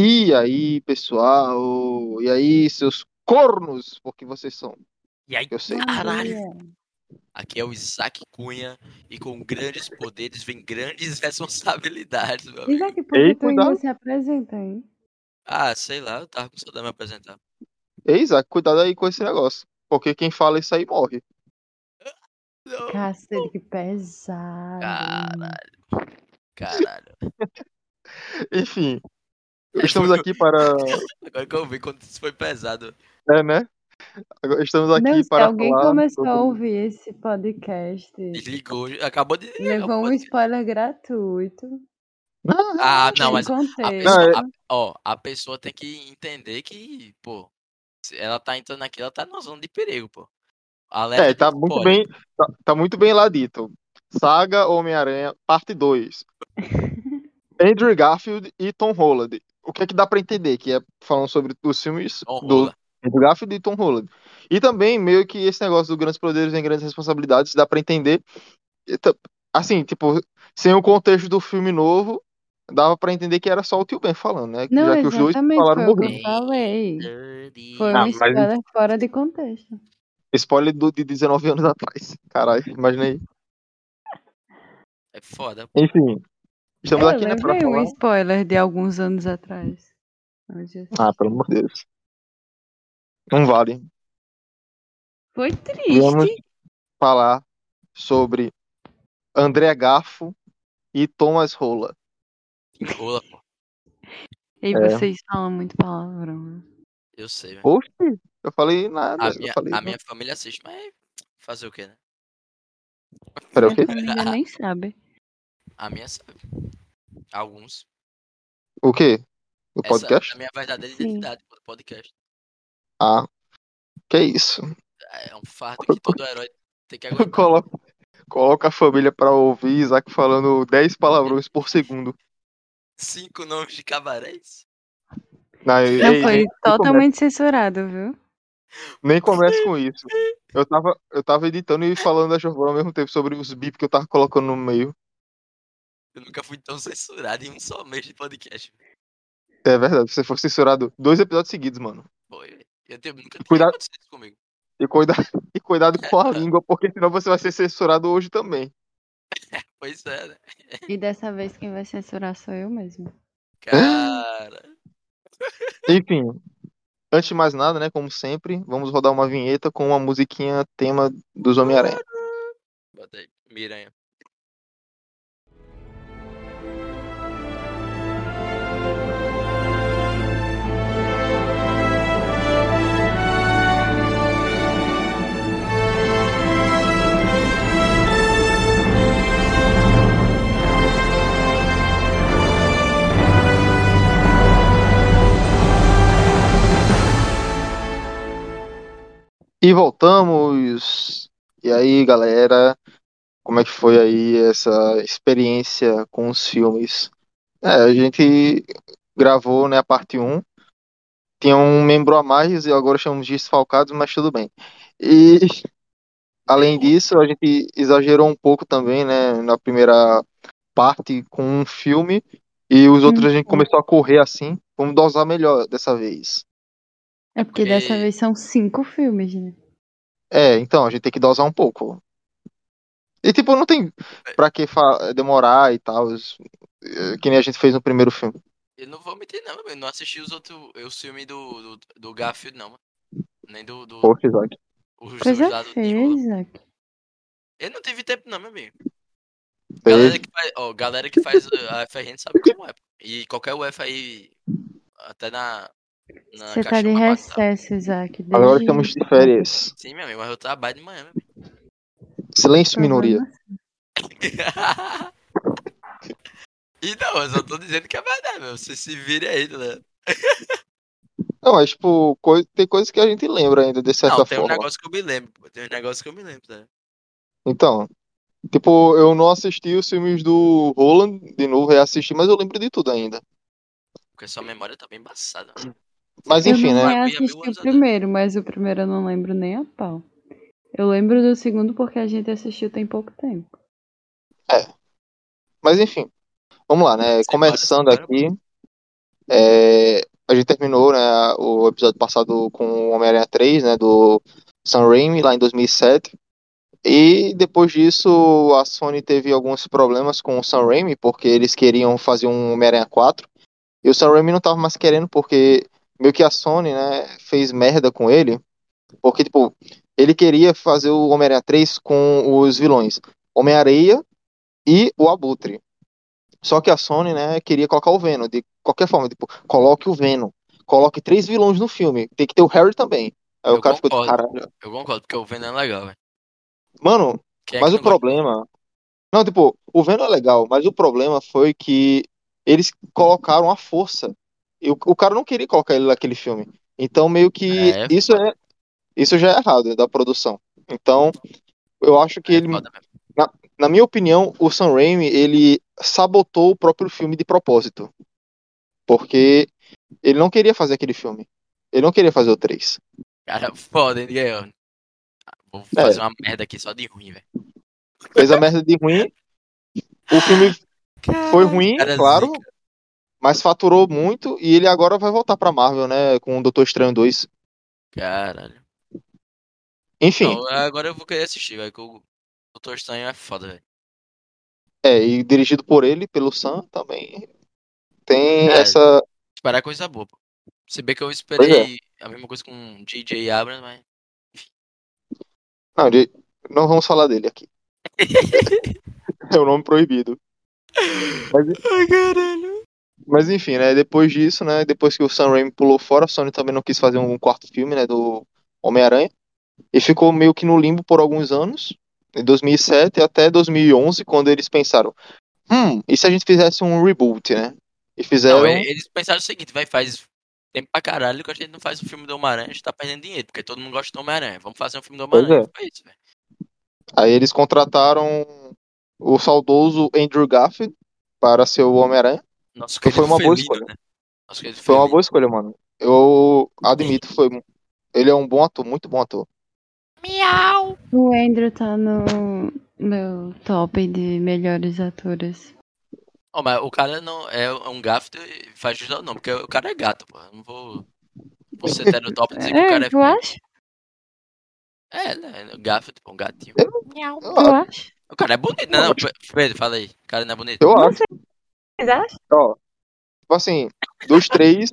E aí, pessoal? E aí, seus cornos? Porque vocês são. E aí, Eu sei. caralho. Aqui é o Isaac Cunha e com grandes poderes vem grandes responsabilidades, meu amigo. Isaac, por que tu ainda se apresenta, hein? Ah, sei lá, eu tava com saudade de me apresentar. Ei, Isaac, cuidado aí com esse negócio. Porque quem fala isso aí morre. Não, Cacete, que pesado. caralho. Caralho. Enfim. É, Estamos aqui para. Agora que eu vi quanto isso foi pesado. É, né? Agora Estamos aqui Não, se para alguém falar. começou a sobre- ouvir esse podcast, Desligou, acabou de levou um spoiler gratuito. Ah, não, sem mas a pessoa, Não, a- ó, a pessoa tem que entender que, pô, se ela tá entrando aqui, ela tá na zona de perigo, pô. Alerta É, tá muito bem. Tá, tá muito bem lá dito. Saga Homem-Aranha, parte 2. Andrew Garfield e Tom Holland. O que é que dá pra entender? Que é falando sobre os filmes Tom do Holland. Andrew Garfield e Tom Holland. E também, meio que esse negócio do grandes poderes e grandes responsabilidades, dá pra entender. Assim, tipo, sem o contexto do filme novo, dava pra entender que era só o Tio Ben falando, né? Não, Já que os dois falaram foi o que morrer. eu falei. Foi Ah, um mas- fora de contexto. Spoiler do, de 19 anos atrás. Caralho, imagina aí. É foda. Enfim. Estamos Eu aqui, né, pra lembrei um falar. spoiler de alguns anos atrás. Ah, pelo amor de Deus. Não vale. Foi Vamos triste. falar sobre André Garfo e Thomas Rola. Rola, pô. E É. vocês falam muito palavrão. né? Eu sei, velho. Oxe, eu falei nada. A minha, falei, a minha família assiste, mas fazer o quê, né? Pera, o quê? Minha família nem sabe. A minha sabe. Alguns. O quê? O Essa podcast? é a minha verdadeira Sim. identidade, pô, podcast. Ah, que isso. É um fardo que todo herói tem que aguentar. Coloca, coloca a família pra ouvir Isaac falando 10 palavrões por segundo. Cinco nomes de cabarés? Não, ei, Não, ei, foi nem, totalmente censurado, viu? nem comece com isso. Eu tava, eu tava editando e falando da Giovana ao mesmo tempo sobre os bip que eu tava colocando no meio. Eu nunca fui tão censurado em um só mês de podcast. É verdade, você foi censurado dois episódios seguidos, mano. Foi. Eu tenho, nunca Cuidado. isso comigo. E cuidado, e cuidado com a língua, porque senão você vai ser censurado hoje também. Pois é, né? E dessa vez quem vai censurar sou eu mesmo. Cara. Enfim, antes de mais nada, né, como sempre, vamos rodar uma vinheta com uma musiquinha tema dos Homem-Aranha. Bota aí. Miranha. E voltamos. E aí, galera, como é que foi aí essa experiência com os filmes? É, a gente gravou, né, a parte 1. Tinha um membro a mais e agora chamamos de desfalcados, mas tudo bem. E além disso, a gente exagerou um pouco também, né, na primeira parte com um filme e os outros a gente Uhum. começou a correr assim. Vamos dosar melhor dessa vez. É porque Porque- dessa vez são cinco filmes, né? É, então, a gente tem que dosar um pouco. E tipo, não tem pra que demorar e tal, os- eh, que nem a gente fez no primeiro filme. Eu não vou mentir, não, eu não assisti os outros. O filme do, do, do Garfield, não, mano. Nem do. do Poxa, Isaac. os Coisa filmes lá do. Isaac. Eu não tive tempo, não, meu amigo. Galera que faz, ó, galera que faz a FRN sabe como é. pô. E qualquer UF aí, até na. Na Você tá de recesso, Isaac. Agora estamos de férias. Sim, meu amigo, mas eu trabalho de manhã, meu. Silêncio, minoria. e não, eu só tô dizendo que é verdade, meu. Você se vire aí, ligado? Não, mas tipo, coi- tem coisas que a gente lembra ainda, de certa Não, tem um forma. negócio que eu me lembro, pô. Tem um negócio que eu me lembro, tá? ligado? Então, tipo, eu não assisti os filmes do Roland de novo, reassisti, mas eu lembro de tudo ainda. Porque sua memória tá bem embaçada. mano. Mas Eu enfim, não né? ia mil reassisti o primeiro, mas o primeiro eu não lembro nem a pau. Eu lembro do segundo porque a gente assistiu tem pouco tempo. Mas enfim, vamos lá, né? Você Começando aqui, é, a gente terminou né, o episódio passado com o Homem-Aranha 3, né, do Sam Raimi, lá em 2007. E depois disso, a Sony teve alguns problemas com o Sam Raimi, porque eles queriam fazer um Homem-Aranha 4. E o Sam Raimi não tava mais querendo, porque meio que a Sony, né, fez merda com ele. Porque, tipo, ele queria fazer o Homem-Aranha 3 com os vilões Homem-Areia e o Abutre. Só que a Sony, né, queria colocar o Venom. De qualquer forma, tipo, coloque o Venom. Coloque três vilões no filme. Tem que ter o Harry também. Aí Eu o cara ficou, concordo. caralho. Eu concordo, porque o Venom é legal, velho. Mano, é mas o não gosta? problema. Não, tipo, o Venom é legal, mas o problema foi que eles colocaram a força. E o, o cara não queria colocar ele naquele filme. Então, meio que É, isso é. Isso já é errado da produção. Então, eu acho que É ele. mesmo. Na minha opinião, o Sam Raimi, ele sabotou o próprio filme de propósito. Porque ele não queria fazer aquele filme. Ele não queria fazer o 3. Cara, foda, hein, Guilherme? Vou É. fazer uma merda aqui só de ruim, velho. Fez a merda de ruim. O filme foi ruim, claro, zica. Mas faturou muito e ele agora vai voltar pra Marvel, né, com o Doutor Estranho 2. Caralho. Enfim, Não, agora eu vou querer assistir, velho. Que o Doutor Estranho é foda, velho. é, e dirigido por ele, pelo Sam, também tem É. essa... Esperar coisa boa, pô. Se bem que eu é. esperei a mesma coisa com J.J. Abrams, mas. Não, não vamos falar dele aqui. é o nome proibido. Mas, Ai, caralho. Mas enfim, né, depois disso, né, depois que o Sam Raimi pulou fora, a Sony também não quis fazer um quarto filme, né, do Homem-Aranha. E ficou meio que no limbo por alguns anos, de 2007 até 2011, quando eles pensaram, hum, e se a gente fizesse um reboot, né? E fizeram... Não, eles pensaram o seguinte, vai, faz tempo pra caralho que a gente não faz um filme do Homem-Aranha, a gente tá perdendo dinheiro, porque todo mundo gosta do Homem-Aranha. Vamos fazer um filme do Homem-Aranha. é. Foi isso, velho. Aí eles contrataram o saudoso Andrew Garfield para ser o Homem-Aranha. Nosso Foi uma boa escolha. né? Foi uma boa escolha, mano. Eu admito, foi. Ele é um bom ator, muito bom ator. O Andrew tá no meu top de melhores atores. Ó, mas o cara não é um gato e faz jus ao nome, porque o cara é gato, pô. Eu não vou, vou ser heterotópico e dizer que o É, cara é tu acha? É, né? Gato, tipo, um gatinho. Eu, Tu acho- acha? O cara é bonito, né? Não, Pe- Pedro, fala aí. O cara não é bonito. eu acho. Vocês acham? Ó, tipo assim, dos três,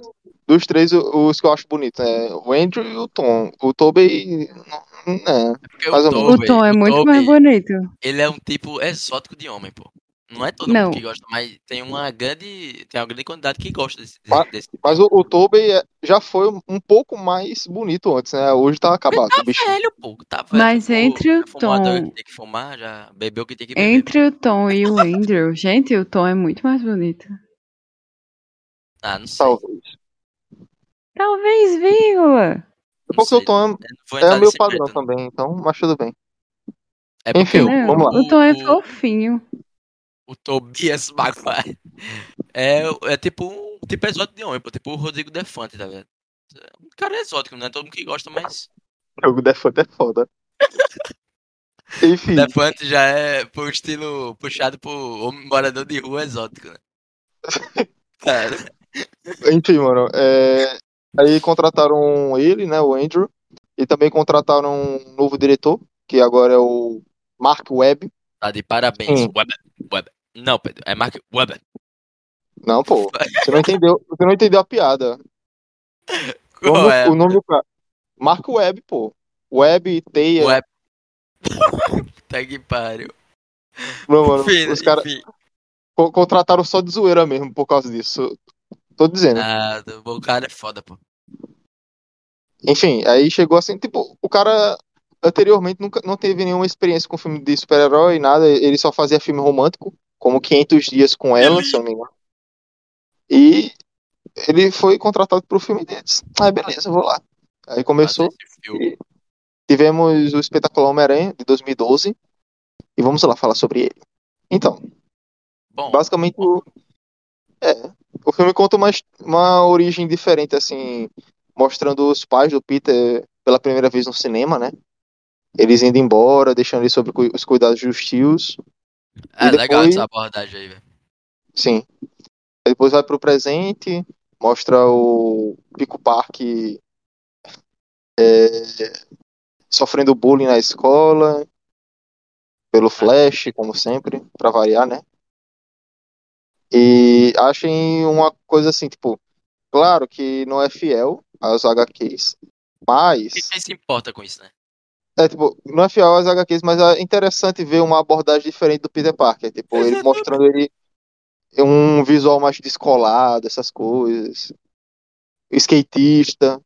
dos três, o- os que eu acho bonito, né? O Andrew e o Tom. O Tobey. não- É. Mais ou menos. O Tom é muito Tobey, mais bonito. Ele é um tipo exótico de homem, pô. Não é todo Não. mundo que gosta, mas tem uma grande. Tem uma grande quantidade que gosta desse. Mas- desse Mas o, o Tobey é- já foi um pouco mais bonito antes, né? Hoje tá acabado, o bicho. velho, pô. Tá velho. Mas entre o a droga Tom- que tem que fumar, já bebeu o que tem que beber. Entre o Tom e o Andrew, gente, o Tom é muito mais bonito. Ah, não sei. Talvez. Talvez, vírgula. não Porque sei. o Tom é, é meu padrão também, então, mas tudo bem. É porque Enfim, o, Não, vamos lá. o Tom é o, fofinho. O Tobias Maguire é, é tipo um tipo exótico de homem, pô. Tipo o Rodrigo Defante, tá vendo? Um cara exótico, não é todo mundo que gosta, mas. O Defante é foda. Enfim, Defante já é por estilo puxado por homem morador de rua exótico, né? Cara, enfim, mano. é, Aí contrataram ele, né? O Andrew. E também contrataram um novo diretor, que agora é o Mark Webb. tá de parabéns. Hum. Weber, Weber. Não, Pedro, é Mark Weber. Não, pô. Você não entendeu, você não entendeu a piada. O nome, é? o nome do cara. Mark Webb, pô. Webb, Teia. Web. Tá que pariu. Não, mano, Enfim, os caras co- contrataram só de zoeira mesmo por causa disso. Tô dizendo. Ah, o cara é foda, pô. Enfim, aí chegou assim, tipo, o cara anteriormente nunca não teve nenhuma experiência com filme de super-herói, nada, ele só fazia filme romântico, como 500 dias com ela, se eu não me engano. E ele foi contratado pro filme deles. Ah, beleza, vou lá. Aí começou, tivemos o espetacular Homem-Aranha de 2012 e vamos lá falar sobre ele. Então, Bom, basicamente o é, o filme conta uma, uma origem diferente assim, mostrando os pais do Peter pela primeira vez no cinema, né? Eles indo embora, deixando ele sobre os cuidados dos tios. É e legal depois- essa abordagem aí, velho. Sim. Aí depois vai pro presente Mostra o Pico Park é, sofrendo bullying na escola, pelo Flash, como sempre, pra variar, né? E achem uma coisa assim, tipo, claro que não é fiel às HQs, mas. Quem se importa com isso, né? É, tipo, não é fiel às HQs, mas é interessante ver uma abordagem diferente do Peter Parker. Tipo, ele mostrando ele um visual mais descolado, essas coisas. Skatista.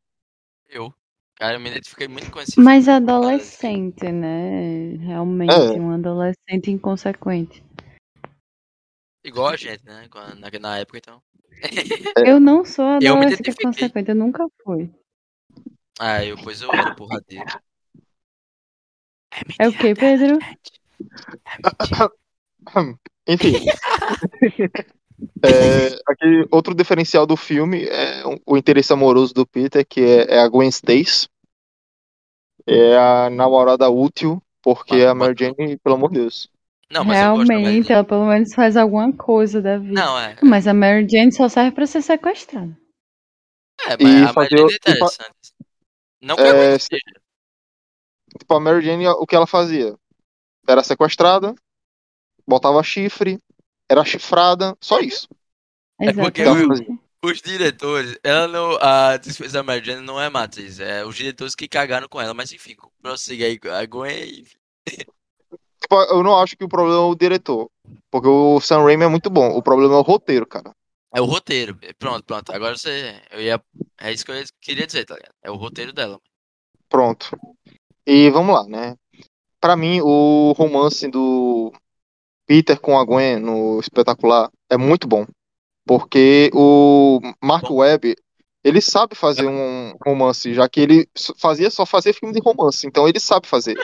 Eu. Cara, eu me identifiquei muito com esse Mas filme. adolescente, né? Realmente, É. um adolescente inconsequente. Igual a gente, né? Na, na época, então. Eu não sou Eu adolescente identifiquei. inconsequente, eu nunca fui. Ah, eu, pois eu era porradeiro. É o que, Pedro? Enfim. É, aqui, outro diferencial do filme é o- interesse amoroso do Peter, que é, é a Gwen Stacy. É a namorada útil, porque Mas- a Mary Jane, pelo amor de Deus. Não, mas eu gosto da Mary Realmente, ela pelo menos faz alguma coisa da vida. Não, é. Mas a Mary Jane só serve pra ser sequestrada. É, E mas a Mary Jane é interessante. Não que É, se-. Tipo, a Mary Jane, o que ela fazia? Era sequestrada, botava chifre, era chifrada, só isso. É porque Exatamente. Os diretores, ela não. A despesa da Mary Jane não é matriz, é os diretores que cagaram com ela, mas enfim, prossiga aí. A Gwen. enfim. Tipo, eu não acho que o problema é o diretor. Porque o Sam Raimi é muito bom. O problema é o roteiro, cara. É o roteiro. Pronto, pronto. Agora você. Eu ia. É isso que eu queria dizer, tá ligado? É o roteiro dela. Pronto. E vamos lá, né? Pra mim, o romance do Peter com a Gwen no espetacular é muito bom. Porque o Mark. Webb, ele sabe fazer um romance, já que ele fazia só fazer filme de romance. Então ele sabe fazer.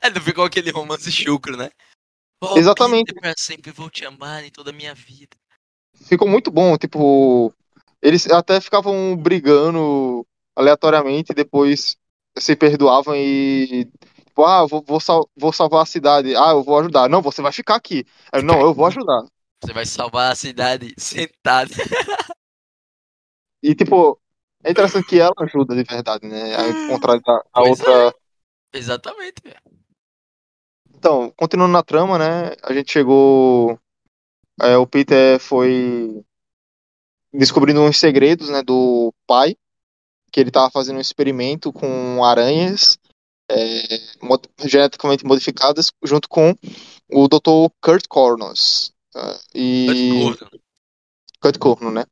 É, não ficou aquele romance chucro, né? Oh, Exatamente. Peter, pra sempre vou te amar em toda a minha vida. Ficou muito bom. Tipo, eles até ficavam brigando aleatoriamente e depois se perdoavam e. Tipo, ah, eu vou, vou, sal- vou salvar a cidade. Ah, eu vou ajudar. Não, você vai ficar aqui. Aí, não, eu vou ajudar. Você vai salvar a cidade sentado. E, tipo, é interessante que ela ajuda de verdade, né? Ao contrário da a outra. Exatamente, velho. Então, continuando na trama, né? A gente chegou. é, o Peter foi descobrindo uns segredos, né? Do pai. Que ele tava fazendo um experimento com aranhas é, mod- geneticamente modificadas, junto com o Dr. Kurt Connors. tá? E. Kurt Corno, né?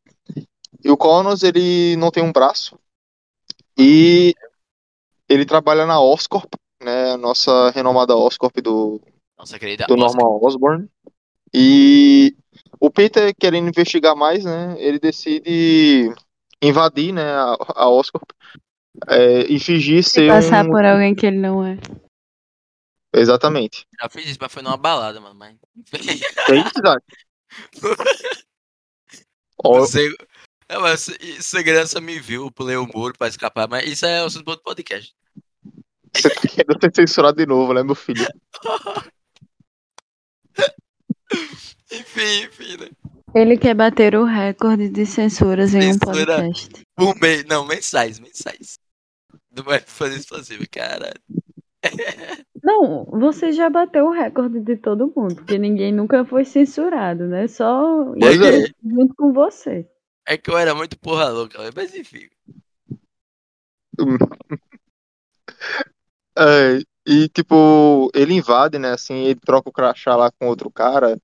E o Connors, ele não tem um braço. E ele trabalha na Oscorp, né? A nossa renomada Oscorp do, Nossa querida do Oscar. Norman Osborn. E o Peter, querendo investigar mais, né? Ele decide invadir, né? A, a Oscorp é, e fingir E ser passar um... por alguém que ele não é. Exatamente. Já fiz isso, mas foi numa balada, mano. Mas. É isso, Isaac. Ó, Você... É, mas se- segurança me viu, pulei o muro pra escapar, mas isso é o assunto do podcast. Você tá querendo ser censurado de novo, né, meu filho? Enfim, enfim, né? Ele quer bater o recorde de censuras em um podcast. Por mês, não, mensais, mensais. Não vai fazer explosivo, caralho. Não, você já bateu o recorde de todo mundo, porque ninguém nunca foi censurado, né? Só Pois é. junto com você. É que eu era muito porra louca, mas enfim. É, e tipo, ele invade, né? Assim, ele troca o crachá lá com outro cara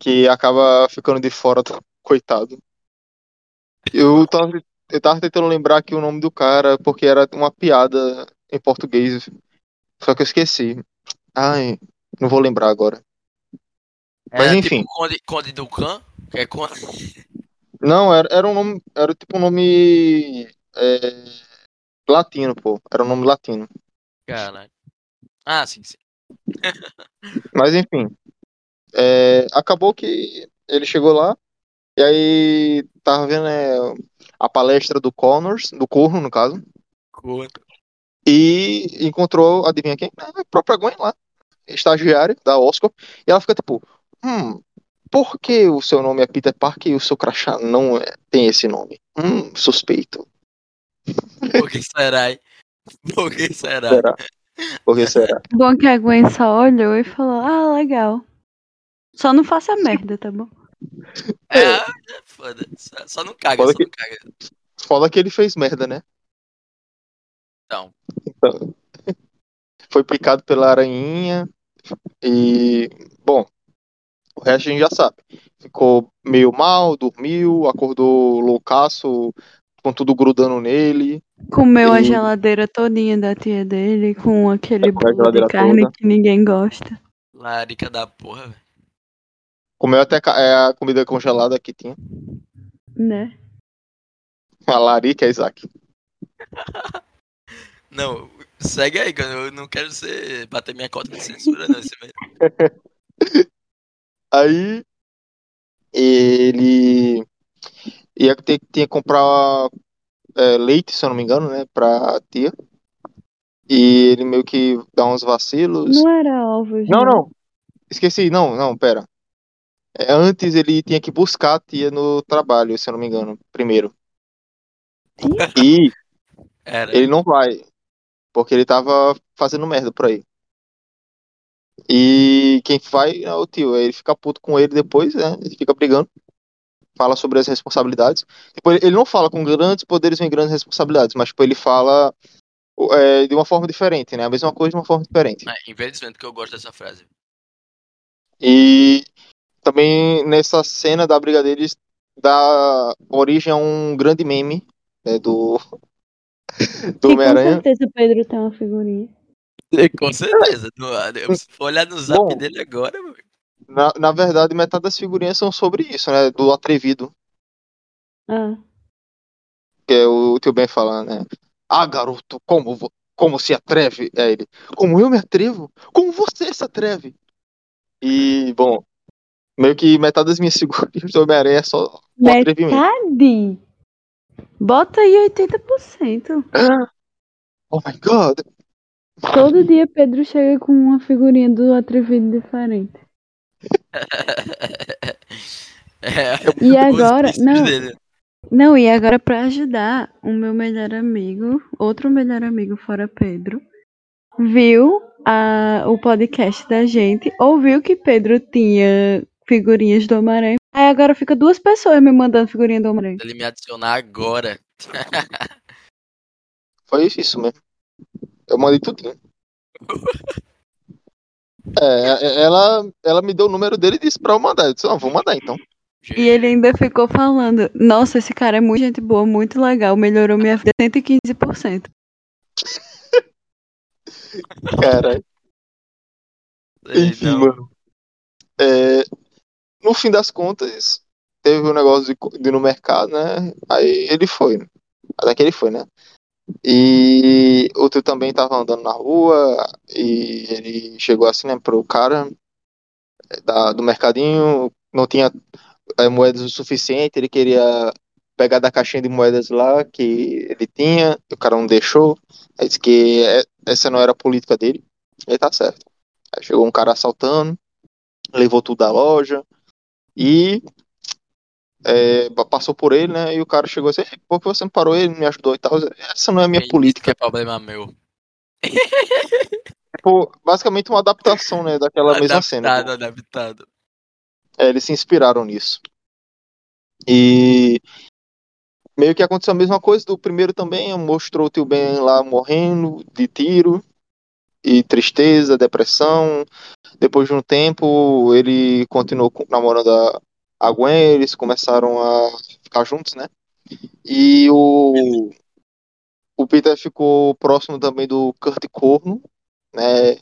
que acaba ficando de fora, do- coitado. Eu tava, eu tava tentando lembrar aqui o nome do cara porque era uma piada em português, só que eu esqueci. Ai, não vou lembrar agora. Mas Era enfim. tipo Conde, Conde que é Conde. Não, era, era um nome, era tipo um nome é, latino, pô. Era um nome latino. Caralho. Ah, sim, sim. Mas enfim, é, acabou que ele chegou lá e aí tava vendo é, a palestra do Connors, do Corno no caso, e encontrou, adivinha quem? A própria Gwen lá, estagiária da Oscar, e ela fica tipo, hum, por que o seu nome é Peter Parker e o seu crachá não é- tem esse nome? Hum, suspeito. Por que será? Por que será? Será? Por que será? Bom que a Gwen só olhou e falou, ah, legal. Só não faça merda, tá bom? É, é foda. Só, só não caga, Foda só que- não caga. Foda que ele fez merda, né? Então, Então, foi picado pela aranhinha e, bom, o resto a gente já sabe. Ficou meio mal, dormiu, acordou loucaço, com tudo grudando nele. Comeu a E- geladeira todinha da tia dele com aquele a bolo de carne toda. que ninguém gosta. larica da porra, velho. Comeu até é, a comida congelada que tinha. Né? A larica, Isaac. Não, segue aí, que eu não quero ser, bater minha cota de censura, não. Esse mesmo. Aí ele ia ter, tinha que comprar é, leite, se eu não me engano, né, pra tia. E ele meio que dá uns vacilos. Não era ovos. Não, não. Esqueci, não, não, pera. É, antes ele tinha que buscar a tia no trabalho, se eu não me engano, primeiro. E Era. ele não vai, porque ele tava fazendo merda por aí. E quem vai é o tio, ele fica puto com ele depois, né? Ele fica brigando. Fala sobre as responsabilidades. Tipo, ele ele não fala com grandes poderes vem grandes responsabilidades, mas tipo, ele fala é, de uma forma diferente, né? A mesma coisa de uma forma diferente. É, infelizmente que eu gosto dessa frase. E também nessa cena da briga deles dá origem a um grande meme né, do, do E com Homem-Aranha. certeza o Pedro tem uma figurinha. Com certeza. No- eu- Se for olhar no zap Bom. dele agora, Na, na verdade, metade das figurinhas são sobre isso, né? Do atrevido. Ah, Que é o tio Ben falando, né? Ah, garoto, como, como se atreve? É ele. Como eu me atrevo? Como você se atreve? E, bom, meio que metade das minhas figurinhas do Homem-Aranha é só metade? Bota aí 80%. Oh my god! Todo dia Pedro chega com uma figurinha do atrevido diferente. É, E agora, bíceps não, dele. não, e agora pra ajudar, o meu melhor amigo, outro melhor amigo fora Pedro, viu a, o podcast da gente, ouviu que Pedro tinha figurinhas do Homem-Aranha. Aí agora fica duas pessoas me mandando figurinha do Homem-Aranha. Ele me adicionar agora. Foi isso mesmo. Eu mandei tudinho. É, ela, ela me deu o número dele e disse pra eu mandar. Eu disse, não, vou mandar então. E ele ainda ficou falando, nossa, esse cara é muito gente boa, muito legal, melhorou minha vida 115%. Caralho. Enfim, mano. É, no fim das contas, teve um negócio de, de no mercado, né? Aí ele foi. né? Até que ele foi, né? E o tio também tava andando na rua e ele chegou assim, né, pro cara é, da, do mercadinho, não tinha é, moedas o suficiente, ele queria pegar da caixinha de moedas lá que ele tinha, o cara não deixou, aí disse que é- essa não era a política dele, aí tá certo. Aí chegou um cara assaltando, levou tudo da loja e é, pa- passou por ele, né? E o cara chegou assim, por que você não parou ele, me ajudou e tal? Essa não é a minha política. É problema meu. Tipo, basicamente uma adaptação, né, daquela mesma cena. Adaptado, adaptado. É, eles se inspiraram nisso. E meio que aconteceu a mesma coisa do primeiro também, mostrou o tio Ben lá morrendo de tiro e tristeza, depressão. Depois de um tempo, ele continuou namorando a, a Gwen, eles começaram a ficar juntos, né? E o o Peter ficou próximo também do Kurt Corno, né?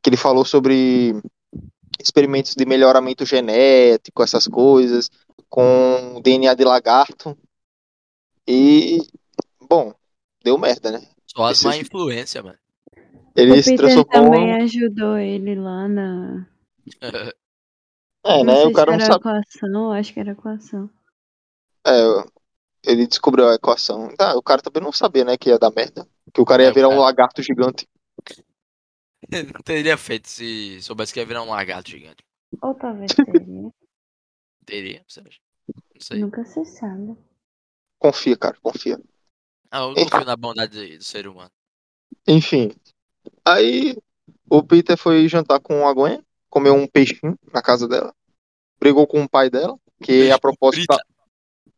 Que ele falou sobre experimentos de melhoramento genético, essas coisas, com DNA de lagarto. E, bom, deu merda, né? Só as má influência, mano. Ele o se Peter transformou. também ajudou ele lá na. É, não né? O cara não era sabe. equação, acho que era equação. É, ele descobriu a equação. Ah, o cara também não sabia, né, que ia dar merda. Que o cara É, ia o virar um lagarto gigante. Não teria feito se soubesse que ia virar um lagarto gigante. Ou talvez seria. Teria, você acha? Não sei. Nunca se sabe. Confia, cara, confia. Ah, eu confio na bondade do ser humano. Enfim. Aí o Peter foi jantar com a Gwen, comeu um peixinho na casa dela, brigou com o pai dela, que a propósito tá,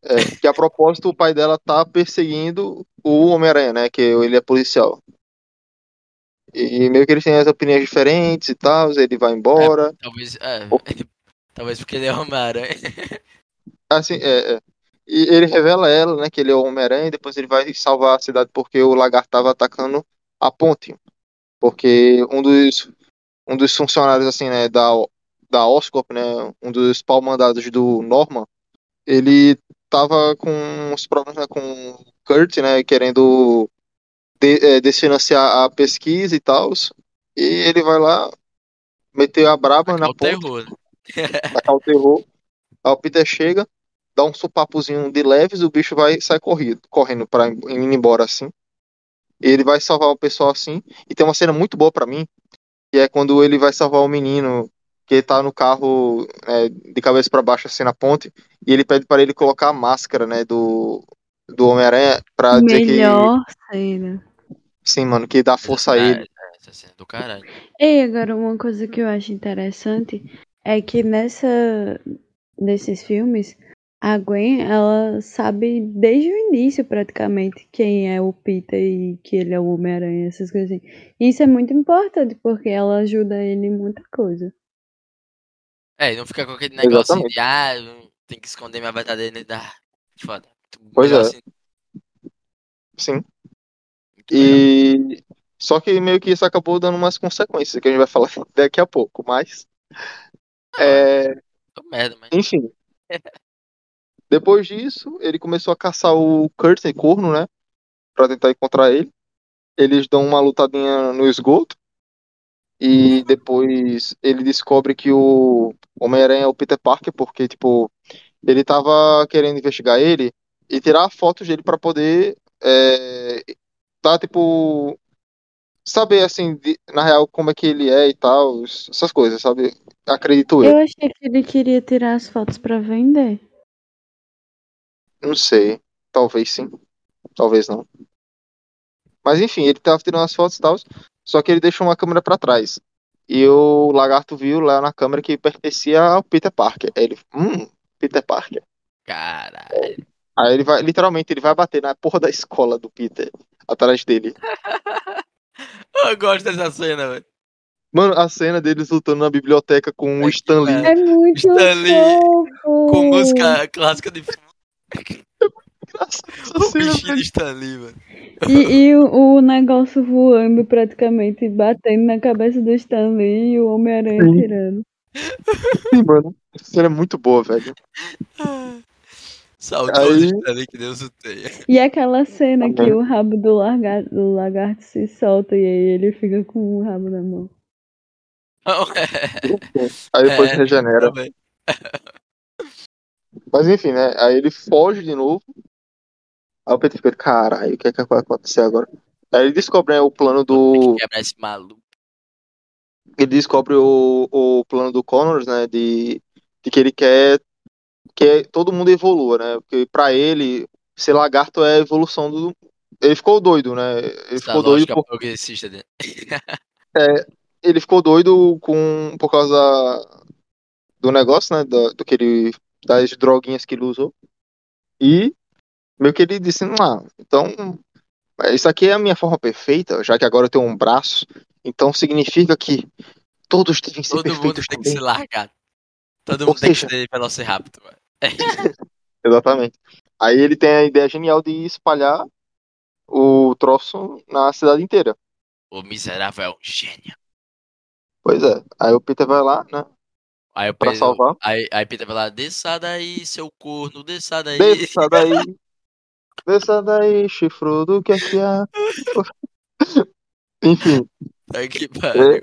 é, que a propósito o pai dela tá perseguindo o Homem-Aranha, né? Que ele é policial. E meio que eles têm as opiniões diferentes e tal, ele vai embora. Talvez. É, talvez porque ele é Homem-Aranha. Assim, é, é. E ele revela a ela, né, que ele é o Homem-Aranha, e depois ele vai salvar a cidade porque o lagarto tava atacando a ponte. Porque um dos, um dos funcionários, assim, né, da, da Oscorp, né, um dos pau-mandados do Norman, ele tava com uns problemas né, com o Kurt, né, querendo de, é, desfinanciar a pesquisa e tal. E ele vai lá, meter a braba na o ponte, terror. tacar o terror. Aí o Peter chega, dá um supapozinho de leves, o bicho vai sair corrido, correndo para ir embora assim. Ele vai salvar o pessoal assim. E tem uma cena muito boa para mim, que é quando ele vai salvar o menino que tá no carro é, de cabeça para baixo assim na ponte, e ele pede para ele colocar a máscara, né, do do Homem-Aranha para dizer que Melhor cena. sim, mano, que dá força a ele. É, essa cena do caralho. E agora uma coisa que eu acho interessante é que nessa nesses filmes a Gwen ela sabe desde o início praticamente quem é o Peter e que ele é o Homem-Aranha, essas coisas assim. E Isso é muito importante porque ela ajuda ele em muita coisa. É, e não fica com aquele negócio assim Exatamente. de, ah, tenho que esconder minha verdadeira identidade. Foda. Pois é. assim, Sim. muito melhor. E só que meio que isso acabou dando umas consequências que a gente vai falar daqui a pouco, mas é, Tô merda, mas. enfim. Depois disso, ele começou a caçar o esse corno, né? Pra tentar encontrar ele. Eles dão uma lutadinha no esgoto. E depois ele descobre que o Homem-Aranha é o Peter Parker, porque, tipo, ele tava querendo investigar ele e tirar fotos dele pra poder é, tá, tipo, saber, assim, de- na real, como é que ele é e tal, essas coisas, sabe? Acredito eu. Eu achei que ele queria tirar as fotos pra vender. Não sei. Talvez sim. Talvez não. Mas enfim, ele tava tirando as fotos e tal. Só que ele deixou uma câmera pra trás. E o lagarto viu lá na câmera que pertencia ao Peter Parker. Aí ele, hum, Peter Parker. Caralho. Aí ele vai, literalmente, ele vai bater na porra da escola do Peter, atrás dele. Eu gosto dessa cena, velho. Mano, a cena deles lutando na biblioteca com o É, Stan Lee. é. Muito Stanley fofo! Com música clássica de O bichinho velho. velho. E, e o, o negócio voando praticamente, batendo na cabeça do Stanley e o Homem-Aranha tirando. Sim, mano. Essa cena é muito boa, velho. Saudoso Aí- Stanley que Deus o tenha. E aquela cena que Também. o rabo do lagarto, do lagarto se solta e aí ele fica com o rabo na mão. É. Aí depois É, regenera. também. Mas enfim, né? Aí ele foge de novo. Aí o Peter fica, caralho, o que é que vai acontecer agora? Aí ele descobre né, o plano do. que quebrar esse maluco. Ele descobre o, o plano do Connors, né? De, de que ele quer que todo mundo evolua, né? Porque pra ele, ser lagarto é a evolução do. Ele ficou doido, né? Ele Essa ficou doido por, progressista dele. ele ficou doido com por causa do negócio, né? Do, do que ele das droguinhas que ele usou. E meio que ele disse, ah, então isso aqui é a minha forma perfeita, já que agora eu tenho um braço, então significa que todos devem ser Todo mundo perfeitos tem que também. ser largado. Todo Ou mundo tem que seja- ser Velociraptor. Exatamente. Aí ele tem a ideia genial de espalhar o troço na cidade inteira. O miserável é um gênio. Pois é. Aí o Peter vai lá, né? Aí o Pra salvar. aí, aí Peter vai lá, desça daí, seu corno, desça daí. Desça daí. Desça daí, chifrudo, o que é que há? Enfim. Tá que pariu.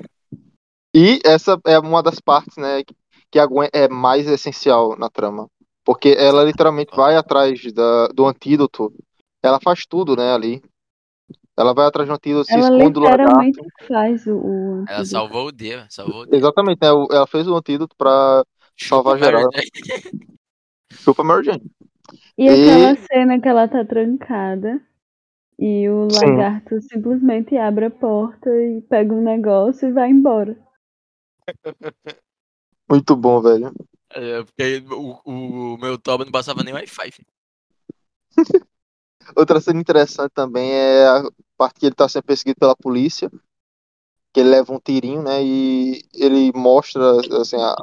E essa é uma das partes, né, que a Gwen é mais essencial na trama. Porque ela literalmente vai atrás da, do antídoto. Ela faz tudo, né, ali. Ela vai atrás do antídoto, se Ela esconde do lagarto. literalmente faz o. o Ela salvou o dia, salvou o dia. Exatamente, né? o- Ela fez o antídoto pra Chupa salvar o geral. Jane. Chupa Mary Jane. E, E- aquela cena que ela tá trancada e o Sim. lagarto simplesmente abre a porta e pega um negócio e vai embora. Muito bom, velho. É, porque o, o meu Toba não passava nem Wi-Fi. Outra cena interessante também é a parte que ele tá sendo perseguido pela polícia. Que ele leva um tirinho, né? E ele mostra, assim, a,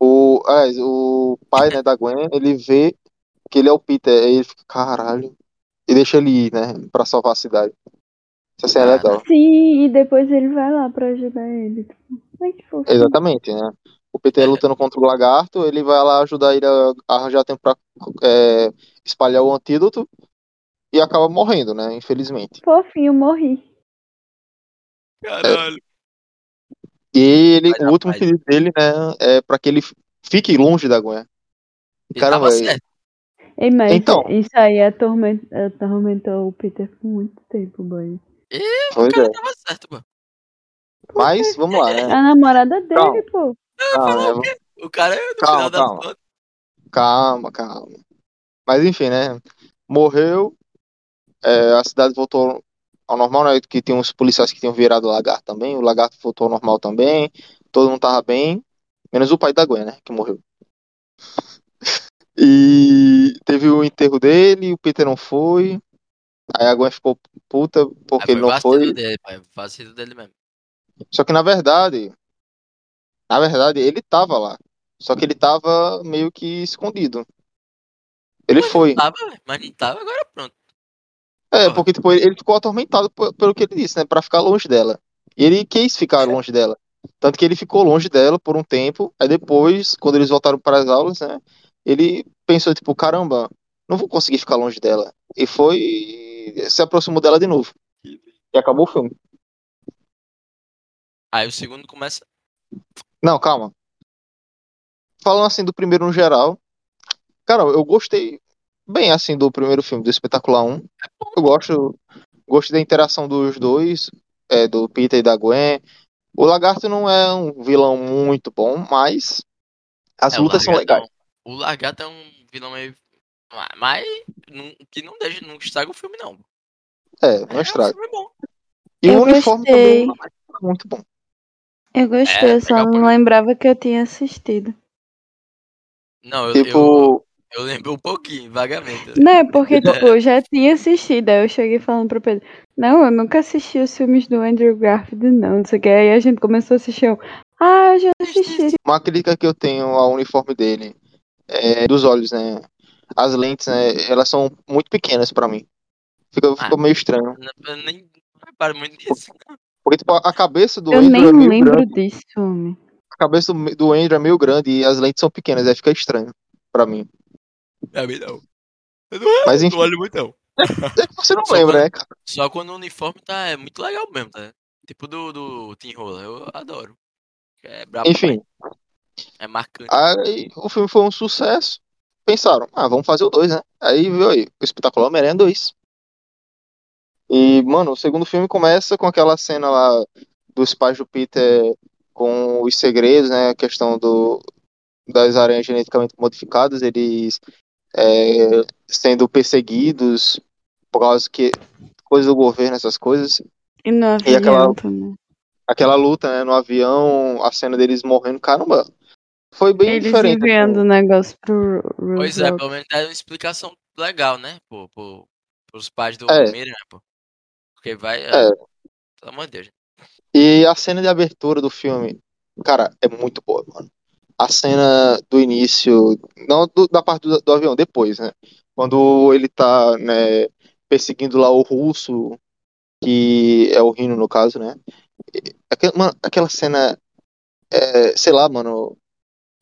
o, o pai, né, da Gwen, ele vê que ele é o Peter. Aí ele fica, caralho. E deixa ele ir, né? Pra salvar a cidade. Essa cena é Ah, legal. Sim, e depois ele vai lá pra ajudar ele. Ai, que fofinho. Exatamente, né? O Peter lutando contra o lagarto, ele vai lá ajudar ele a arranjar tempo pra é, espalhar o antídoto e acaba morrendo, né? Infelizmente. Fofinho, morri. Caralho. E ele, Mas, o último rapaz. pedido dele, né, é pra que ele fique longe da Gwen. Ele Caramba, tava é- certo. Ei, mas Então. isso aí atorment- atormentou o Peter por muito tempo, boy. O Pois cara é. tava certo, pô. Mas vamos lá, né? A namorada dele, Calma. pô. Calma, né? O cara, no Calma, final das calma. contas, calma, calma. Mas enfim, né? Morreu. É, a cidade voltou ao normal, né? Que tem uns policiais que tinham virado o lagarto também. O lagarto voltou ao normal também. Todo mundo tava bem. Menos o pai da Gwen, né? Que morreu. E teve o enterro dele, o Peter não foi. Aí a Gwen ficou puta porque aí ele não foi. dele, pai. Vacilo dele mesmo. Só que na verdade, na verdade, ele tava lá. Só que ele tava meio que escondido. Ele foi. Tava, mas nem tava, agora pronto. É, Porra. porque tipo, ele ficou atormentado pelo que ele disse, né? Pra ficar longe dela. E ele quis ficar longe dela. Tanto que ele ficou longe dela por um tempo. Aí depois, quando eles voltaram para as aulas, né? Ele pensou, tipo, caramba, não vou conseguir ficar longe dela. E foi. e se aproximou dela de novo. E acabou o filme. Aí o segundo começa. Não, calma. Falando assim do primeiro no geral. Cara, eu gostei bem assim do primeiro filme, do Espetacular 1. Eu gosto, gosto da interação dos dois, é, do Peter e da Gwen. O Lagarto não é um vilão muito bom, mas as É, o lutas são legais. é um- O Lagarto é um vilão meio. Mas- Mas não- que não deixa, não estraga o filme, não. É, não É, estraga. O filme é. E o Eu uniforme gostei. também é muito bom. Eu gostei, É, eu só não lembrava que eu tinha assistido. Não, eu, eu, Tipo, eu lembro um pouquinho, vagamente. Não, é porque, tipo, eu já tinha assistido. Aí eu cheguei falando pro Pedro, não, eu nunca assisti os filmes do Andrew Garfield, não, não sei o que. Aí a gente começou a assistir. Eu, ah, eu já assisti. uma crítica que eu tenho ao uniforme dele é dos olhos, né? As lentes, né? Elas são muito pequenas pra mim. Fica, fica meio estranho. Eu nem reparo muito nisso. Porque, tipo, a cabeça do Eu Andrew nem é meio lembro grande. disso, homem. A cabeça do do Andrew é meio grande e as lentes são pequenas. Aí fica estranho pra mim. Pra mim não. Eu não, Mas não enfim, olho muito, não. é que você não Só lembra, quando- né, cara? Só quando o uniforme tá é muito legal mesmo, tá? Tipo do, do Tim Roller, eu adoro. É brabo Enfim, demais, É marcante. aí o filme foi um sucesso. Pensaram, ah, vamos fazer o 2, né? Aí viu aí, o espetacular Homem-Aranha 2. E, mano, o segundo filme começa com aquela cena lá dos pais do Peter com os segredos, né? A questão do, das aranhas geneticamente modificadas, eles é, sendo perseguidos por causa que coisas do governo, essas coisas. E no E avião aquela- também. Aquela luta, né, no avião, a cena deles morrendo, caramba. Foi bem Eles diferente. enviando o negócio pro Pois é, Roosevelt. pelo menos dá uma explicação legal, né? Pô, pô, pros pais do É. Miriam, pô. Porque vai. É. É. Pelo amor de Deus. E a cena de abertura do filme, cara, é muito boa, mano. A cena do início, não do- da parte do, do avião, depois, né? Quando ele tá, né, perseguindo lá o russo, que é o Rino no caso, né? Aquela, mano, aquela cena, é, sei lá, mano,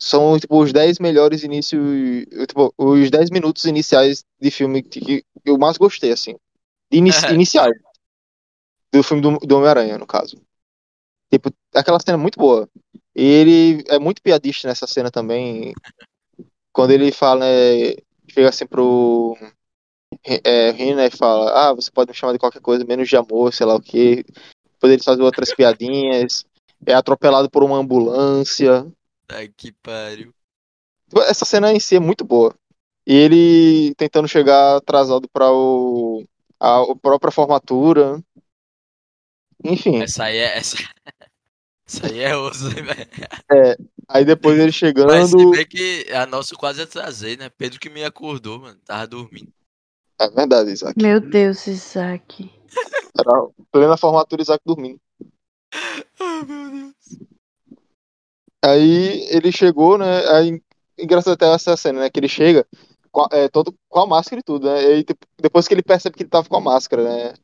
são tipo os 10 melhores inícios, tipo, os 10 minutos iniciais de filme que eu mais gostei, assim. De inici- iniciais. Do filme do, do Homem-Aranha, no caso. Tipo, aquela cena é muito boa. E ele é muito piadista nessa cena também. Quando ele fala, né, chega assim pro é, Rino e fala, ah, você pode me chamar de qualquer coisa, menos de amor, sei lá o quê. Depois ele faz outras piadinhas. É atropelado por uma ambulância. Ai, que pariu. Essa cena em si é muito boa. E ele tentando chegar atrasado para o a, a própria formatura. Enfim, Essa aí é. Essa, essa aí é osso, hein, velho. aí depois ele chegando. Mas se bem que a nossa eu quase atrasei, né? Pedro que me acordou, mano. Tava dormindo. É verdade, Isaac. Meu Deus, Isaac. Era plena formatura, Isaac dormindo. Ai, meu Deus. Aí ele chegou, né? Aí, engraçado até essa cena, né? Que ele chega com a, é, todo com a máscara e tudo, né? E aí, tipo, depois que ele percebe que ele tava com a máscara, né?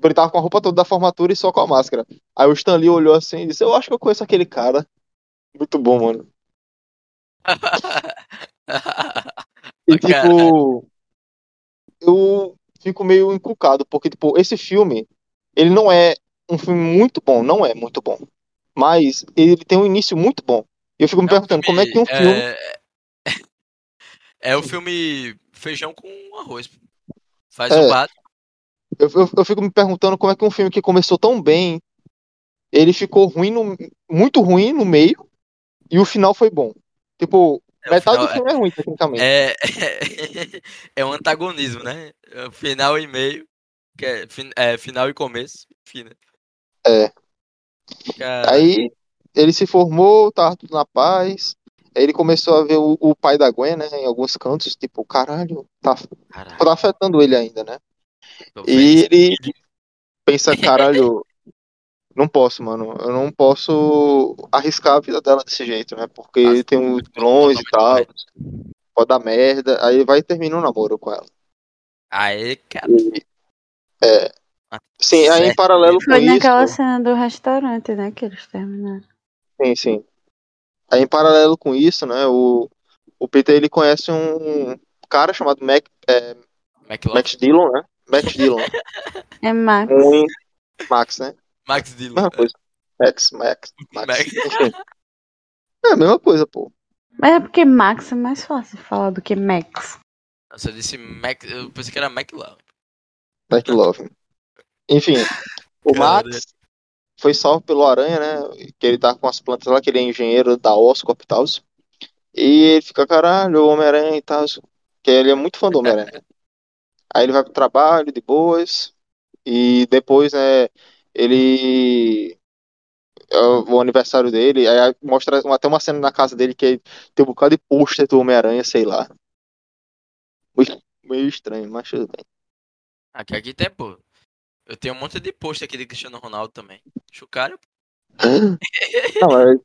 Tipo, ele tava com a roupa toda da formatura e só com a máscara. Aí o Stan Lee olhou assim e disse: Eu acho que eu conheço aquele cara. Muito bom, mano. E tipo, eu fico meio encucado, porque, tipo, esse filme, ele não é um filme muito bom, não é muito bom. Mas ele tem um início muito bom. E eu fico me É perguntando como é que um filme. É, é o filme Feijão com Arroz. Faz É. o básico. Eu, eu, eu fico me perguntando como é que um filme que começou tão bem, ele ficou ruim no, muito ruim no meio, e o final foi bom. Tipo, É, metade do final- filme é ruim, tecnicamente. É, é um antagonismo, né? É Final e meio. Que é, fin- é, final e começo. Fim, né? É. Cara, Aí ele se formou, tava tudo na paz. Aí ele começou a ver o, o pai da Gwen, né, em alguns cantos, tipo, caralho, tá, caralho, tá afetando ele ainda, né? E ele pensa, caralho, não posso, mano, eu não posso arriscar a vida dela desse jeito, né? Porque Nossa, tem uns vilões e tal, pode dar merda. Aí vai terminar o namoro com ela. Aí, cara. E, é, sim, aí em paralelo com Foi naquela isso, cena do restaurante, né? Que eles terminaram. sim, sim. Aí em paralelo com isso, né, o, o Peter ele conhece um cara chamado Mac, é. Max Dillon, né? Max Dillon, É Max. um Max, né? Max Dillon. Mesma coisa. Max, Max, Max. Max. É a mesma coisa, pô. Mas é porque Max é mais fácil de falar do que Max. Nossa, eu disse Mac. Eu pensei que era. McLovin. Enfim, o Cara. Max foi salvo pelo Aranha, né? Que ele tá com as plantas lá, que ele é engenheiro da Oscorp e tal. E ele fica, caralho, o Homem-Aranha e tal. Que ele é muito fã do Homem-Aranha. Aí ele vai pro trabalho de boas. E depois, né, ele. é o aniversário dele, aí mostra até uma cena na casa dele que tem um bocado de pôster do Homem-Aranha, sei lá. Meio- Meio estranho, mas tudo bem. Aqui, aqui tem, pô. Eu tenho um monte de post aqui de Cristiano Ronaldo também. Acho o cara. Não, mas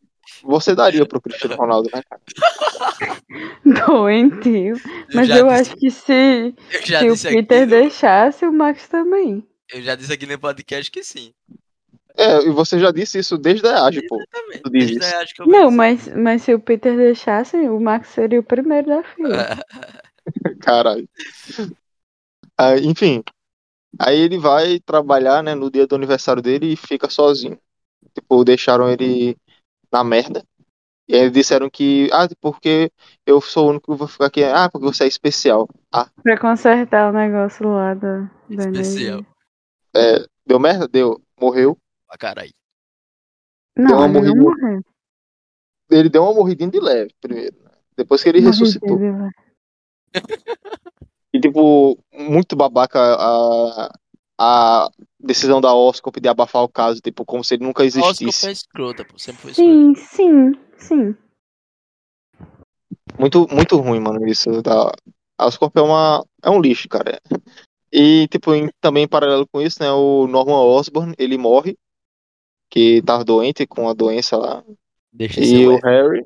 você daria pro Cristiano Ronaldo, né, cara? Doentio. Mas já eu disse, acho que se, eu se o Peter aqui, deixasse, o Max também. Eu já disse aqui no podcast que sim. É, e você já disse isso desde a EAG, pô. Exatamente. Tu diz Desde isso. a eu Não, mas, mas se o Peter deixasse, o Max seria o primeiro da fila. Caralho. Ah, enfim. Aí ele vai trabalhar, né, no dia do aniversário dele e fica sozinho. Tipo, deixaram ele na merda. E aí disseram que, ah, porque eu sou o único que vou ficar aqui. Ah, porque você é especial. Ah, Pra consertar o negócio lá da, da Especial. energia. deu merda? Deu. Morreu. Ah, caralho. Deu Não, uma ele não morridinha. morreu. Ele deu uma morridinha de leve primeiro. né? Depois que ele ressuscitou. Morreu dele, E, tipo, muito babaca a, a decisão da Oscorp de abafar o caso, tipo, como se ele nunca existisse. foi escrota, pô. Sempre foi escrota. Sim, sim, sim. Muito, muito ruim, mano, isso. Da... A Oscorp é, uma, é um lixo, cara. E, tipo, em- também em paralelo com isso, né, o Norman Osborn, ele morre, que tava doente com a doença lá. Deixa E o. Harry,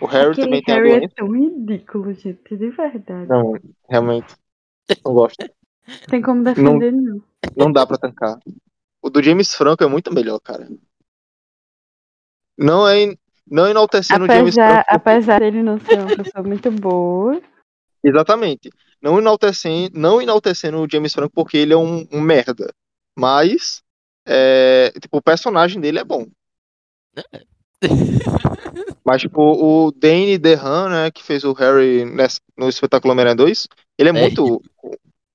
o Harry Aquele também tem a Harry é doença. tão ridículo, gente, de verdade. Não, realmente, não gosto. Tem como defender, não. Não dá pra tancar. O do James Franco é muito melhor, cara. Não é não enaltecendo o James Apesar, Franco. apesar dele não ser uma pessoa muito boa. Exatamente. Não enaltecendo, não enaltecendo o James Franco porque ele é um, um merda. Mas é, tipo, o personagem dele é bom. Mas tipo, o Danny DeHaan, né, que fez o Harry nessa- no espetáculo Homem-Aranha 2, ele é É. muito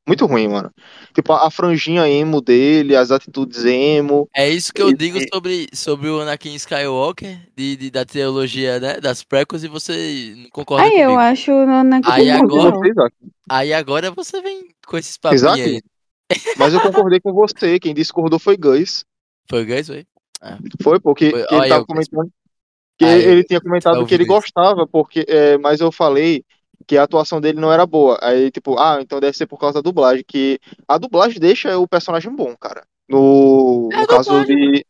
Muito ruim, mano. Tipo, a, franjinha emo dele, as atitudes emo. É isso que eu E- digo e- sobre, sobre o Anakin Skywalker, de, de- da teologia, né? Das prequels, e você não concorda Aí eu comigo. acho o Anakin Aí Eu agora-. Aí agora você vem com esses papinhos aí. Mas eu concordei com você. Quem discordou foi Gus. Foi o Guys, foi? Foi, porque Foi- ele tava eu, comentando que Aí eu, ele tinha comentado eu que ele isso. gostava, porque, é, mas eu falei que a atuação dele não era boa. Aí, tipo, ah, então deve ser por causa da dublagem, que a dublagem deixa o personagem bom, cara. No, É no caso de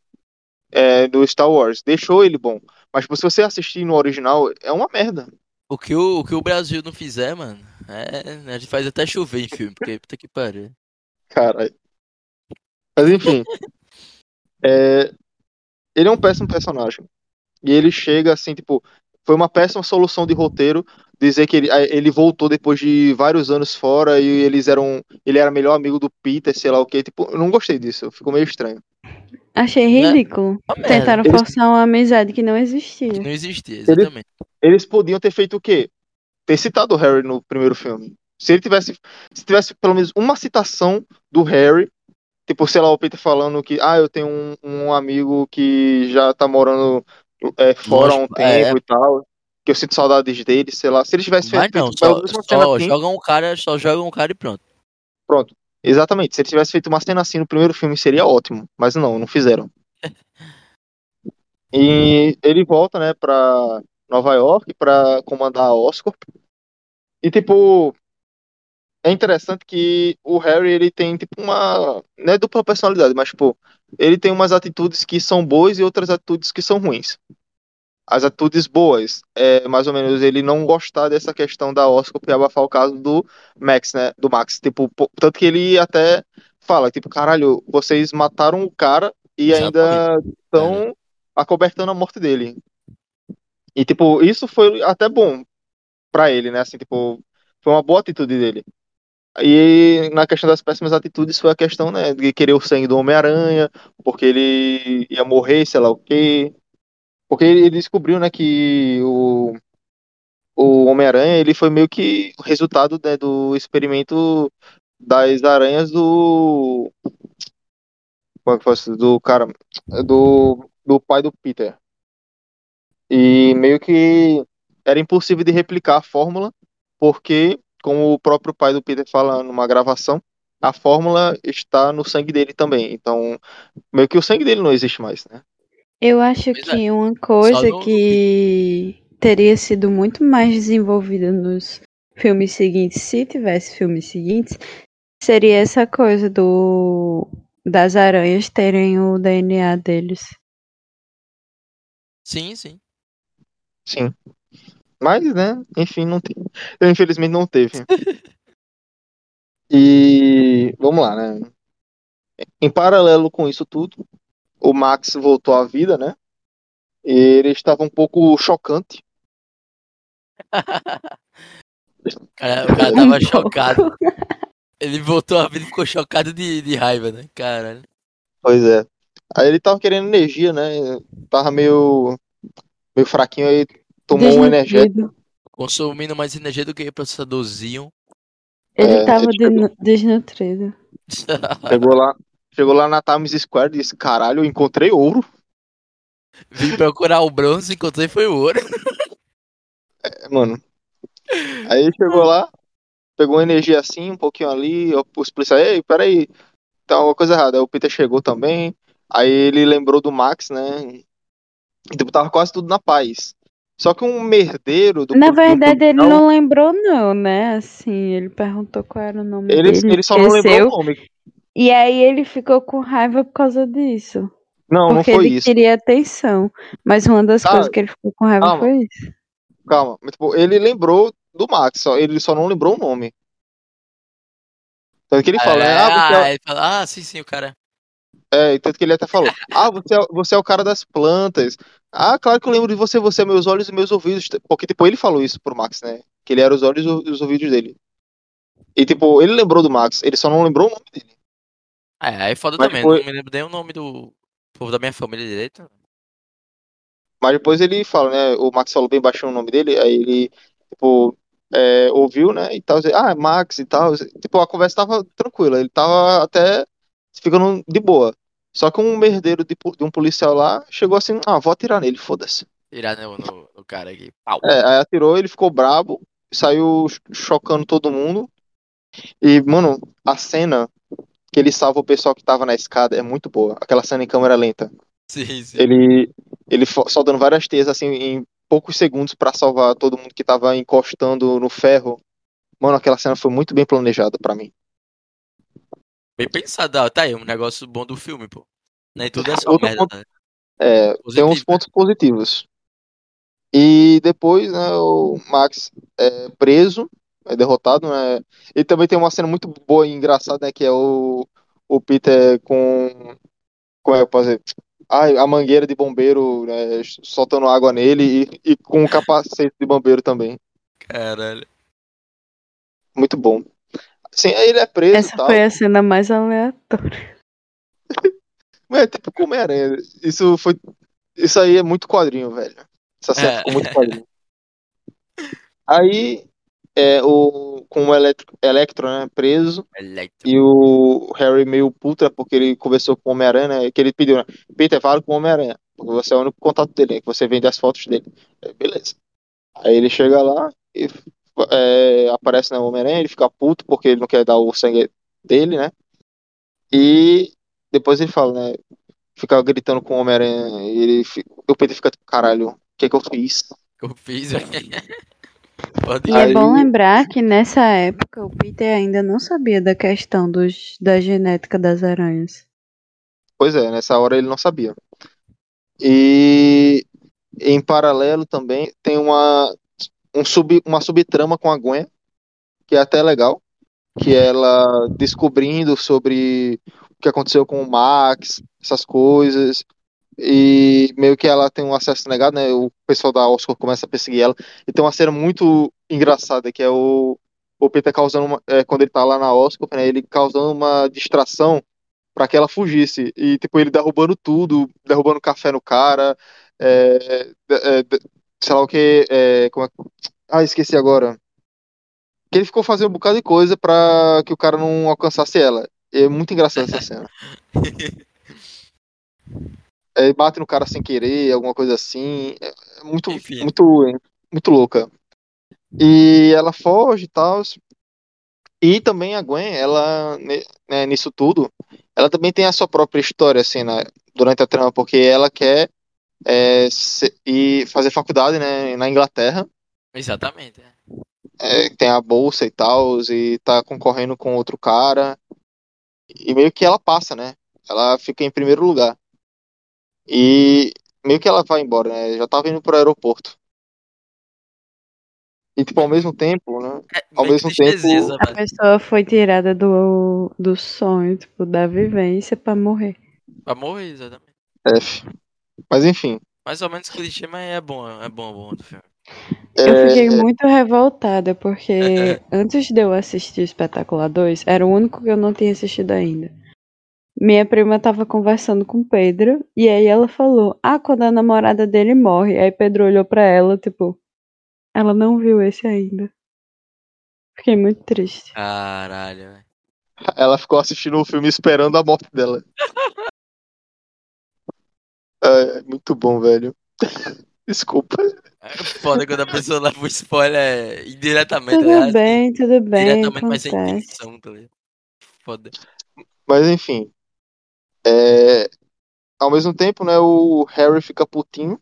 é, do Star Wars, deixou ele bom. Mas tipo, se você assistir no original, é uma merda. O que o, o que o Brasil não fizer, mano, é, a gente faz até chover em filme, porque puta que pariu. Caralho. Mas enfim, é, ele é um péssimo personagem. E ele chega assim, tipo, foi uma péssima solução de roteiro dizer que ele, ele voltou depois de vários anos fora e eles eram, ele era melhor amigo do Peter, sei lá o quê. Tipo, eu não gostei disso, ficou meio estranho. Achei Né? ridículo. Merda. Tentaram Eles- forçar uma amizade que não Que existia. não existia, exatamente. Eles podiam ter feito o quê? Ter citado o Harry no primeiro filme. Se ele tivesse, se tivesse pelo menos uma citação do Harry, tipo, sei lá, o Peter falando que, ah, eu tenho um, um amigo que já tá morando é, fora há um é, tempo e tal, que eu sinto saudades dele, sei lá. Se ele tivesse Mas feito, não, feito pelo só, só assim, jogam um cara, só jogam um cara e pronto. pronto. Exatamente. Se ele tivesse feito uma cena assim no primeiro filme, seria ótimo. Mas não, não fizeram. E ele volta, né, pra Nova York pra comandar a Oscorp. E, tipo, é interessante que o Harry, ele tem, tipo, uma... Não é dupla personalidade, mas, tipo, ele tem umas atitudes que são boas e outras atitudes que são ruins. As atitudes boas é, mais ou menos, ele não gostar dessa questão da Oscorp e abafar o caso do Max, né, do Max. Tipo, tanto que ele até fala, tipo, caralho, vocês mataram o cara e ainda estão acobertando a morte dele. E, tipo, isso foi até bom pra ele, né? Assim, tipo, foi uma boa atitude dele. E na questão das péssimas atitudes foi a questão, né, de querer o sangue do Homem-Aranha, porque ele ia morrer, sei lá o quê. Porque ele descobriu, né, que o, o Homem-Aranha, ele foi meio que o resultado, né, do experimento das aranhas do... Como é que fosse? Do cara... Do, do pai do Peter. E meio que era impossível de replicar a fórmula, porque, como o próprio pai do Peter fala numa gravação, a fórmula está no sangue dele também. Então, meio que o sangue dele não existe mais, né? Eu acho Pois é. que uma coisa no- que teria sido muito mais desenvolvida nos filmes seguintes, se tivesse filmes seguintes, seria essa coisa do das aranhas terem o DNA deles. Sim, sim. Sim. Mas, né, enfim, não tem. Eu, infelizmente não teve. E vamos lá, né? Em paralelo com isso tudo, o Max voltou à vida, né? Ele estava um pouco chocante. O cara, o cara tava chocado. Ele voltou a vida e ficou chocado de, de raiva, né? Caralho. Pois é. Aí ele tava querendo energia, né? Tava meio, meio fraquinho, aí tomou um energético. Desnutrido. Consumindo mais energia do que processadorzinho. Ele É, tava ele chegou- denu- desnutrido. Chegou lá, chegou lá na Times Square e disse, caralho, eu encontrei ouro. Vim procurar o bronze, encontrei foi o ouro. É, mano. Aí chegou lá, pegou energia assim, um pouquinho ali, os policiais, ei, peraí, tá uma coisa errada. Aí o Peter chegou também, aí ele lembrou do Max, né? E tipo, tava quase tudo na paz. Só que um merdeiro do Na do verdade, ele policial, não lembrou, não, né? Assim, ele perguntou qual era o nome ele, dele. ele só não lembrou esqueceu. o nome. E aí ele ficou com raiva por causa disso. Não, não porque foi ele isso. queria atenção. Mas uma das Ah, coisas que ele ficou com raiva calma. foi isso. Calma, tipo, ele lembrou do Max, só, ele só não lembrou o nome. Tanto que ele fala, né? Ah, você é, ah, ele fala, ah, sim, sim, o cara. É, tanto que ele até falou: Ah, você é, você é o cara das plantas. Ah, claro que eu lembro de você, você é meus olhos e meus ouvidos. Porque, tipo, ele falou isso pro Max, né? Que ele era os olhos e os ouvidos dele. E, tipo, ele lembrou do Max, ele só não lembrou o nome dele. É, aí foda Mas também, foi- não me lembro nem o nome do povo da minha família direito. Mas depois ele fala, né? O Max falou bem baixinho o nome dele, aí ele, tipo, é, ouviu, né, e tal, ah, é Max e tal, tipo, a conversa tava tranquila, ele tava até ficando de boa. Só que um merdeiro de, de um policial lá chegou assim, ah, vou atirar nele, foda-se. Tirar no, no, no cara aqui. Pau. É, aí atirou, ele ficou brabo, saiu chocando todo mundo. E, mano, a cena que ele salva o pessoal que tava na escada é muito boa. Aquela cena em câmera lenta. Sim, sim. Ele, ele fo- soltando várias teias, assim, em poucos segundos pra salvar todo mundo que tava encostando no ferro. Mano, aquela cena foi muito bem planejada pra mim. Bem pensado. ó, Tá aí, um negócio bom do filme, pô. Nem tudo é só Outro merda. ponto- né? É, tem Positivo, uns pontos positivos. E depois, né, o Max é preso, é derrotado, né? E também tem uma cena muito boa e engraçada, né, que é o, o Peter com, como é que eu posso dizer? Ai, a mangueira de bombeiro, né, soltando água nele e, e com o capacete de bombeiro também. Caralho. Muito bom. Sim, aí ele é preso Essa tal. foi a cena mais aleatória. É tipo como Homem-Aranha. Isso foi. Isso aí é muito quadrinho, velho. Essa cena É. ficou muito quadrinho. Aí, é, o, com o Electro, Electro né, preso, Electro. e o Harry meio puta, porque ele conversou com o Homem-Aranha, né, que ele pediu, né, Peter, fala com o Homem-Aranha, porque você é o único contato dele, né, que você vende as fotos dele. É, beleza. Aí ele chega lá e é, aparece né, o Homem-Aranha, ele fica puto porque ele não quer dar o sangue dele, né, e depois ele fala, né, fica gritando com o Homem-Aranha, e ele, fi- o Peter fica tipo, caralho, o que que eu fiz? que eu fiz. Pode E Aí- é bom lembrar que nessa época o Peter ainda não sabia da questão dos, da genética das aranhas. Pois é, nessa hora ele não sabia. E em paralelo também tem uma, um sub, uma subtrama com a Gwen, que é até legal, que ela descobrindo sobre o que aconteceu com o Max, essas coisas, e meio que ela tem um acesso negado, né? O pessoal da Oscar começa a perseguir ela, e tem uma cena muito engraçada, que é o, o Peter causando, uma, é, quando ele tá lá na Oscar, né? Ele causando uma distração pra que ela fugisse. E, tipo, ele derrubando tudo, derrubando café no cara, é, é, sei lá o que, é, como é, ah, esqueci agora. Que ele ficou fazendo um bocado de coisa pra que o cara não alcançasse ela. É muito engraçada essa cena. É, bate no cara sem querer, alguma coisa assim. É, é muito, Enfim. muito, muito louca. E ela foge e tal. E também a Gwen, ela, né, nisso tudo, ela também tem a sua própria história, assim, né, durante a trama, porque ela quer é, se- ir fazer faculdade, né, na Inglaterra, Exatamente. é. é, tem a bolsa e tal, e tá concorrendo com outro cara, e meio que ela passa, né, ela fica em primeiro lugar. E meio que ela vai embora, né, já tava indo pro aeroporto. E, tipo, ao mesmo tempo, né, É, Ao mesmo tristeza, A pessoa foi tirada do, do sonho, tipo, da vivência pra morrer. Pra morrer, exatamente. F. Mas, enfim. Mais ou menos clichê, mas é bom, é bom, bom do filme. Eu é, fiquei muito revoltada, porque antes de eu assistir o Espetacular 2, era o único que eu não tinha assistido ainda. Minha prima tava conversando com o Pedro, e aí ela falou: Ah, quando a namorada dele morre. Aí Pedro olhou pra ela, tipo, ela não viu esse ainda. Fiquei muito triste. Caralho, velho. Ela ficou assistindo o filme esperando a morte dela. É, muito bom, velho. Desculpa. É foda quando a pessoa leva o spoiler indiretamente, Tudo bem, tudo bem, Diretamente, mas sem acontece. intenção, tá ligado? Foda. Mas enfim. É, Ao mesmo tempo, né, o Harry fica putinho,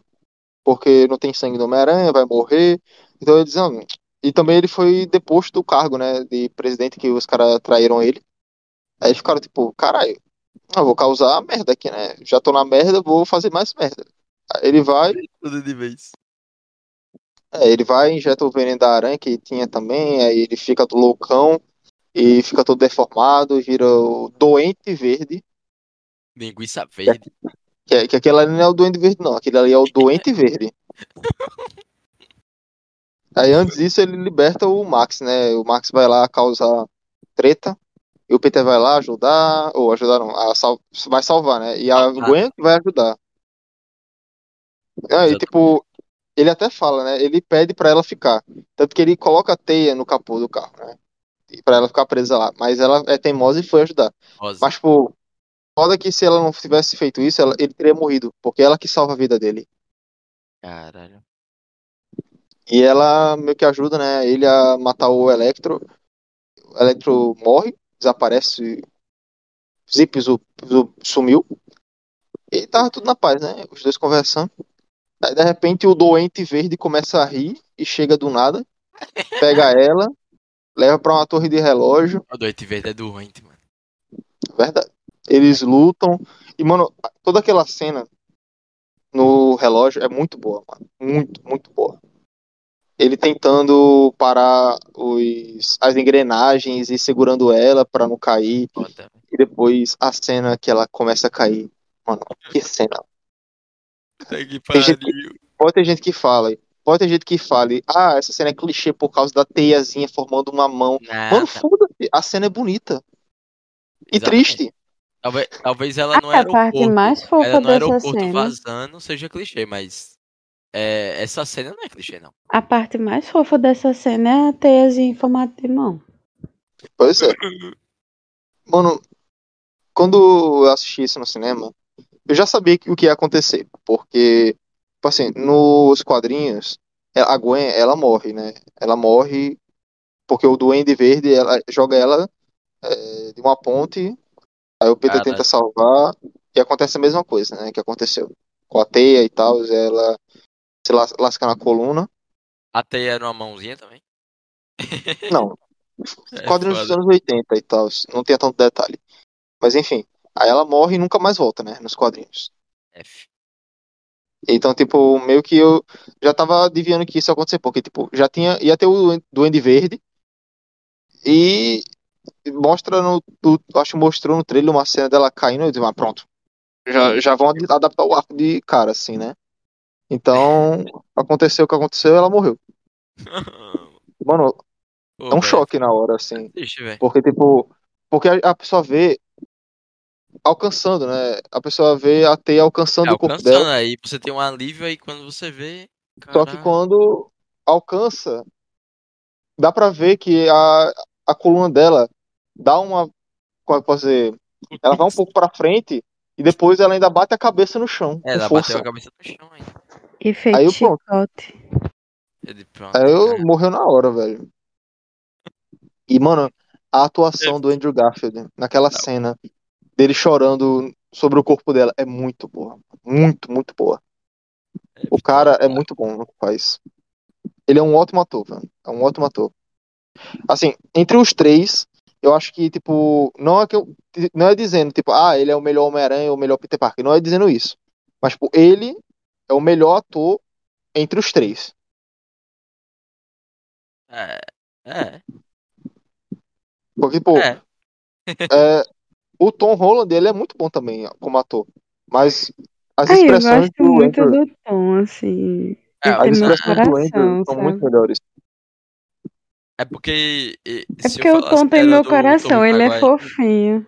porque não tem sangue do Homem-Aranha, vai morrer. Então ele diz, "Ah, E também ele foi deposto do cargo, né, de presidente, que os caras traíram ele. Aí eles ficaram tipo, caralho, eu vou causar merda aqui, né? Já tô na merda, vou fazer mais merda. Aí ele vai, Tudo de vez. É, ele vai, injeta o veneno da aranha que tinha também, aí ele fica do loucão e fica todo deformado, vira o doente verde. Linguiça verde. Que, é- que aquele ali não é o doente verde, não, aquele ali é o doente verde. Aí antes disso ele liberta o Max, né? O Max vai lá causar treta. E o Peter vai lá ajudar, ou ajudar não, a sal- vai salvar, né? E a Ah. Gwen vai ajudar. Aí, tipo, ele até fala, né? Ele pede pra ela ficar. Tanto que ele coloca a teia no capô do carro, né? Pra ela ficar presa lá. Mas ela é teimosa e foi ajudar. Rosa. Mas, tipo, foda que se ela não tivesse feito isso, ela- ele teria morrido. Porque é ela que salva a vida dele. Caralho. E ela meio que ajuda, né? Ele a matar o Electro. O Electro morre, desaparece. Zip sumiu. E tava tudo na paz, né? Os dois conversando. Aí de repente o doente verde começa a rir e chega do nada. Pega ela, leva pra uma torre de relógio. O doente verde é doente, mano. Verdade. Eles lutam. E, mano, toda aquela cena no relógio é muito boa, mano. Muito, muito boa. Ele tentando parar os, as engrenagens e segurando ela pra não cair. Foda. E depois a cena que ela começa a cair. Mano, que cena. Que Tem gente pariu. Pode ter gente que fale. Pode ter gente que fale, ah, essa cena é clichê por causa da teiazinha formando uma mão. Nada. Mano, foda-se, a cena é bonita. E Exatamente. triste. Talvez, talvez ela no a parte aeroporto. mais fofa Ela no dessa aeroporto cena. vazando seja clichê, mas. É, essa cena não é clichê, não. A parte mais fofa dessa cena é a teiazinha em formato de mão. Pois é. Mano, quando eu assisti isso no cinema, eu já sabia o que ia acontecer. Porque, tipo assim, nos quadrinhos, a Gwen, ela morre, né? Ela morre porque o Duende Verde ela, joga ela é, de uma ponte, aí o Peter Caralho. tenta salvar, e acontece a mesma coisa, né? Que aconteceu com a teia e tal, ela se las- lasca na coluna. A teia era uma mãozinha também. Não, É quadrinhos dos anos 80 e tal, não tinha tanto detalhe. Mas enfim, aí ela morre e nunca mais volta, né? Nos quadrinhos. F. Então, tipo, meio que eu já tava adivinhando que isso ia acontecer, porque, tipo, já tinha, ia ter o Duende Verde e mostra no, do- acho que mostrou no trailer uma cena dela caindo e eu disse, ah, pronto, já, já vão ad- adaptar o arco de cara, assim, né? Então, aconteceu o que aconteceu ela morreu. Mano, é um choque na hora, assim, velho. porque, tipo, porque a, a pessoa vê alcançando, né? A pessoa vê a teia alcançando É, o corpo alcançando dela. aí, você tem um alívio aí quando você vê. Só que caralho. quando alcança, dá pra ver que a, a coluna dela dá uma. Como é que posso dizer? Ela vai um pouco pra frente e depois ela ainda bate a cabeça no chão. É, ela força. bateu a cabeça no chão aí. E feito Aí eu chicote. Ele, pronto. Aí eu cara. morreu na hora, velho. E, mano, a atuação do Andrew Garfield naquela cena dele chorando sobre o corpo dela é muito boa. Muito, muito boa. É, O cara é muito bom no que faz. Ele é um ótimo ator, velho. É um ótimo ator. Assim, entre os três, eu acho que, tipo, não é que eu. Não é dizendo, tipo, ah, ele é o melhor Homem-Aranha ou o melhor Peter Parker. Não é dizendo isso. Mas, tipo, ele é o melhor ator entre os três. É. É. Porque, pô, É. é, o Tom Holland, ele é muito bom também como ator. Mas as Ai, eu expressões gosto do muito Andrew, do tom, assim. É, as expressões do Andrew coração, são muito sabe? melhores. É porque. e- É porque eu o Tom tem meu coração, ele é fofinho.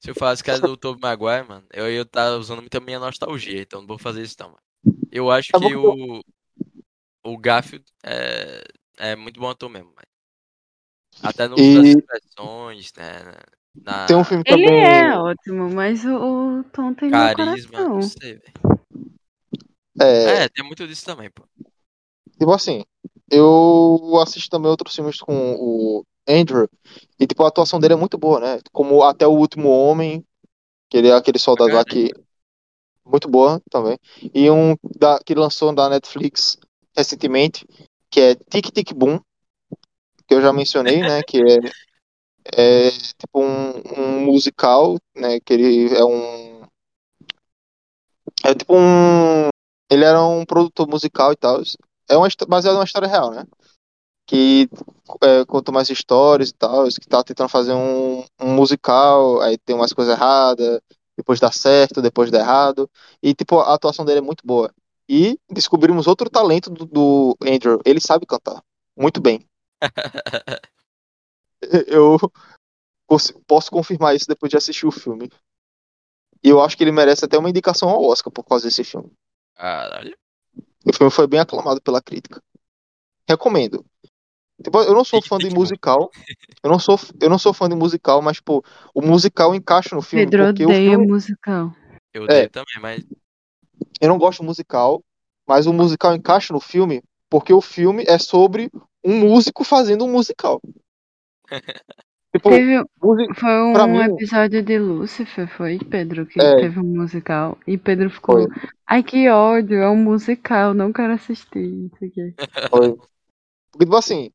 Se eu falasse que era do Tobey Maguire, mano, eu ia estar usando muito a minha nostalgia, então não vou fazer isso não, mano. Eu acho É que o. O Garfield é, é muito bom ator mesmo, mano. Até no uso E- das expressões, né? Na Tem um filme Ele também. é ótimo, mas o, o Tom tem meu carisma, coração. não sei, velho. É, É, tem muito disso também, pô. Tipo assim, eu assisto também outros filmes com o Andrew, e tipo, a atuação dele é muito boa, né? Como Até o Último Homem, que ele é aquele soldado lá que. Muito boa também. E um da, que lançou da Netflix recentemente, que é Tic Tic Boom, que eu já mencionei, né? Que é, é tipo um, um musical, né? Que ele é um. É tipo um. Ele era um produtor musical e tal. É uma, baseado numa história real, né? Que é, conta mais histórias e tal. Que tá tentando fazer um, um musical, aí tem umas coisas erradas, depois dá certo, depois dá errado. E, tipo, a atuação dele é muito boa. E descobrimos outro talento do, do Andrew. Ele sabe cantar. Muito bem. Eu posso confirmar isso depois de assistir o filme. E eu acho que ele merece até uma indicação ao Oscar por causa desse filme. Caralho. O filme foi bem aclamado pela crítica. Recomendo. Tipo, eu não sou fã de musical. Eu não sou, eu não sou fã de musical, mas, pô, o musical encaixa no filme. Pedro porque o odeia filme, musical. Eu odeio É. também, mas. eu não gosto de musical, mas o musical encaixa no filme porque o filme é sobre um músico fazendo um musical. tipo, Teve, foi um mim- episódio de Lúcifer, foi, Pedro, que É. teve um musical. E Pedro ficou, Foi. ai que ódio, é um musical, não quero assistir. Não sei o quê. Foi. Porque, tipo assim,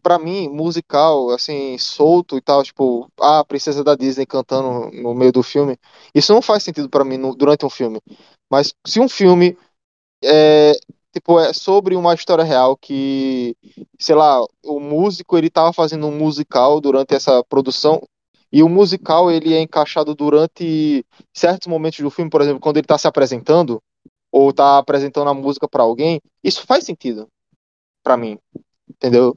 pra mim, musical, assim, solto e tal, tipo, a princesa da Disney cantando no meio do filme, isso não faz sentido pra mim no- durante um filme. Mas se um filme é, tipo, é sobre uma história real que, sei lá, o músico, ele tava fazendo um musical durante essa produção, e o musical, ele é encaixado durante certos momentos do filme, por exemplo, quando ele tá se apresentando, ou tá apresentando a música pra alguém, isso faz sentido pra mim. Entendeu?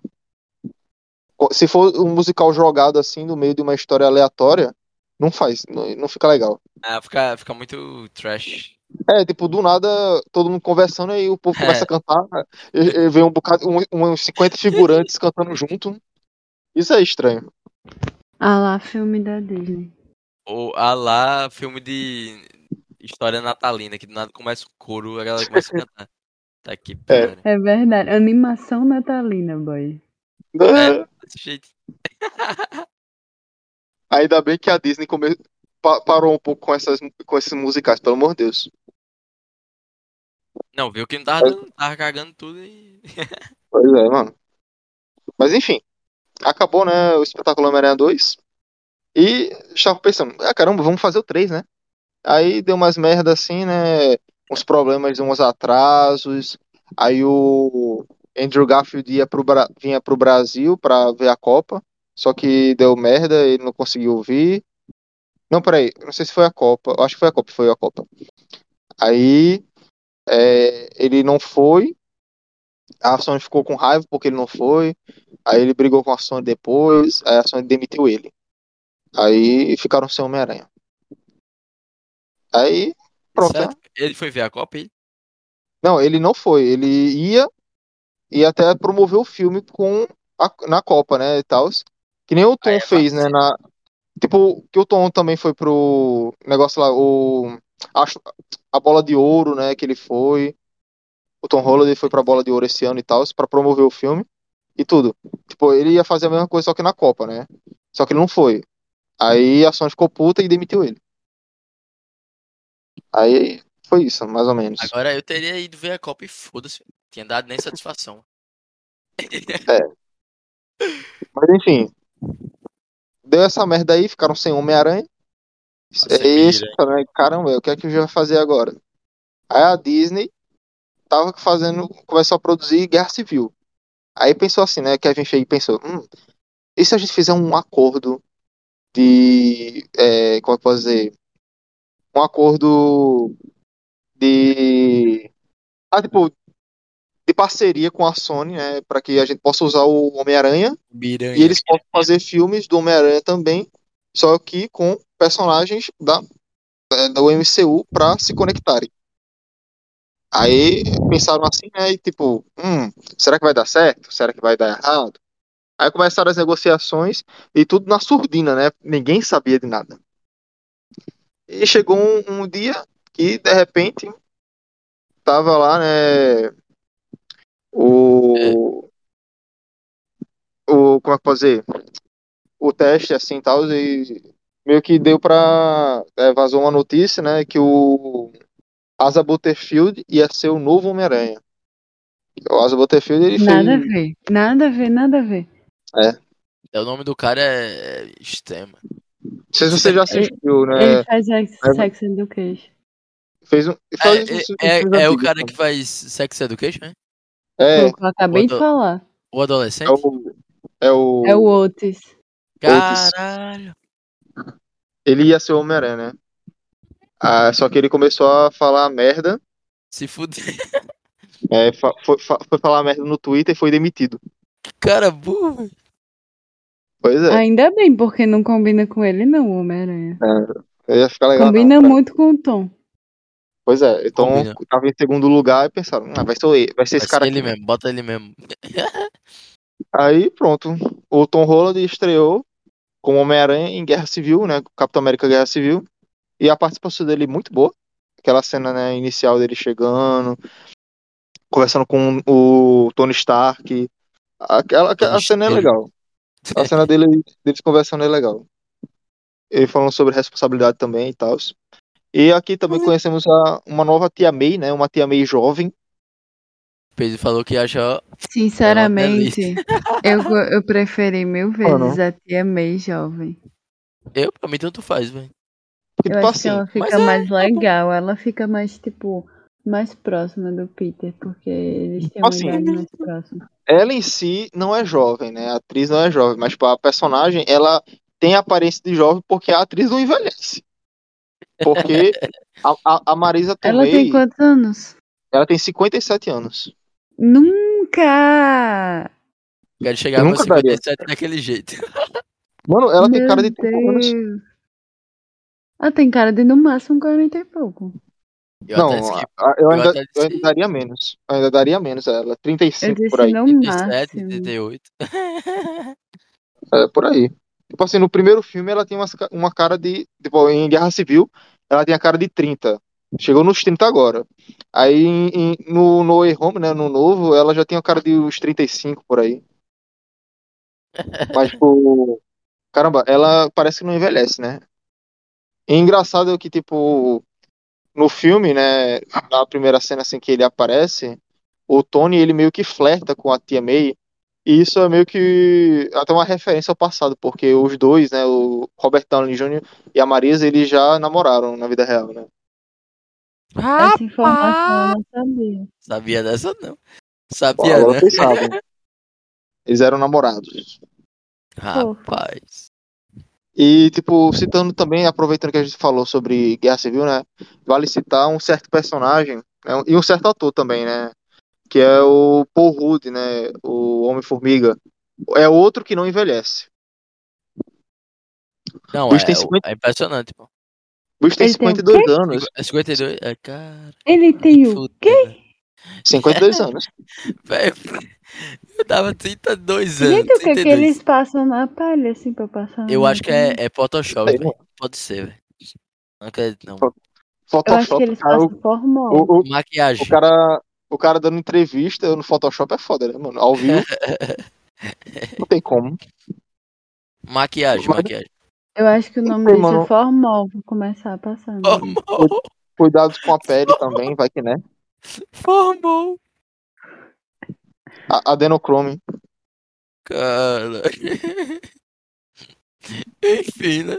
Se for um musical jogado assim no meio de uma história aleatória, não faz, não, não fica legal. Ah, fica, fica muito trash. É, tipo, do nada, todo mundo conversando aí o povo É. começa a cantar, e, e vem um bocado, um, uns 50 figurantes cantando junto. Isso é estranho. Ah lá, filme da Disney. Ou a lá, filme de história natalina, que do nada começa o coro, a galera começa a cantar. Tá aqui, É. É verdade, animação natalina, boy. É, desse jeito. Ainda bem que a Disney come... pa- parou um pouco com, essas, com esses musicais, pelo amor de Deus. Não, viu que não tava, dando, tava cagando tudo e. Pois é, mano. Mas enfim, acabou, né, o espetáculo Homem-Aranha 2. E estava pensando, ah, caramba, vamos fazer o 3, né? Aí deu umas merda assim, né? Uns problemas, uns atrasos. Aí o Andrew Garfield ia pro vinha pro Brasil pra ver a Copa. Só que deu merda, ele não conseguiu vir. Não, peraí, não sei se foi a Copa. Eu acho que foi a Copa, foi a Copa. Aí é, ele não foi. A Sony ficou com raiva porque ele não foi. Aí ele brigou com a Sony depois. Aí a Sony demitiu ele. Aí ficaram sem Homem-Aranha. Aí, pronto. né? Ele foi ver a Copa. Não, ele não foi. Ele ia e até promoveu o filme com a- na Copa, né, e tal. Que nem o Tom é fez, né, na tipo, que o Tom também foi pro negócio lá, o acho a bola de ouro, né, que ele foi. O Tom Holland foi pra bola de ouro esse ano e tal, pra promover o filme e tudo. Tipo, ele ia fazer a mesma coisa só que na Copa, né? Só que ele não foi. Aí a Sony ficou puta e demitiu ele. Aí foi isso, mais ou menos. Agora eu teria ido ver a Copa e foda-se. Tinha dado nem satisfação. Mas enfim. Deu essa merda aí, ficaram sem Homem-Aranha. Nossa, É isso, né? Caramba, o que é que a gente vai fazer agora? Aí a Disney tava fazendo, começou a produzir Guerra Civil. Aí pensou assim, né? Kevin Feige pensou, hum, e se a gente fizer um acordo de, é, como é que eu posso dizer? Um acordo de, ah, tipo, de parceria com a Sony, né? Para que a gente possa usar o Homem-Aranha e eles possam fazer filmes do Homem-Aranha também, só que com personagens da, da- do MCU pra se conectarem. Aí pensaram assim, né? E tipo, hum, será que vai dar certo? Será que vai dar errado? Aí começaram as negociações e tudo na surdina, né? Ninguém sabia de nada. E chegou um, um dia que de repente tava lá, né? O. O. Como é que eu posso dizer? O teste assim tal, e meio que deu pra. é, vazou uma notícia, né? Que o Asa Butterfield ia ser o novo Homem-Aranha. O Asa Butterfield ele Nada a fez. ver, nada a ver, nada a ver. É, O nome do cara é Stem. Não sei se você já assistiu, né? Ele faz Sex, é- sex Education. Fez um. É, Faz é, uns é, filmes é o antigos cara que faz Sex Education, né? É, que eu acabei de falar. O adolescente? é o. É o. É o Otis. Caralho. Ele ia ser o Homem-Aranha, né? Ah, só que ele começou a falar merda. Se fuder. é, foi, foi falar merda no Twitter e foi demitido. Cara burro. Pois é. Ainda bem, porque não combina com ele não, o Homem-Aranha. Ia ficar legal. Combina não, pra- muito com o Tom. Pois é, então Combina. tava em segundo lugar e pensaram, ah, vai ser, ele- vai ser esse Vai cara ser ele aqui. mesmo, bota ele mesmo. Aí pronto, o Tom Holland estreou como Homem-Aranha em Guerra Civil, né? Capitão América Guerra Civil. E a participação dele é muito boa. Aquela cena né, inicial dele chegando, conversando com o Tony Stark. Aquela, aquela- a cena é legal. A cena dele, deles conversando é legal. Ele falando sobre responsabilidade também e tal. E aqui também conhecemos a- uma nova tia May, né? Uma tia May jovem. Pedro falou que acha Sinceramente, eu, eu preferi mil vezes a tia May jovem. Eu, pra mim, tanto faz, velho. Porque, Eu tipo acho que assim, ela fica mas é- mais legal, ela fica mais, tipo, mais próxima do Peter, porque eles têm uma Assim, idade mais próxima. ela em si não é jovem, né? A atriz não é jovem, mas tipo, a personagem, ela tem a aparência de jovem porque a atriz não envelhece. Porque a, a, a Marisa Ela Tomei, tem quantos anos? ela tem 57 anos. Nunca! Quero chegar Eu no nunca daria. 57 daquele jeito. Mano, ela tem Meu cara de 30 anos. Ela tem cara de no máximo 40 e pouco. Eu Não, que eu, eu ainda, até eu ainda daria menos. Eu ainda daria menos a ela. Eu 35 por disse aí. no 37, máximo. 38. É, por aí. Tipo assim, no primeiro filme ela tem umas ca- uma cara de. Tipo, em Guerra Civil, ela tem a cara de 30. Chegou nos 30 agora. Aí em- no No Way Home, né? No novo, ela já tem a cara de uns 35 por aí. Mas, tipo. Caramba, ela parece que não envelhece, né? E engraçado é que, tipo, no filme, né? Na primeira cena assim que ele aparece, o Tony ele meio que flerta com a tia May. E isso é meio que até uma referência ao passado, porque os dois, né, o Robert Downey Jr. e a Marisa, eles já namoraram na vida real, né? Essa informação eu não sabia. Sabia dessa, não. Pô, Sabia, agora né? vocês sabem. Eles eram namorados. Rapaz. E, tipo, citando também, aproveitando que a gente falou sobre Guerra Civil, né? Vale citar um certo personagem né, e um certo ator também, né? Que é o Paul Rudd, né? O Homem-Formiga. É outro que não envelhece. Não, é, tem 50 é impressionante, pô. O bicho tem Ele tem o 52 anos. É 52, é, cara. Ele tem o quê? 52 anos. Velho, eu tava 32 anos. Gente, o que, que 32. eles passam na pele, assim, pra passar? Eu acho que é, é Photoshop, velho. Pode ser, velho. Não acredito, não. Eu acho que Photoshop, eles cara, o, passam formol. o, o, Maquiagem. o cara. O cara dando entrevista no Photoshop é foda, né, mano? Ao vivo. não tem como. Maquiagem, Mas- maquiagem. Eu acho que o nome Ei, disso mano. é formol. Vou começar a passar. né? Formou, Cuidados com a pele também, vai que né. formou. A- Adenocrome. Cara. Enfim, né?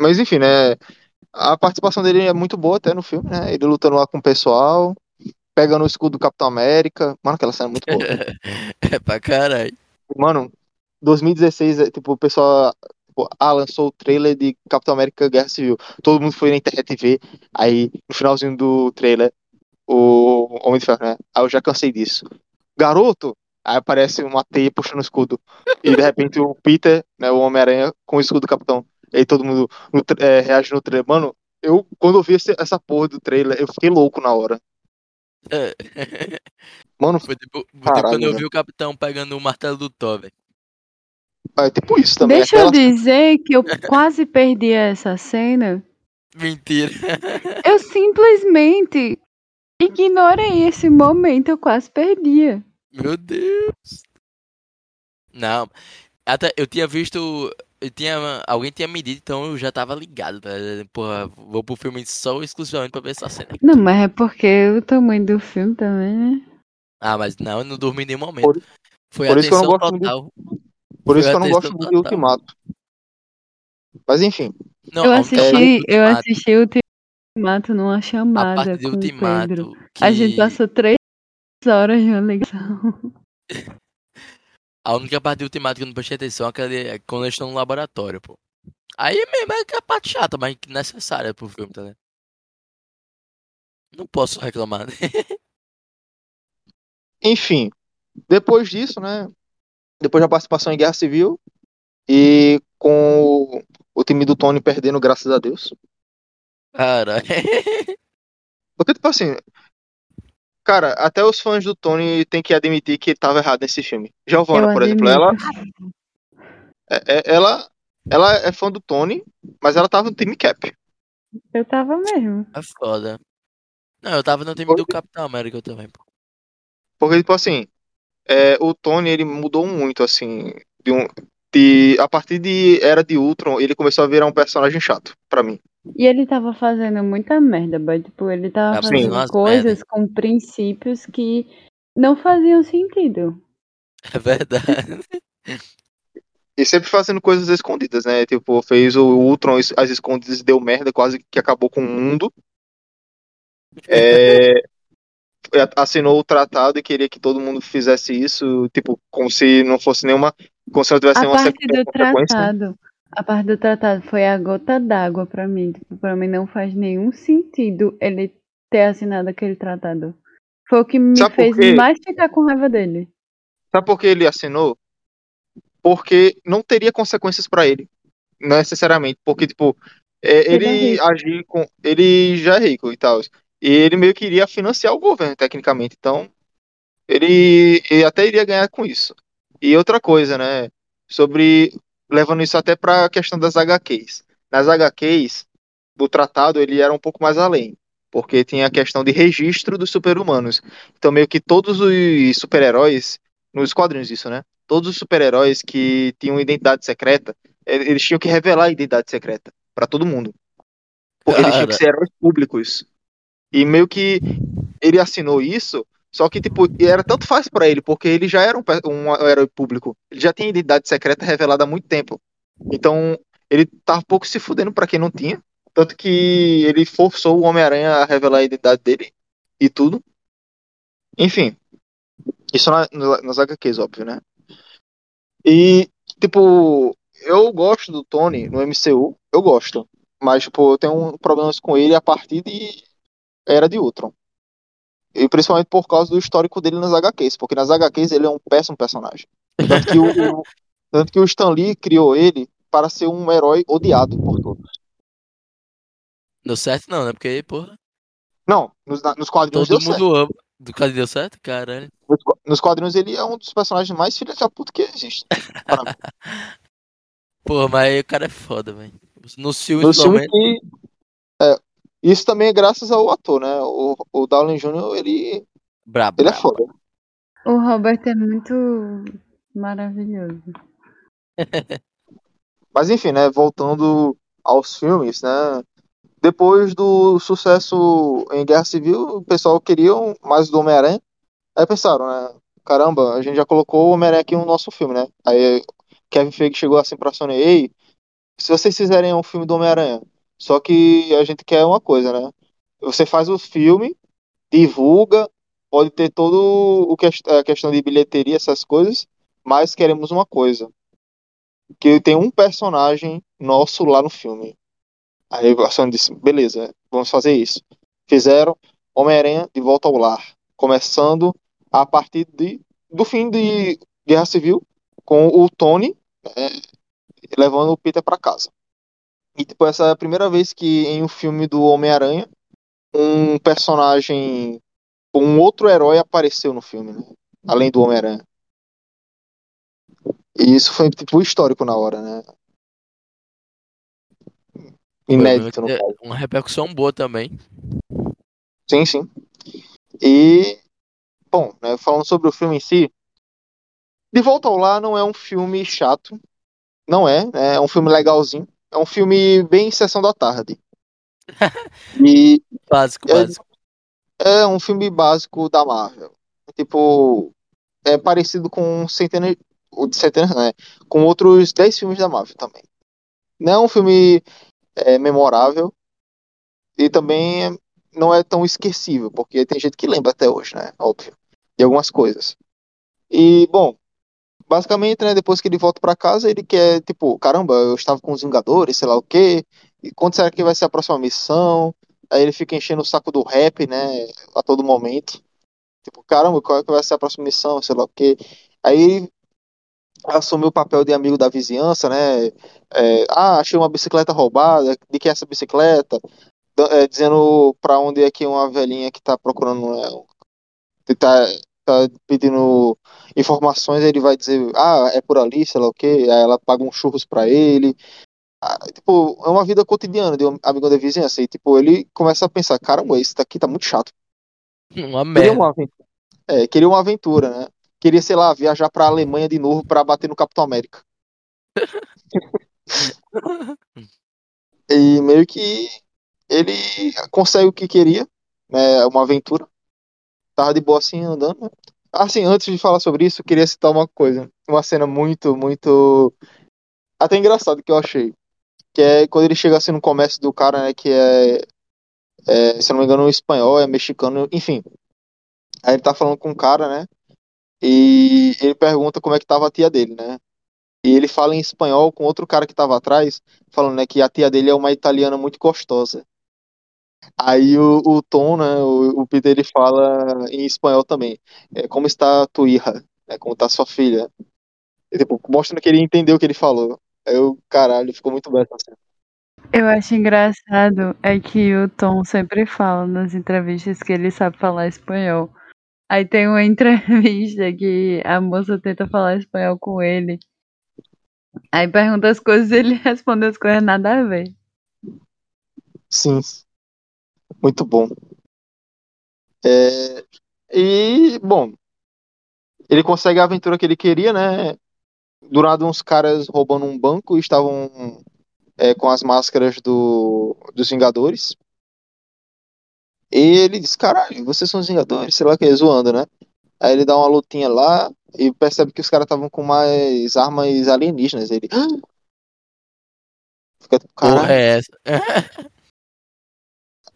Mas enfim, né? A participação dele é muito boa até no filme, né? Ele lutando lá com o pessoal, pegando o escudo do Capitão América. Mano, aquela cena é muito boa. É pra caralho. Mano, 2016, é, tipo, o pessoal tipo, ah, lançou o trailer de Capitão América Guerra Civil. Todo mundo foi na internet ver. Aí, no finalzinho do trailer, o Homem de Ferro, né? Aí eu já cansei disso. Garoto! Aí aparece uma teia puxando o escudo. E de repente o Peter, né, o Homem-Aranha, com o escudo do Capitão. E aí todo mundo no é, reage no trailer. Mano, eu, quando eu vi esse- essa porra do trailer, eu fiquei louco na hora. É. Mano, Foi tipo, foi tipo Caralho, quando eu vi o capitão pegando o martelo do Thor, velho. é tipo isso também. Deixa eu aquela- dizer que eu quase perdi essa cena. Mentira. Eu simplesmente ignorei esse momento, eu quase perdia. Meu Deus. Não. Até eu tinha visto. Eu tinha, alguém tinha me dito, então eu já tava ligado. Tá? Porra, vou pro filme só exclusivamente pra ver essa cena. Não, mas é porque o tamanho do filme também, né? Ah, mas não, eu não dormi em nenhum momento. Por- Foi por isso que eu atenção não gosto muito de- total. Por isso que eu não a gosto muito de total. Ultimato. Mas enfim. Não, eu a- assisti, a- eu a- assisti o Ultimato numa a chamada parte de com o Pedro. Ultimato. A gente que- passou três horas de uma ligação. A única parte de Ultimato que eu não prestei atenção é aquela é quando eles estão no laboratório, pô. Aí mesmo é que é a parte chata, mas necessária pro filme, tá ligado? Não posso reclamar, né? Enfim. Depois disso, né? Depois da participação em Guerra Civil. E com o, o time do Tony perdendo, graças a Deus. Caralho. Porque, tipo assim, cara, até os fãs do Tony têm que admitir que ele tava errado nesse filme. Giovanna, por exemplo, ela, é- é- ela, ela é fã do Tony, mas ela tava no time Cap. Eu tava mesmo. É foda. Não, eu tava no time do Capitão América também, pô. Porque, tipo assim, é, o Tony, ele mudou muito, assim, de um, de, a partir de Era de Ultron, ele começou a virar um personagem chato, pra mim. E ele tava fazendo muita merda, boy. Tipo, ele tava sim, fazendo coisas com princípios que não faziam sentido. É verdade. E sempre fazendo coisas escondidas, né? Tipo, fez o Ultron às escondidas deu merda, quase que acabou com o mundo. É, assinou o tratado e queria que todo mundo fizesse isso, tipo, como se não fosse nenhuma. Como se não tivesse A nenhuma parte do consequência. tratado, a parte do tratado foi a gota d'água pra mim. Tipo, pra mim não faz nenhum sentido ele ter assinado aquele tratado. Foi o que me Sabe fez mais ficar com raiva dele. Sabe por que ele assinou? Porque não teria consequências pra ele. Não necessariamente. Porque, tipo, é, Ele é ele agir com. Ele já é rico e tal. E ele meio que iria financiar o governo, tecnicamente. Então, ele, ele até iria ganhar com isso. E outra coisa, né? Sobre. Levando isso até pra questão das HQs. Nas HQs, do tratado, ele era um pouco mais além. Porque tinha a questão de registro dos super-humanos. Então, meio que todos os super-heróis. Nos quadrinhos, isso, né? Todos os super-heróis que tinham identidade secreta, eles tinham que revelar a identidade secreta pra todo mundo. Porque eles tinham que ser heróis públicos. E meio que ele assinou isso, só que tipo, era tanto fácil pra ele, porque ele já era um, um herói público. Ele já tinha identidade secreta revelada há muito tempo. Então, ele tava pouco se fudendo pra quem não tinha. Tanto que ele forçou o Homem-Aranha a revelar a identidade dele e tudo. Enfim. Isso na, nas HQs, óbvio, né? E, tipo, eu gosto do Tony no MCU, eu gosto. Mas, tipo, eu tenho um problemas com ele a partir de Era de Ultron. E principalmente por causa do histórico dele nas HQs, porque nas HQs ele é um péssimo personagem. Tanto que o, o- tanto que o Stan Lee criou ele para ser um herói odiado por todos. Deu certo não, né? Porque, porra, Não, nos, nos quadrinhos todo deu certo. mundo ama. Do cara deu certo? Caralho. Nos, nos quadrinhos ele é um dos personagens mais filha da puta que existe. Porra, mas o cara é foda, velho. No filme, No filme que. É, isso também é graças ao ator, né? O, o Downey Jr., ele, Brabo. ele é foda. O Robert é muito maravilhoso. Mas enfim, né? Voltando aos filmes, né? Depois do sucesso em Guerra Civil, o pessoal queria mais do Homem-Aranha. Aí pensaram, né? Caramba, a gente já colocou o Homem-Aranha aqui no nosso filme, né? Aí Kevin Feige chegou assim pra Sony, ei, se vocês fizerem um filme do Homem-Aranha, só que a gente quer uma coisa, né? Você faz o filme, divulga, pode ter todo o que a questão de bilheteria, essas coisas, mas queremos uma coisa. Que tem um personagem nosso lá no filme. Aí a Sony disse, beleza, vamos fazer isso. Fizeram Homem-Aranha de Volta ao Lar, começando a partir de, do fim de Guerra Civil, com o Tony é, levando o Peter para casa. E tipo, essa é a primeira vez que em um filme do Homem-Aranha, um personagem, um outro herói apareceu no filme, né? Além do Homem-Aranha. E isso foi tipo histórico na hora, né? Inédito, no Foi caso. Uma repercussão boa também. Sim, sim. E, bom, né, falando sobre o filme em si, De Volta ao Lar não é um filme chato, não é, né, é um filme legalzinho, é um filme bem sessão da tarde. E Básico, É- básico. é um filme básico da Marvel. Tipo, é parecido com centenas, ou de centenas, né, com outros 10 filmes da Marvel também. Não é um filme é, memorável e também não é tão esquecível, porque tem gente que lembra até hoje, né? Óbvio. De algumas coisas. E, bom, basicamente, né, depois que ele volta pra casa, ele quer, tipo, caramba, eu estava com os Vingadores, sei lá o quê. E quando será que vai ser a próxima missão? Aí ele fica enchendo o saco do rap, né, a todo momento. Tipo, caramba, qual é que vai ser a próxima missão, sei lá o quê. Aí assumiu o papel de amigo da vizinhança, né? É, ah, achei uma bicicleta roubada, de que é essa bicicleta? da- é, dizendo pra onde é que uma velhinha que tá procurando, né, que tá, tá pedindo informações, ele vai dizer, ah, é por ali, sei lá o quê, aí ela paga uns churros pra ele. Ah, tipo, é uma vida cotidiana de um amigo da vizinhança. E, tipo, ele começa a pensar, caramba, isso daqui tá muito chato. Uma Queria merda. uma aventura. É, queria uma aventura, né? Queria, sei lá, viajar pra Alemanha de novo pra bater no Capitão América. E meio que ele consegue o que queria, né? Uma aventura. Tava de boa assim, andando, né? Assim, antes de falar sobre isso, eu queria citar uma coisa. Uma cena muito, muito. Até engraçado que eu achei. Que é quando ele chega assim no comércio do cara, né? Que é, é, se não me engano, espanhol, é mexicano, enfim. Aí ele tá falando com um cara, né? E ele pergunta como é que tava a tia dele, né? E ele fala em espanhol com outro cara que tava atrás, falando, né, que a tia dele é uma italiana muito gostosa. Aí o, o Tom, né, o, o Peter, ele fala em espanhol também. É, como está tua hija? É, como está sua filha? E, tipo, mostrando que ele entendeu o que ele falou. Aí eu, caralho, ficou muito bem essa cena. Eu acho engraçado é que o Tom sempre fala nas entrevistas que ele sabe falar espanhol. Aí tem uma entrevista que a moça tenta falar espanhol com ele. Aí pergunta as coisas e ele responde as coisas nada a ver. Sim. Muito bom. É, e, bom, ele consegue a aventura que ele queria, né? Do nada, uns caras roubando um banco e estavam é, com as máscaras do, dos Vingadores. E ele diz: Caralho, vocês são os Vingadores, sei lá que, zoando, né? Aí ele dá uma lutinha lá e percebe que os caras estavam com mais armas alienígenas. Ele. "Ah!" Fica tipo, Porra, caralho. é essa?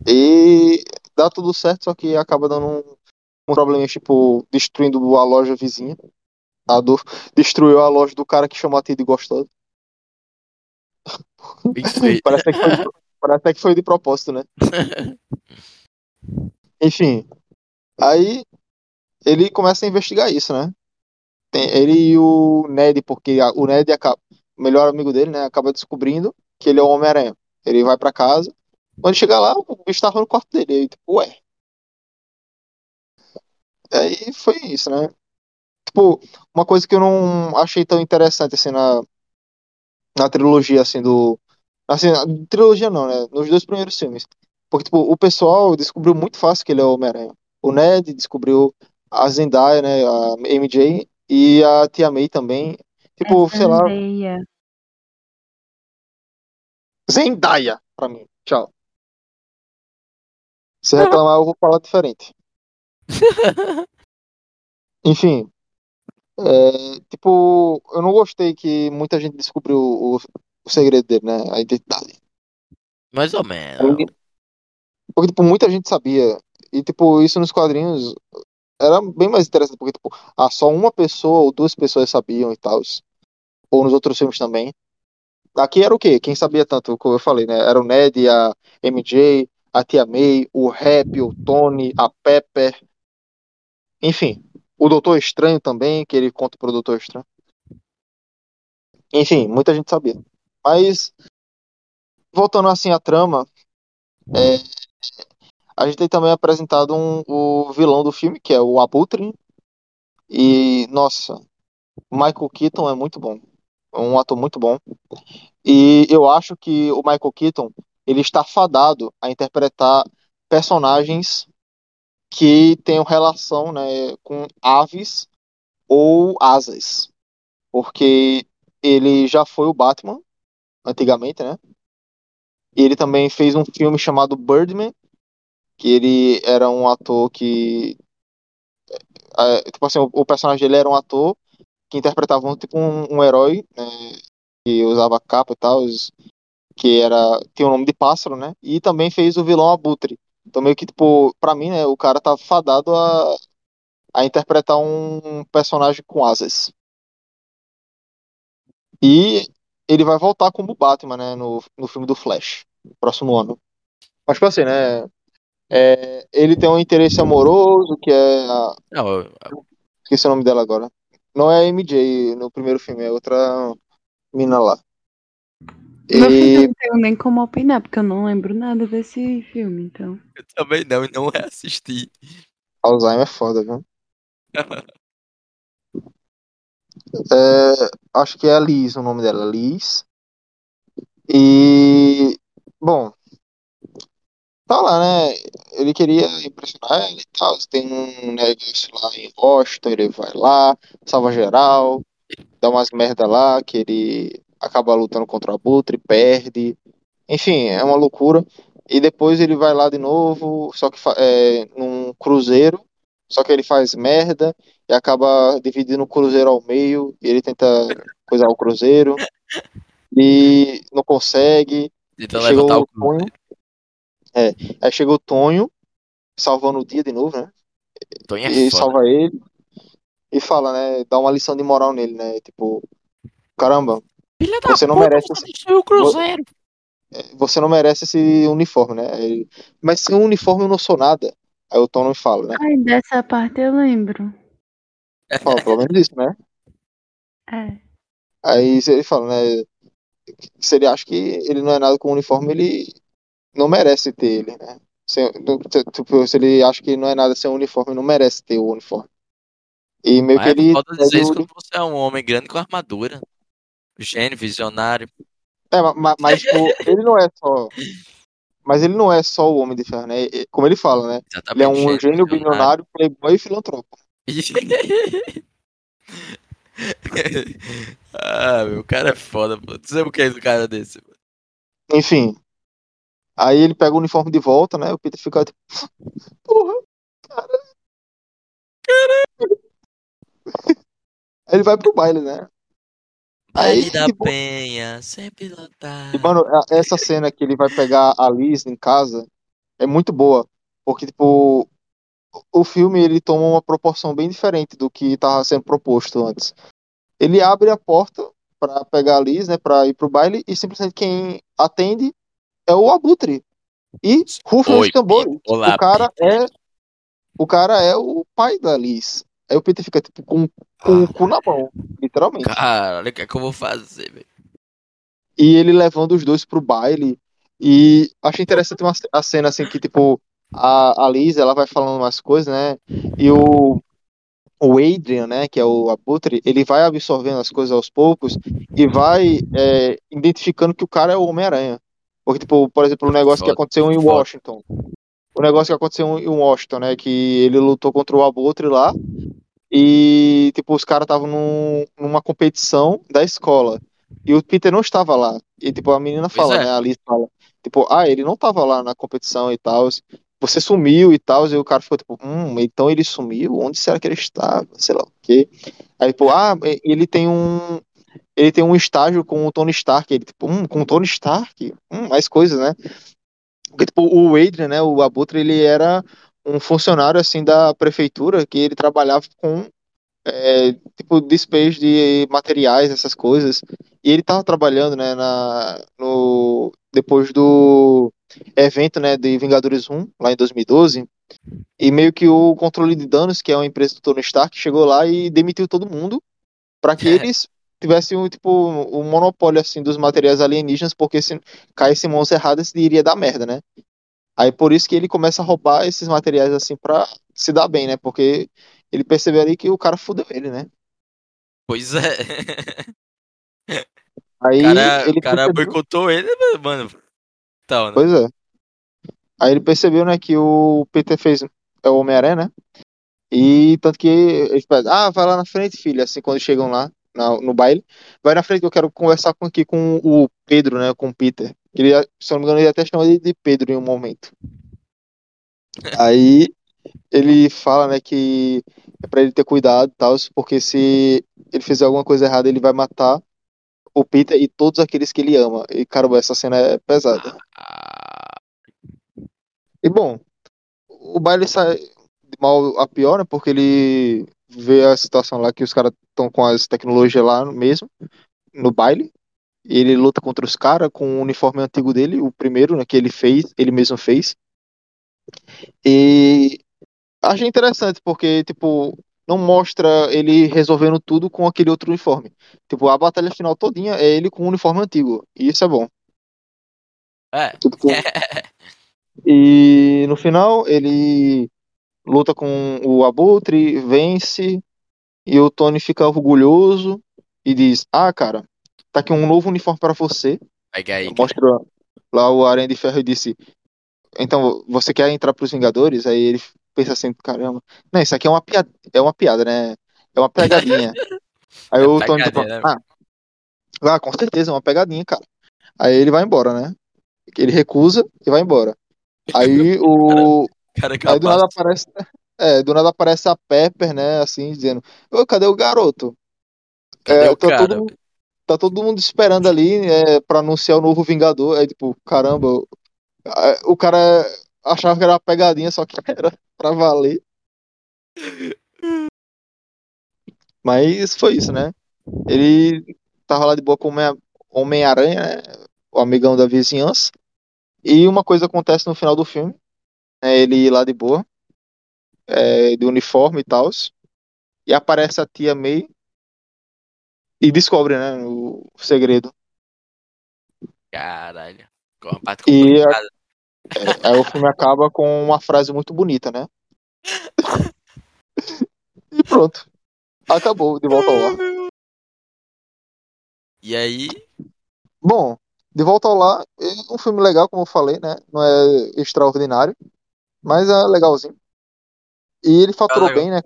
E dá tudo certo, só que acaba dando um, um probleminha, tipo, destruindo a loja vizinha. A do, destruiu a loja do cara que chamou a tia de gostosa. Parece que foi, de- parece que foi de propósito, né? Enfim. Aí ele começa a investigar isso, né? Tem ele e o Ned, porque a- o Ned, acaba, o melhor amigo dele, né, acaba descobrindo que ele é o Homem-Aranha. Ele vai pra casa. Quando chega lá, o bicho tava no quarto dele. Aí, tipo, ué. Aí foi isso, né? Tipo, uma coisa que eu não achei tão interessante assim na, na trilogia assim do assim, na trilogia não, né? Nos dois primeiros filmes. Porque tipo, o pessoal descobriu muito fácil que ele é o Homem-Aranha. O Ned descobriu a Zendaya, né, a MJ e a Tia May também. Tipo, sei lá, Zendaya. Zendaya pra mim. Tchau. Se reclamar, eu vou falar diferente. Enfim, é, tipo, eu não gostei que muita gente descobriu o, o segredo dele, né? A identidade. Mais ou menos. Porque, tipo, muita gente sabia. E, tipo, isso nos quadrinhos era bem mais interessante, porque, tipo, ah, só uma pessoa ou duas pessoas sabiam e tal. Ou nos outros filmes também. Aqui era o quê? Quem sabia tanto, como eu falei, né? Era o Ned, a MJ, a Tia May, o Rap, o Tony, a Pepper. Enfim, o Doutor Estranho também, que ele conta pro Doutor Estranho. Enfim, muita gente sabia. Mas, voltando assim à trama, é, a gente tem também apresentado um, o vilão do filme, que é o Abutre. E, nossa, Michael Keaton é muito bom. É um ator muito bom. E eu acho que o Michael Keaton, ele está fadado a interpretar personagens que tenham relação, né, com aves ou asas. Porque ele já foi o Batman, antigamente, né? E ele também fez um filme chamado Birdman, que ele era um ator que. é, tipo assim, o, personagem dele era um ator que interpretava um, tipo um, um herói, né? Que usava capa e tal, que era. tinha o nome de pássaro, né? E também fez o vilão Abutre. Então meio que, tipo, pra mim, né, o cara tá fadado a, a interpretar um personagem com asas. E ele vai voltar como Batman, né, no, no filme do Flash, próximo ano. Mas, tipo assim, né, é, ele tem um interesse amoroso, que é a, Não, eu- esqueci o nome dela agora. Não é a MJ no primeiro filme, é outra mina lá. Meu filho, E, não tenho nem como opinar, porque eu não lembro nada desse filme, então. Eu também não, e não reassisti. Alzheimer é foda, viu? É, acho que é a Liz o nome dela, Liz. E, bom, tá lá, né? Ele queria impressionar ela e tal. Tem um negócio lá em Washington, ele vai lá, salva geral, dá umas merda lá, que ele acaba lutando contra o Abutre, perde. Enfim, é uma loucura. E depois ele vai lá de novo, só que é, num cruzeiro, só que ele faz merda e acaba dividindo o cruzeiro ao meio, e ele tenta coisar o cruzeiro e não consegue. Tentando Chegou o. Tonho, aí chega o Tonho, salvando o dia de novo, né? Tonho é e foda. salva ele e fala, né? Dá uma lição de moral nele, né? Tipo, caramba, Filha Você não puta, merece você esse- o Cruzeiro. você não merece esse uniforme, né? Ele, Mas sem uniforme eu não sou nada. Aí o Tonho fala, né? Ai, dessa parte eu lembro. Fala, pelo menos isso, né? É. Aí ele fala, né? Se ele acha que ele não é nada com uniforme, ele não merece ter ele, né? Se, tipo, se ele acha que não é nada sem uniforme, não merece ter o uniforme. E meio Mas que ele. é dizer isso o- quando você é um homem grande com armadura. Gênio, visionário. É, ma- ma- mas, tipo, ele não é só. Mas ele não é só o Homem de Ferro, né? Como ele fala, né? Exatamente. Ele é um gênio visionário. bilionário, playboy e filantropo. ah, meu, o cara é foda, pô. Tu sabe o que é esse cara desse? pô? Enfim. Aí ele pega o uniforme de volta, né? O Peter fica tipo. Porra, cara. Aí ele vai pro baile, né? Aí, da tipo, Penha, sempre lotado. E, mano, essa cena que ele vai pegar a Liz em casa é muito boa. Porque, tipo, o filme ele toma uma proporção bem diferente do que estava sendo proposto antes. Ele abre a porta pra pegar a Liz, né, pra ir pro baile, e simplesmente quem atende é o Abutre. E rufa os tambores. Olá, o cara é o cara é o pai da Liz. Aí o Peter fica tipo com, com o cu na mão, literalmente. Cara, olha o que é que eu vou fazer, velho. e ele levando os dois pro baile. E achei interessante uma, a cena assim que, tipo, a, a Liz, ela vai falando umas coisas, né? E o, o Adrian, né, que é o Abutre, ele vai absorvendo as coisas aos poucos e vai é, identificando que o cara é o Homem-Aranha. Porque, tipo, por exemplo, o negócio que aconteceu em. Washington. O negócio que aconteceu em Washington, né? Que ele lutou contra o Abutre lá. E, tipo, os caras estavam num, numa competição da escola. E o Peter não estava lá. E, tipo, a menina fala, é. né? A Liz fala, tipo, ah, ele não estava lá na competição e tal. Você sumiu e tal. E o cara ficou, tipo, hum, então ele sumiu? Onde será que ele estava? Sei lá o quê. Aí, tipo, ah, ele tem um. Ele tem um estágio com o Tony Stark. Ele, tipo, hum, com o Tony Stark? Hum, mais coisas, né? Porque, tipo, o Adrian, né? O Abutre, ele era um funcionário, assim, da prefeitura que ele trabalhava com é, tipo, despejo de materiais, essas coisas. E ele tava trabalhando, né, na, no, depois do evento, né, de Vingadores 1, lá em 2012. E meio que o controle de danos, que é uma empresa do Tony Stark, chegou lá e demitiu todo mundo para que eles tivessem um, tipo, o monopólio, assim, dos materiais alienígenas, porque se caísse em mãos erradas, iria dar merda, né? Aí por isso que ele começa a roubar esses materiais, assim, pra se dar bem, né? Porque ele percebeu ali que o cara fudeu ele, né? Pois é. Aí O cara, ele o cara percebeu, boicotou ele, mano. Tal, né? pois é. Aí ele percebeu, né, que o Peter fez é o Homem-Aranha, né? E tanto que ele pede, ah, vai lá na frente, filha, assim, quando chegam lá na- no baile, vai na frente que eu quero conversar com, aqui com o Pedro, né, com o Peter. Ele, se eu não me engano, ele até chama ele de Pedro em um momento. Aí ele fala, né, que é pra ele ter cuidado e tal, porque se ele fizer alguma coisa errada, ele vai matar o Peter e todos aqueles que ele ama. E, caramba, essa cena é pesada. Ah, E bom, o baile sai de mal a pior, né? Porque ele vê a situação lá que os caras estão com as tecnologias lá mesmo, no baile. Ele luta contra os caras com o uniforme antigo dele, o primeiro, né, que ele fez, ele mesmo fez. E achei interessante, porque, tipo, não mostra ele resolvendo tudo com aquele outro uniforme. Tipo, a batalha final todinha é ele com o uniforme antigo. E isso é bom. É. Com- E no final ele luta com o Abutre, vence, e o Tony fica orgulhoso e diz: Ah, cara, tá aqui um novo uniforme pra você. Aí. Mostra lá o Aranha de Ferro e disse: Então, você quer entrar pros Vingadores? Aí ele pensa assim: Caramba, não, isso aqui é uma piada, é uma piada, né? É uma pegadinha. Aí É o Tony tá pegadinha, falando: Ah, ah, com certeza, é uma pegadinha, cara. Aí ele vai embora, né? Ele recusa e vai embora. Aí o. Cara, Aí do nada aparece. É, do nada aparece a Pepper, né? Assim, dizendo: Ô, cadê o garoto? Cadê É, o tá, todo, mundo- tá todo mundo esperando ali é, pra anunciar o novo Vingador. Aí, tipo, caramba, o- cara achava que era uma pegadinha, só que era pra valer. Mas foi isso, né? Ele tava lá de boa com Homem-Aranha, né? O amigão da vizinhança. E uma coisa acontece no final do filme. Né? Ele lá de boa, é, de uniforme e tal. E aparece a tia May e descobre, né? O segredo. Caralho. Com uma parte E complicada. É, aí o filme acaba com uma frase muito bonita, né? E pronto. Acabou, de volta ao lar. E aí, Bom, de volta ao lar, é um filme legal, como eu falei, né? Não é extraordinário, mas é legalzinho. E ele faturou Ah, legal. bem, né?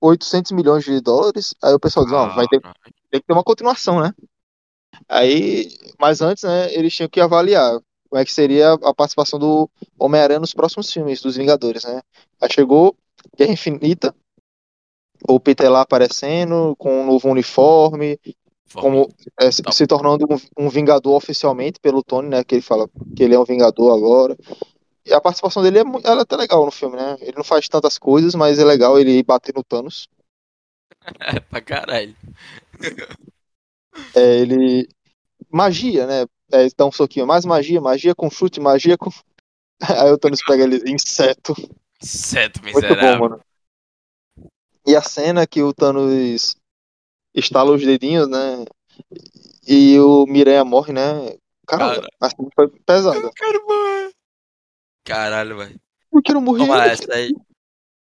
800 milhões de dólares. Aí o pessoal diz, ó, vai ter, tem que ter uma continuação, né? Aí, mas antes, né, eles tinham que avaliar como é que seria a participação do Homem-Aranha nos próximos filmes dos Vingadores, né? Aí chegou Guerra Infinita, o Peter lá aparecendo com um novo uniforme, como é, se, Top. se tornando um, um Vingador oficialmente pelo Tony, né? Que ele fala que ele é um Vingador agora. E a participação dele é, ela é até legal no filme, né? Ele não faz tantas coisas, mas é legal ele bater no Thanos. É, pra caralho. É, ele. Magia, né? É, dá um soquinho. Mais magia, magia com chute, magia com. Aí o Thanos pega ele, inseto. Inseto Muito bom, miserável. mano. E a cena que o Thanos estala os dedinhos, né? E o Miranha morre, né? Cara, Cara. a cena foi pesada. Eu quero morrer. Caralho, velho. Eu quero morrer. Toma essa aí.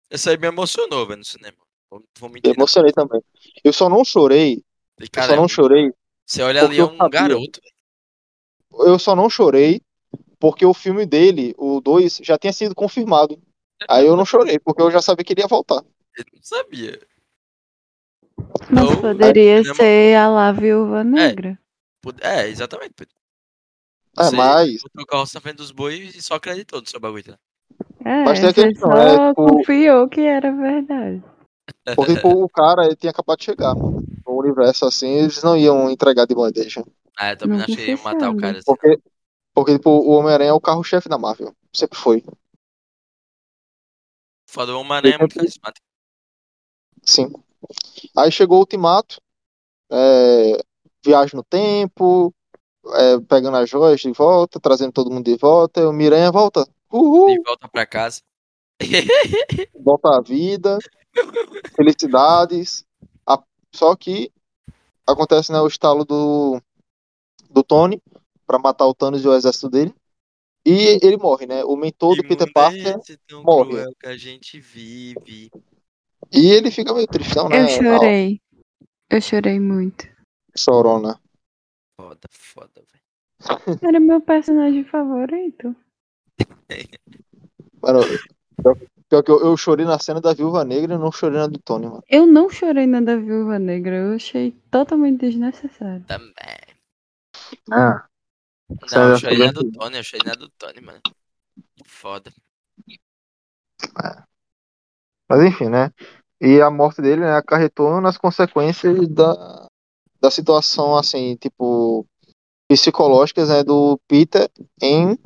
Essa aí me emocionou, velho, no cinema. Vou, vou mentir. Eu emocionei também. Eu só não chorei. Eu Cara, só não chorei. Você olha ali, é eu um garoto. Eu só não chorei porque o filme dele, o 2, já tinha sido confirmado. Aí eu não chorei, porque eu já sabia que ele ia voltar. Ele não sabia. Mas Então, poderia cinema- ser a lá Viúva Negra. Pod- É, exatamente. É, Você botou o carroça na frente dos bois e só acreditou no seu bagulho. Tá? É, Mas tem a você questão, só é, tipo- confiou que era verdade. Porque tipo, o cara ele tinha acabado de chegar mano. no universo assim, eles não iam entregar de bandeja. Ah, eu também não achei que ia se matar o sabe. cara assim. Porque, porque tipo, o Homem-Aranha é o carro-chefe da Marvel. Sempre foi. Foda, o Homem-Aranha é muito carismático. Sim. Aí chegou o Ultimato, é, viagem no tempo, é, pegando as joias de volta, trazendo todo mundo de volta, e o Miranha volta. Uhul! E volta pra casa. volta à vida, felicidades. A- Só que acontece né, o estalo do, do Tony pra matar o Thanos e o exército dele. E ele morre, né? O mentor do Peter Parker. morre. cruel que a gente vive. E ele fica meio tristão, né? Eu chorei. Eu chorei muito. Chorona. Foda, foda, velho. Era meu personagem favorito. Mano, pior, pior que eu, eu chorei na cena da Viúva Negra e não chorei na do Tony, mano. Eu não chorei na da Viúva Negra. Eu achei totalmente desnecessário. Também. Ah. Não, eu chorei na do Tony, eu chorei na do Tony, mano. Foda. Mas enfim, né? E a morte dele né, acarretou nas consequências da, da situação, assim, tipo, psicológicas né, do Peter em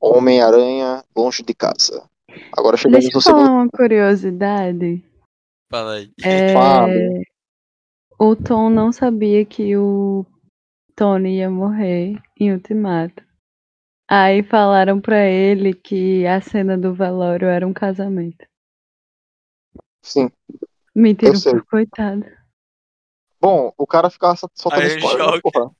Homem-Aranha Longe de Casa. Agora chegamos Deixa no eu falar segundo. uma curiosidade. Fala aí. É, Fale. o Tom não sabia que o Tony ia morrer em Ultimato. Aí falaram pra ele que a cena do velório era um casamento. Sim. Mentira, coitado. Bom, o cara ficava só- soltando Aí, spoiler, né, porra.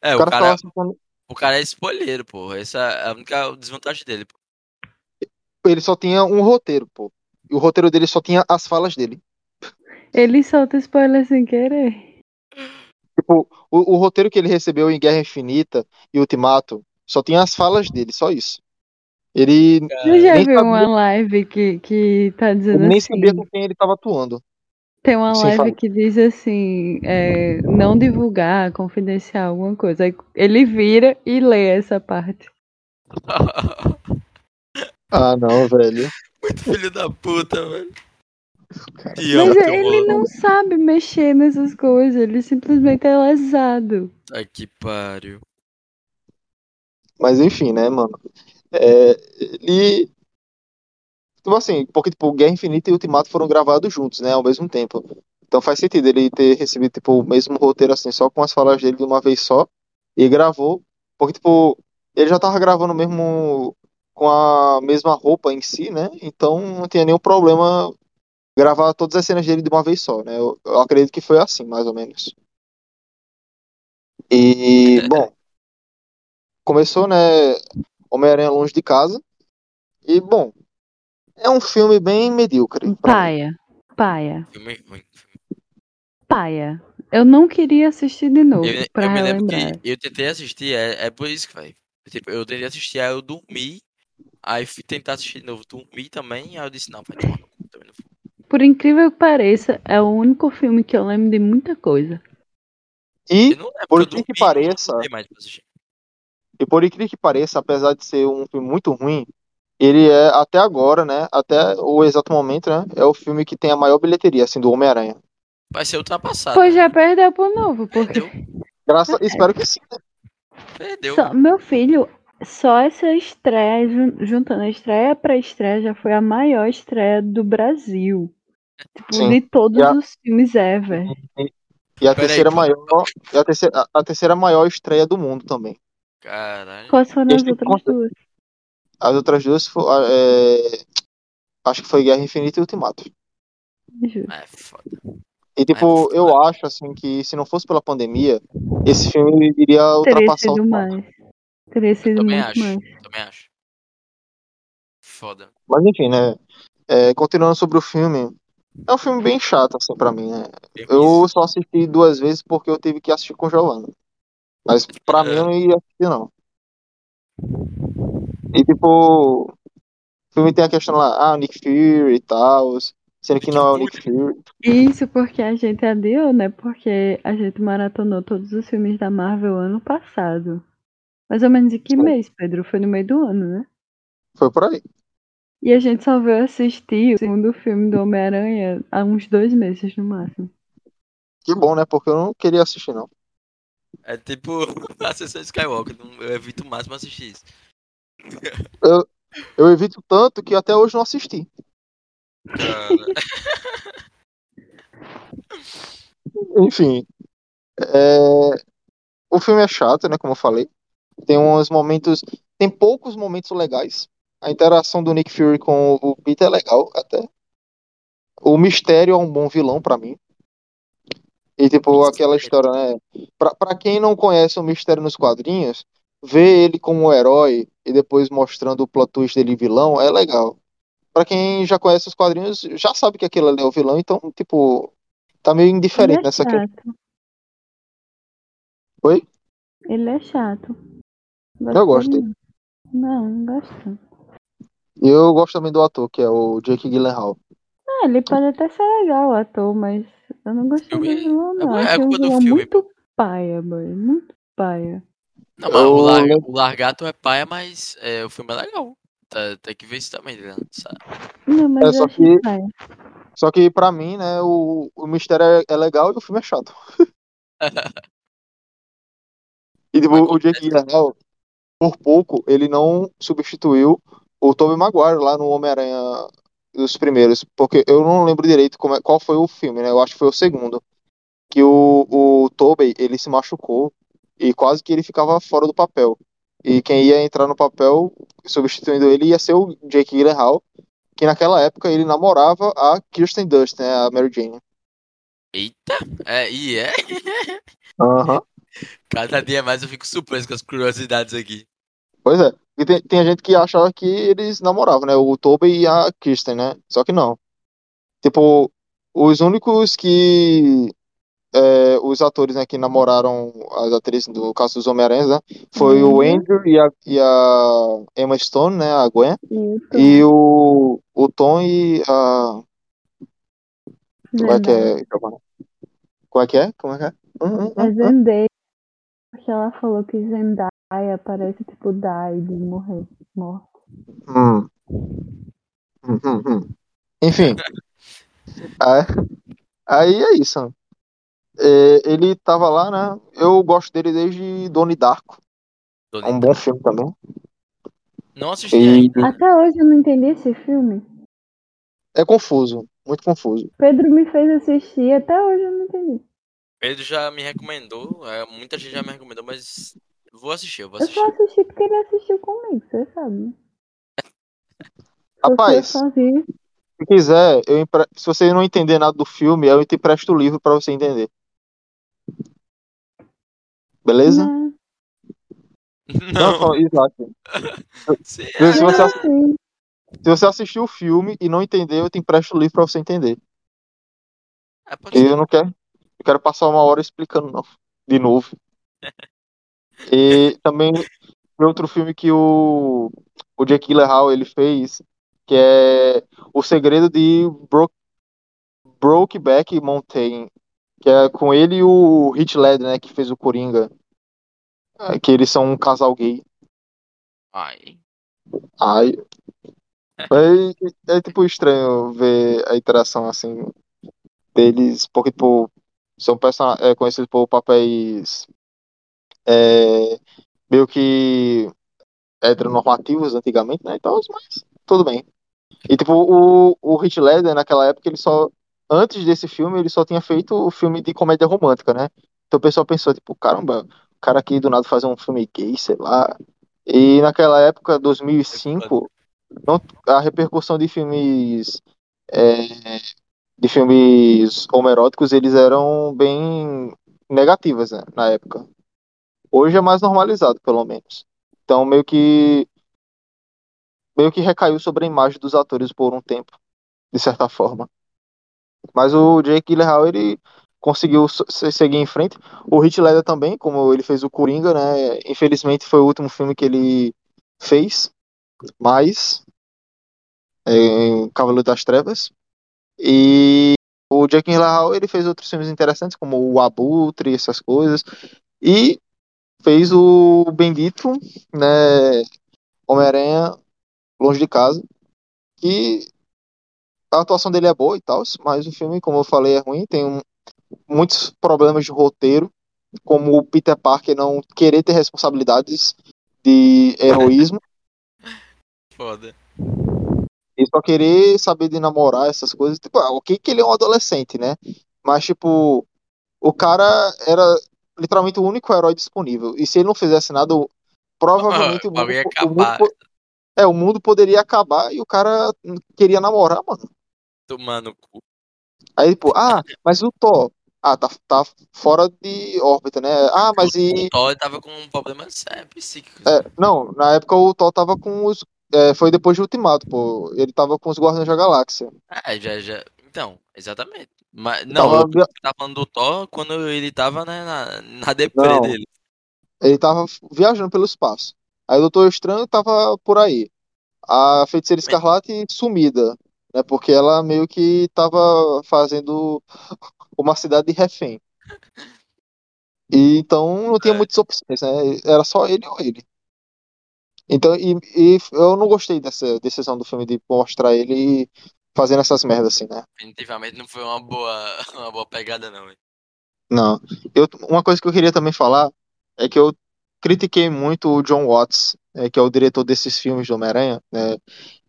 É, O o cara cara, soltando. O cara é spoileiro, pô. Essa é a única desvantagem dele. pô. Ele só tinha um roteiro, pô. E o roteiro dele só tinha as falas dele. Ele solta spoiler sem querer. Tipo, o, o roteiro que ele recebeu em Guerra Infinita e Ultimato só tinha as falas dele, só isso. Ele, Você já nem viu sabia- uma live que, que tá ele dizendo nem assim? sabia com quem ele tava atuando. Tem uma Sim, live fala. que diz assim, é, não divulgar, confidencial, alguma coisa. Aí ele vira e lê essa parte. Ah, não, velho. Muito filho da puta, velho. Mas teu ele mano. não sabe mexer nessas coisas, ele simplesmente é lesado. Tá que pariu. Mas enfim, né, mano? É, ele. Tipo assim, porque tipo, Guerra Infinita e Ultimato foram gravados juntos, né, ao mesmo tempo. Então faz sentido ele ter recebido tipo, o mesmo roteiro assim, só com as falas dele de uma vez só. E gravou. Porque, tipo, ele já tava gravando mesmo com a mesma roupa em si, né? Então não tinha nenhum problema gravar todas as cenas dele de uma vez só, né? Eu, eu acredito que foi assim, mais ou menos. E, bom, começou, né? Homem-Aranha Longe de Casa. E, bom, é um filme bem medíocre. Paia, paia, Filme ruim. paia. Eu não queria assistir de novo, Eu, pra eu me lembro que eu tentei assistir, é, é por isso que, velho. Tipo, eu tentei assistir, aí eu dormi. Aí fui tentar assistir de novo, dormi também. Aí eu disse, não, vai tomar no cu também. Não vou. Por incrível que pareça, é o único filme que eu lembro de muita coisa. E, Eu não lembro, por porque eu que pareça- acordei mais pra assistir. e por incrível que pareça, apesar de ser um filme muito ruim, ele é, até agora, né? Até o exato momento, né? É o filme que tem a maior bilheteria, assim, do Homem-Aranha. Vai ser ultrapassado. Pois né? já perdeu pro novo, porque Perdeu, Graças, espero que sim, né? perdeu. Só- meu filho, só essa estreia, jun- juntando a estreia e a pré-estreia, já foi a maior estreia do Brasil. Tipo, Sim. de todos a- os filmes ever. E a terceira pô. maior, e a terceira, a- a terceira maior estreia do mundo também. Caralho. Quais foram as outras duas? As outras duas, fo- ah, é, acho que foi Guerra Infinita e Ultimato. É foda. E tipo, É, eu acho assim que se não fosse pela pandemia, esse filme iria Teria ultrapassar o sido mais. Teria sido também muito acho. mais. Também acho. Foda. Mas enfim, né? É, continuando sobre o filme, é um filme bem chato assim pra mim, né? Eu só assisti duas vezes porque eu tive que assistir com Giovanna. Mas pra mim eu não ia assistir não. E tipo, o filme tem a questão lá, ah, Nick Fury e tal, sendo que não é o. Nick Fury. Isso porque a gente adiou, né? Porque a gente maratonou todos os filmes da Marvel ano passado. Mais ou menos em que Sim. mês, Pedro? Foi no meio do ano, né? Foi por aí. E a gente só veio assistir o segundo filme do Homem-Aranha há uns dois meses no máximo. Que bom, né? Porque eu não queria assistir não. É tipo a sessão de Skywalker. Eu evito o máximo assistir isso. Eu evito tanto que até hoje não assisti. Enfim, é, o filme é chato, né? Como eu falei. Tem uns momentos. Tem poucos momentos legais. A interação do Nick Fury com o Peter é legal, até. O mistério é um bom vilão pra mim. E, tipo, aquela história, né? Pra, pra quem não conhece o mistério nos quadrinhos, ver ele como um herói e depois mostrando o plot twist dele vilão é legal. Pra quem já conhece os quadrinhos, já sabe que aquele ali é o vilão, então, tipo, tá meio indiferente é nessa questão. Oi? Ele é chato. Eu gosto dele. Não, não gosto. Eu gosto também do ator, que é o Jake Gyllenhaal. Ah, ele pode até ser legal, o ator, mas eu não gostei do Filme- vilão, não. é culpa do filme, muito paia, boy. Muito paia. Não, mas o, lar- o Largato é paia, mas é, o filme é legal. Tá, tem que ver isso também, né? Sabe? Não, mas É, só que- paia. Só que pra mim, né, o, o mistério é, é legal e o filme é chato. E tipo, o. Jake Gyllenhaal, por pouco, ele não substituiu o Tobey Maguire lá no Homem-Aranha dos primeiros, porque eu não lembro direito como é- qual foi o filme, né? Eu acho que foi o segundo, que o, o Tobey, ele se machucou e quase que ele ficava fora do papel. E quem ia entrar no papel, substituindo ele, ia ser o Jake Gyllenhaal, que naquela época ele namorava a Kirsten Dunst, né, a Mary Jane. Eita! É, e é? Aham. Cada dia mais eu fico surpreso com as curiosidades aqui. Pois é. E tem, tem gente que achava que eles namoravam, né? O Tobey e a Kristen, né? Só que não. Tipo, os únicos que. É, os atores né, que namoraram as atrizes, no caso dos Homem-Aranha, né? Foi o Uhum. Andrew e a, e a Emma Stone, né? A Gwen. Isso. E o, o Tom e a. Como é que é? Como é que é? Como é que é? Hum, hum, É hum, hum. Zendaya. Porque ela falou que Zendaya parece tipo die de morrer. Morte. Hum. Hum, hum, hum. Enfim. Aí, aí é isso. É, ele tava lá, né? Eu gosto dele desde Donnie Darko. É um bom filme também. Não assisti E ainda. Até hoje eu não entendi esse filme. é confuso, muito confuso. Pedro me fez assistir, até hoje eu não entendi. Pedro já me recomendou, é, muita gente já me recomendou, mas vou assistir, eu vou Eu assistir. só assisti porque ele assistiu comigo, você sabe. Rapaz, Se eu quiser, eu empre... se você não entender nada do filme, eu te empresto o livro pra você entender. Beleza? Não, não, exato. se- Se você, Não, ass- assim, se você assistiu o filme e não entendeu, eu te empresto o livro pra você entender. é, E eu não quero, eu quero passar uma hora explicando, não. De novo. E também tem outro filme que o, o Jake Gyllenhaal ele fez, que é O Segredo de Bro Brokeback Mountain, que é com ele e o Heath Ledger, né, que fez o Coringa, É, que eles são um casal gay. Ai, Ai, é, é tipo estranho ver a interação assim deles, porque tipo, são person é, conhecidos por papéis é, meio que heteronormativos antigamente, né? Então, mas tudo bem. E tipo, o, o Heath Ledger naquela época ele só antes desse filme ele só tinha feito o filme de comédia romântica, né? Então o pessoal pensou tipo, caramba, o cara aqui do nada fazer um filme gay, sei lá. E naquela época, 2005, não, a repercussão de filmes é, de filmes homoeróticos eles eram bem negativas né, na época. Hoje é mais normalizado, pelo menos. Então meio que meio que recaiu sobre a imagem dos atores por um tempo, de certa forma. Mas o Jake Gyllenhaal ele conseguiu seguir em frente. O Heath Ledger também, como ele fez o Coringa, né? Infelizmente foi o último filme que ele fez, mas é, Cavaleiro das Trevas. E o Jake Gyllenhaal ele fez outros filmes interessantes, como o Abutre, essas coisas. E fez o Bendito, né? Homem-Aranha Longe de Casa. A atuação dele é boa e tal, mas o filme, como eu falei, é ruim. Tem um- muitos problemas de roteiro, como o Peter Parker não querer ter responsabilidades de heroísmo foda. e só querer saber de namorar essas coisas. Tipo, ah, ok que ele é um adolescente, né? Mas, tipo, o cara era literalmente o único herói disponível. E se ele não fizesse nada, provavelmente O o mundo, o mundo é, o mundo poderia acabar e o cara queria namorar, mano. Tomar no cu. Aí, tipo, ah, mas o Thor, ah, tá, tá fora de órbita, né? Ah, mas e. O Thor tava com um problema sério, psíquico. É, não, na época o Thor tava com os. é, foi depois de Ultimato, pô. Ele tava com os Guardiões da Galáxia. É, já, já. Então, exatamente. Mas, não, Tava eu tava falando do Thor quando ele tava né, na, na deprê Não. dele. Ele tava viajando pelo espaço. Aí o Doutor Estranho tava por aí. A Feiticeira Escarlate sumida, né? Porque ela meio que tava fazendo uma cidade de refém. E então não tinha É. muitas opções, né? Era só ele ou ele. Então, e, e eu não gostei dessa decisão do filme de mostrar ele fazendo essas merdas assim, né? Definitivamente não foi uma boa, uma boa pegada, não. hein? Não. Eu, uma coisa que eu queria também falar é que eu critiquei muito o John Watts, né, que é o diretor desses filmes do Homem-Aranha, né?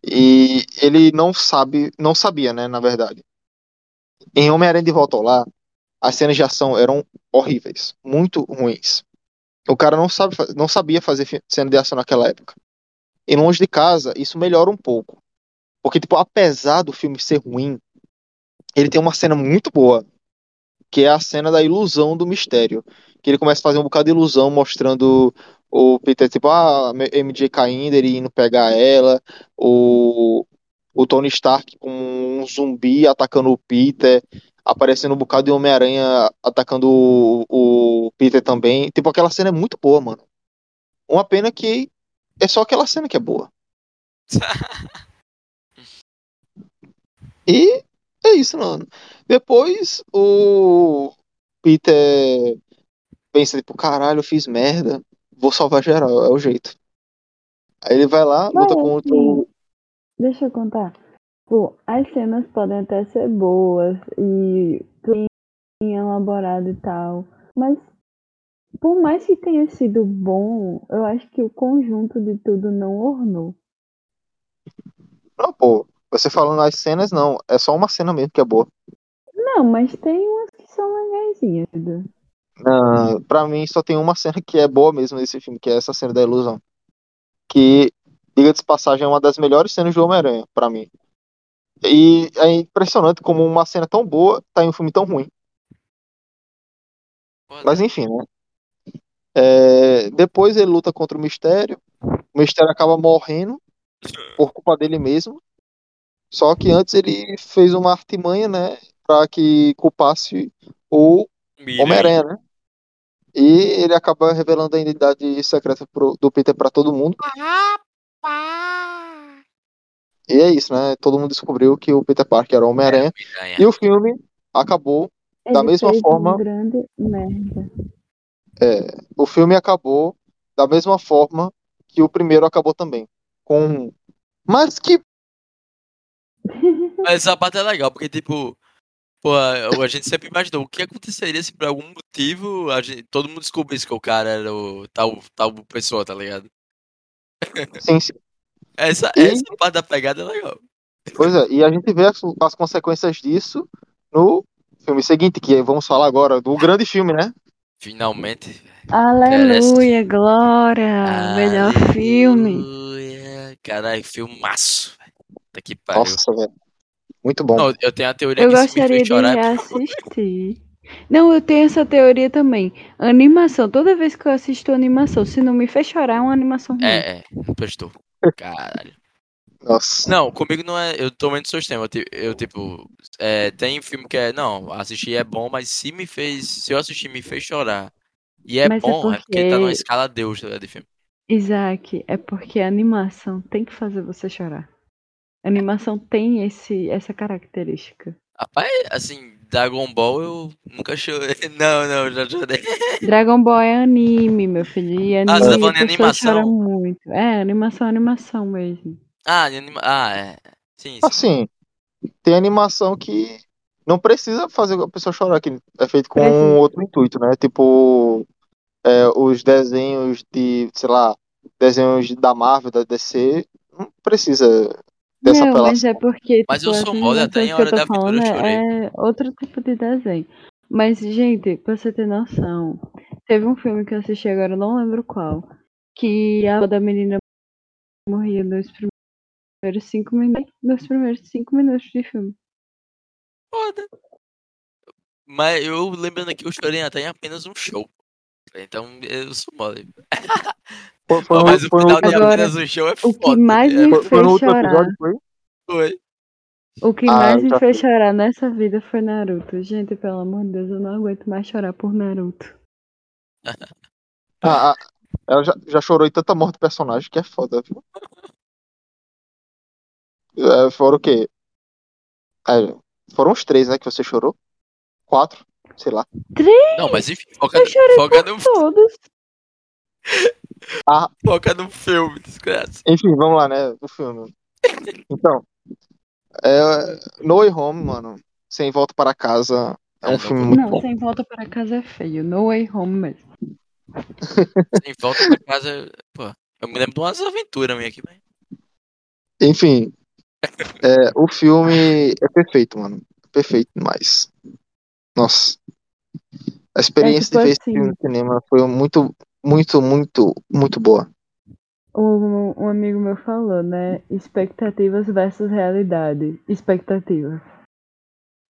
E ele não sabe, não sabia, né, na verdade. Em Homem-Aranha de Volta ao Lar, as cenas de ação eram horríveis, muito ruins. O cara não sabe, não sabia fazer cena de ação naquela época. Em Longe de Casa, isso melhora um pouco. Porque, tipo, apesar do filme ser ruim, ele tem uma cena muito boa, que é a cena da ilusão do mistério. que ele começa a fazer um bocado de ilusão mostrando o Peter, tipo, ah, MJ caindo, ele indo pegar ela, o, o Tony Stark com um zumbi atacando o Peter, aparecendo um bocado de Homem-Aranha atacando o, o Peter também. Tipo, aquela cena é muito boa, mano. Uma pena que é só aquela cena que é boa. E é isso, mano. Depois o Peter pensa, tipo, caralho, eu fiz merda. Vou salvar geral, é o jeito. Aí ele vai lá, Mas, luta contra o. assim, Deixa eu contar. Pô, as cenas podem até ser boas e bem elaborado e tal. Mas por mais que tenha sido bom, eu acho que o conjunto de tudo não ornou. Não, pô. Você falando as cenas, não. É só uma cena mesmo que é boa. Não, mas tem umas que são legaisinhas. Ah, pra mim, só tem uma cena que é boa mesmo nesse filme, que é essa cena da ilusão. Que, diga de passagem, é uma das melhores cenas do Homem-Aranha, pra mim. E é impressionante como uma cena tão boa tá em um filme tão ruim. Mas enfim, né? É, depois ele luta contra o Mistério. O Mistério acaba morrendo por culpa dele mesmo. Só que antes ele fez uma artimanha, né? Pra que culpasse o. Homem-Aranha, né? E ele acaba revelando a identidade secreta pro- do Peter pra todo mundo. E é isso, né? Todo mundo descobriu que o Peter Parker era o Homem-Aranha. Miranha. E o filme acabou. Da Ele mesma fez forma- uma grande merda. O filme acabou da mesma forma que o primeiro acabou também. Com. Mas que. Mas essa parte é legal, porque, tipo, pô, a gente sempre imaginou o que aconteceria se por algum motivo a gente, todo mundo descobrisse que o cara era o tal, tal pessoa, tá ligado? Sim, sim. Essa, E- essa parte da pegada é legal. Pois é, e a gente vê as, as consequências disso no filme seguinte, que vamos falar agora do grande filme, né? Finalmente. Aleluia, glória! Melhor filme. Aleluia. Caralho, filmaço. velho. Puta que pariu. Nossa, velho. Muito bom. Não, eu tenho a teoria Eu que gostaria de é reassistir. Não, eu tenho essa teoria também. Animação, toda vez que eu assisto animação, se não me fez chorar, é uma animação ruim. É, é, prestou. Caralho. Nossa. Não, comigo não é. Eu tô muito sistema. Eu, eu, tipo. É, tem filme que é. Não, assistir é bom, mas se me fez. Se eu assistir me fez chorar. E é Mas é bom, é porque tá numa porque- escala Deus ligado, de filme. Isaac, é porque a animação tem que fazer você chorar. A animação tem esse, essa característica. Rapaz, assim, Dragon Ball eu nunca chorei. Não, não, já chorei. Dragon Ball é anime, meu filho. E anime Ah, você tá falando em animação? muito. É, animação é animação mesmo. Ah, de anima... ah, é. Sim, sim. Assim, tem animação que não precisa fazer a pessoa chorar, que é feito com Precisa. outro intuito, né? Tipo, é, os desenhos de, sei lá, desenhos da Marvel, da DC, não precisa dessa não, mas é porque. Mas eu tipo, sou as mole até em Hora eu da Aventura, falando eu chorei. é outro tipo de desenho. Mas, gente, pra você ter noção, teve um filme que eu assisti agora, eu não lembro qual, que a avó da menina morria nos primeiros cinco minutos, nos primeiros cinco minutos de filme. Foda. Mas eu lembrando aqui, eu chorei até em apenas um show. Então eu sou mole. Foi, foi, mas o foi no final de Agora, apenas um show é O foda. que mais é, me foi- foi fez chorar, foi? foi. o que Ah, mais me já fez foi. chorar nessa vida foi Naruto. Gente, pelo amor de Deus, eu não aguento mais chorar por Naruto. Ah, ah, ela já, já chorou em tanta morte de personagem que é foda, viu? É, foram o quê? É, foram os três, né, que você chorou? Quatro? Sei lá. Não, mas enfim, foca, Eu chorei foca, no, Todos. Foca no filme, desgraça. Enfim, vamos lá, né? O filme. Então, é, No Way Home, mano, Sem Volta para Casa, é um não filme muito Não, bom. sem volta para casa é feio. No way home mesmo. Sem volta pra casa. Pô, eu me lembro de umas aventuras minha aqui, mas. Enfim, é, o filme é perfeito, mano. Perfeito demais. Nossa. A experiência tipo de ver esse assim. filme no cinema foi muito, muito, muito, muito boa. Um, um amigo meu falou, né? Expectativas versus realidade. Expectativas.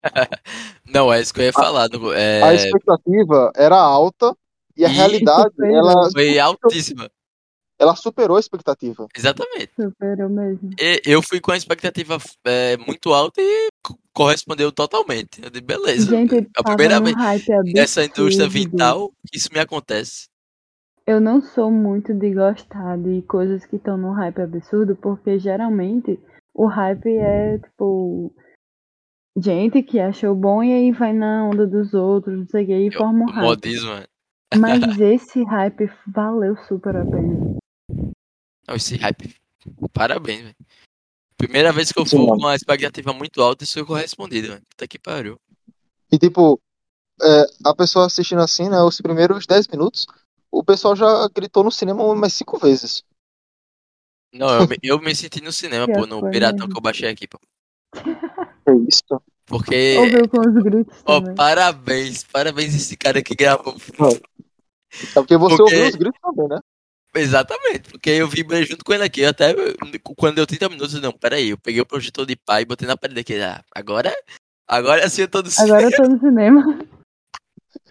Não, é isso que eu ia falar. A É, expectativa era alta E a E- realidade, Superou. ela, Foi altíssima. ela superou a expectativa. Exatamente. Superou mesmo. E- Eu fui com a expectativa é, muito alta e co- correspondeu totalmente. Eu disse, beleza. Gente, É a primeira vez nessa indústria vital que isso me acontece. Eu não sou muito de gostar de coisas que estão num hype absurdo, porque geralmente o hype é tipo gente que achou bom e aí vai na onda dos outros, não sei o que, e forma um hype. modismo, é. Mas esse hype valeu super a pena. Não, esse hype. Parabéns, velho. Primeira vez que eu mano. com uma expectativa muito alta, isso foi correspondido, velho. Puta que pariu. E tipo, é, a pessoa assistindo assim, né, os primeiros 10 minutos, o pessoal já gritou no cinema umas cinco vezes. Não, eu me, eu me senti no cinema, pô, no foi Piratão mesmo. que eu baixei aqui, pô. É isso. Porque. Ouviu com os gritos Ó, também. parabéns, parabéns esse cara que gravou. É porque você Porque- ouviu os gritos também, né? Exatamente, porque eu vibrei junto com ele aqui. Até quando deu 30 minutos, não, peraí, eu peguei o projetor de pai e botei na parede aqui. Ah, agora, agora sim eu tô no Agora eu tô no cinema.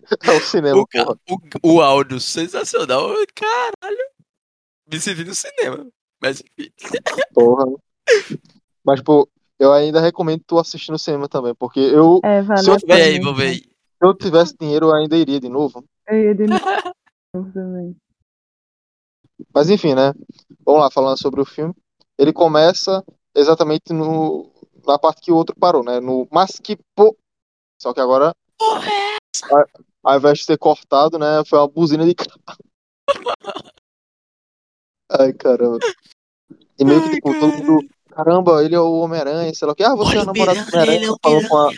É o cinema, o, ca- porra. o, o áudio sensacional. Caralho, me senti no cinema. Mas enfim. porra. Mas, pô, eu ainda recomendo tu assistir no cinema também, porque eu, É, vale Se eu pena. aí, vou ver aí. se eu tivesse dinheiro, eu ainda iria de novo. Eu ia de novo também. Mas enfim, né? Vamos lá, falando sobre o filme. Ele começa exatamente no, na parte que o outro parou, né? No mas que pô. Só que agora, Porra, é? Ao invés de ser cortado, né? Foi uma buzina de carro. Ai, caramba. E meio que, Ai, tipo, todo mundo. Caramba, ele é o Homem-Aranha, sei lá o que. Ah, você é Olha o o namorado do Homem-Aranha. é Falando com a,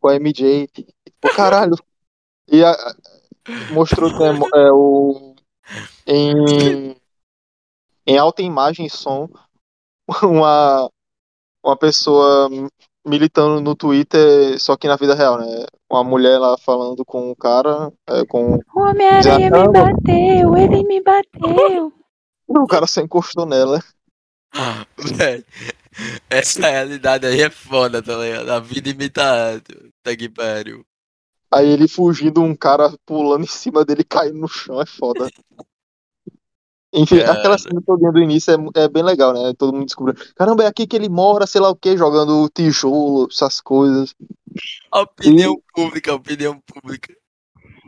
com a MJ. Tipo, caralho. E a- mostrou mo- é, o. Em, em alta imagem e som, uma, uma pessoa militando no Twitter, só que na vida real, né? Uma mulher lá falando com o cara, é, com O Homem-Aranha me bateu, ele me bateu. o cara só encostou nela. Velho, essa realidade aí é foda, tá ligado? A vida imita. Tá que pariu. Aí ele fugindo, um cara pulando em cima dele, caindo no chão, é foda. Enfim, Cara. aquela cena toda do início é, é bem legal, né? Todo mundo descobrindo. Caramba, é aqui que ele mora, sei lá o que, jogando tijolo, essas coisas. A opinião pública, a opinião pública.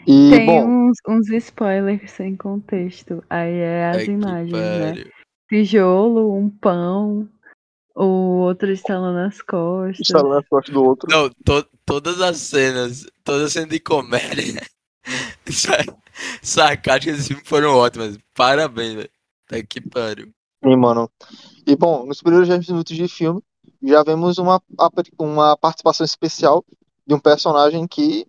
E, Tem bom, uns, uns spoilers sem contexto. Aí é as Ai, que imagens, né? Tijolo, um pão, o outro estalando as costas. instalando nas costas do outro. Não, to- todas as cenas, todas as cenas de comédia sa- sarcásticas desse filme foram ótimas. Parabéns, velho. Tá que pariu. Sim, mano. E, bom, nos primeiros 10 minutos de filme, já vemos uma, uma participação especial de um personagem que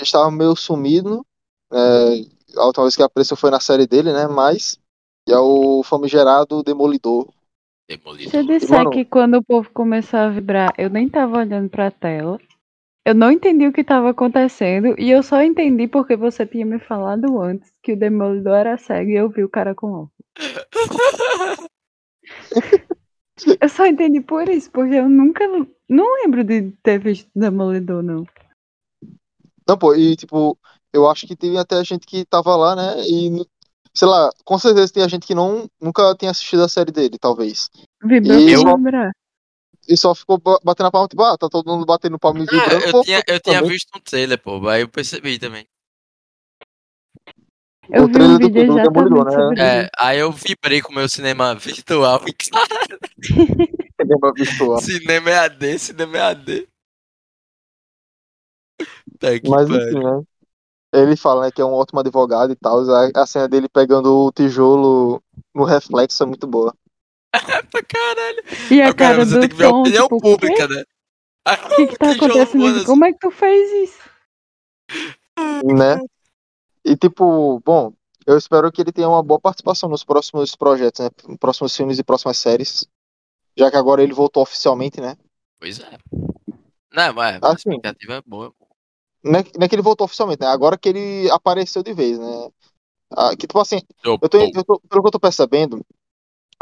estava meio sumido. É, a última vez que apareceu foi na série dele, né? Mas é o famigerado Demolidor. Se eu Demolidor. disser Mano- que quando o povo começou a vibrar, eu nem tava olhando pra tela. Eu não entendi o que tava acontecendo e eu só entendi porque você tinha me falado antes que o Demolidor era cego e eu vi o cara com óculos. Eu só entendi por isso, porque eu nunca. Não lembro de ter visto Demolidor, não. Não, pô, e tipo, eu acho que teve até gente que tava lá, né? E, sei lá, com certeza tem gente que não, nunca tinha assistido a série dele, talvez. Vibrou E eu- vibrar. E só ficou ba- batendo a palma, tipo, ah, tá todo mundo batendo palma e Ah, vibrando. eu pô, tinha, eu tinha visto um trailer, pô. Aí eu percebi também. Eu o vi trailer um do- vídeo do Demolidor, né? sobre É, isso. aí eu vibrei com o meu cinema virtual. Cinema virtual. cinema é AD, cinema é AD. Tá Mas pariu. enfim, né? Ele fala, né, que é um ótimo advogado e tal. A, a cena dele pegando o tijolo no reflexo é muito boa. Pra caralho. E a o cara, você do tem que ver a Tom, opinião tipo, pública, né? Aí, O que, que tá acontecendo assim. Como é que tu fez isso? né? E tipo, bom, eu espero que ele tenha uma boa participação nos próximos projetos, né? Próximos filmes e próximas séries. Já que agora ele voltou oficialmente, né? Pois é. Não, mas a Assim. expectativa é boa. Não é, não é que ele voltou oficialmente, né? Agora que ele apareceu de vez, né? Ah, que tipo assim, eu tô, eu tô- pelo que eu tô percebendo,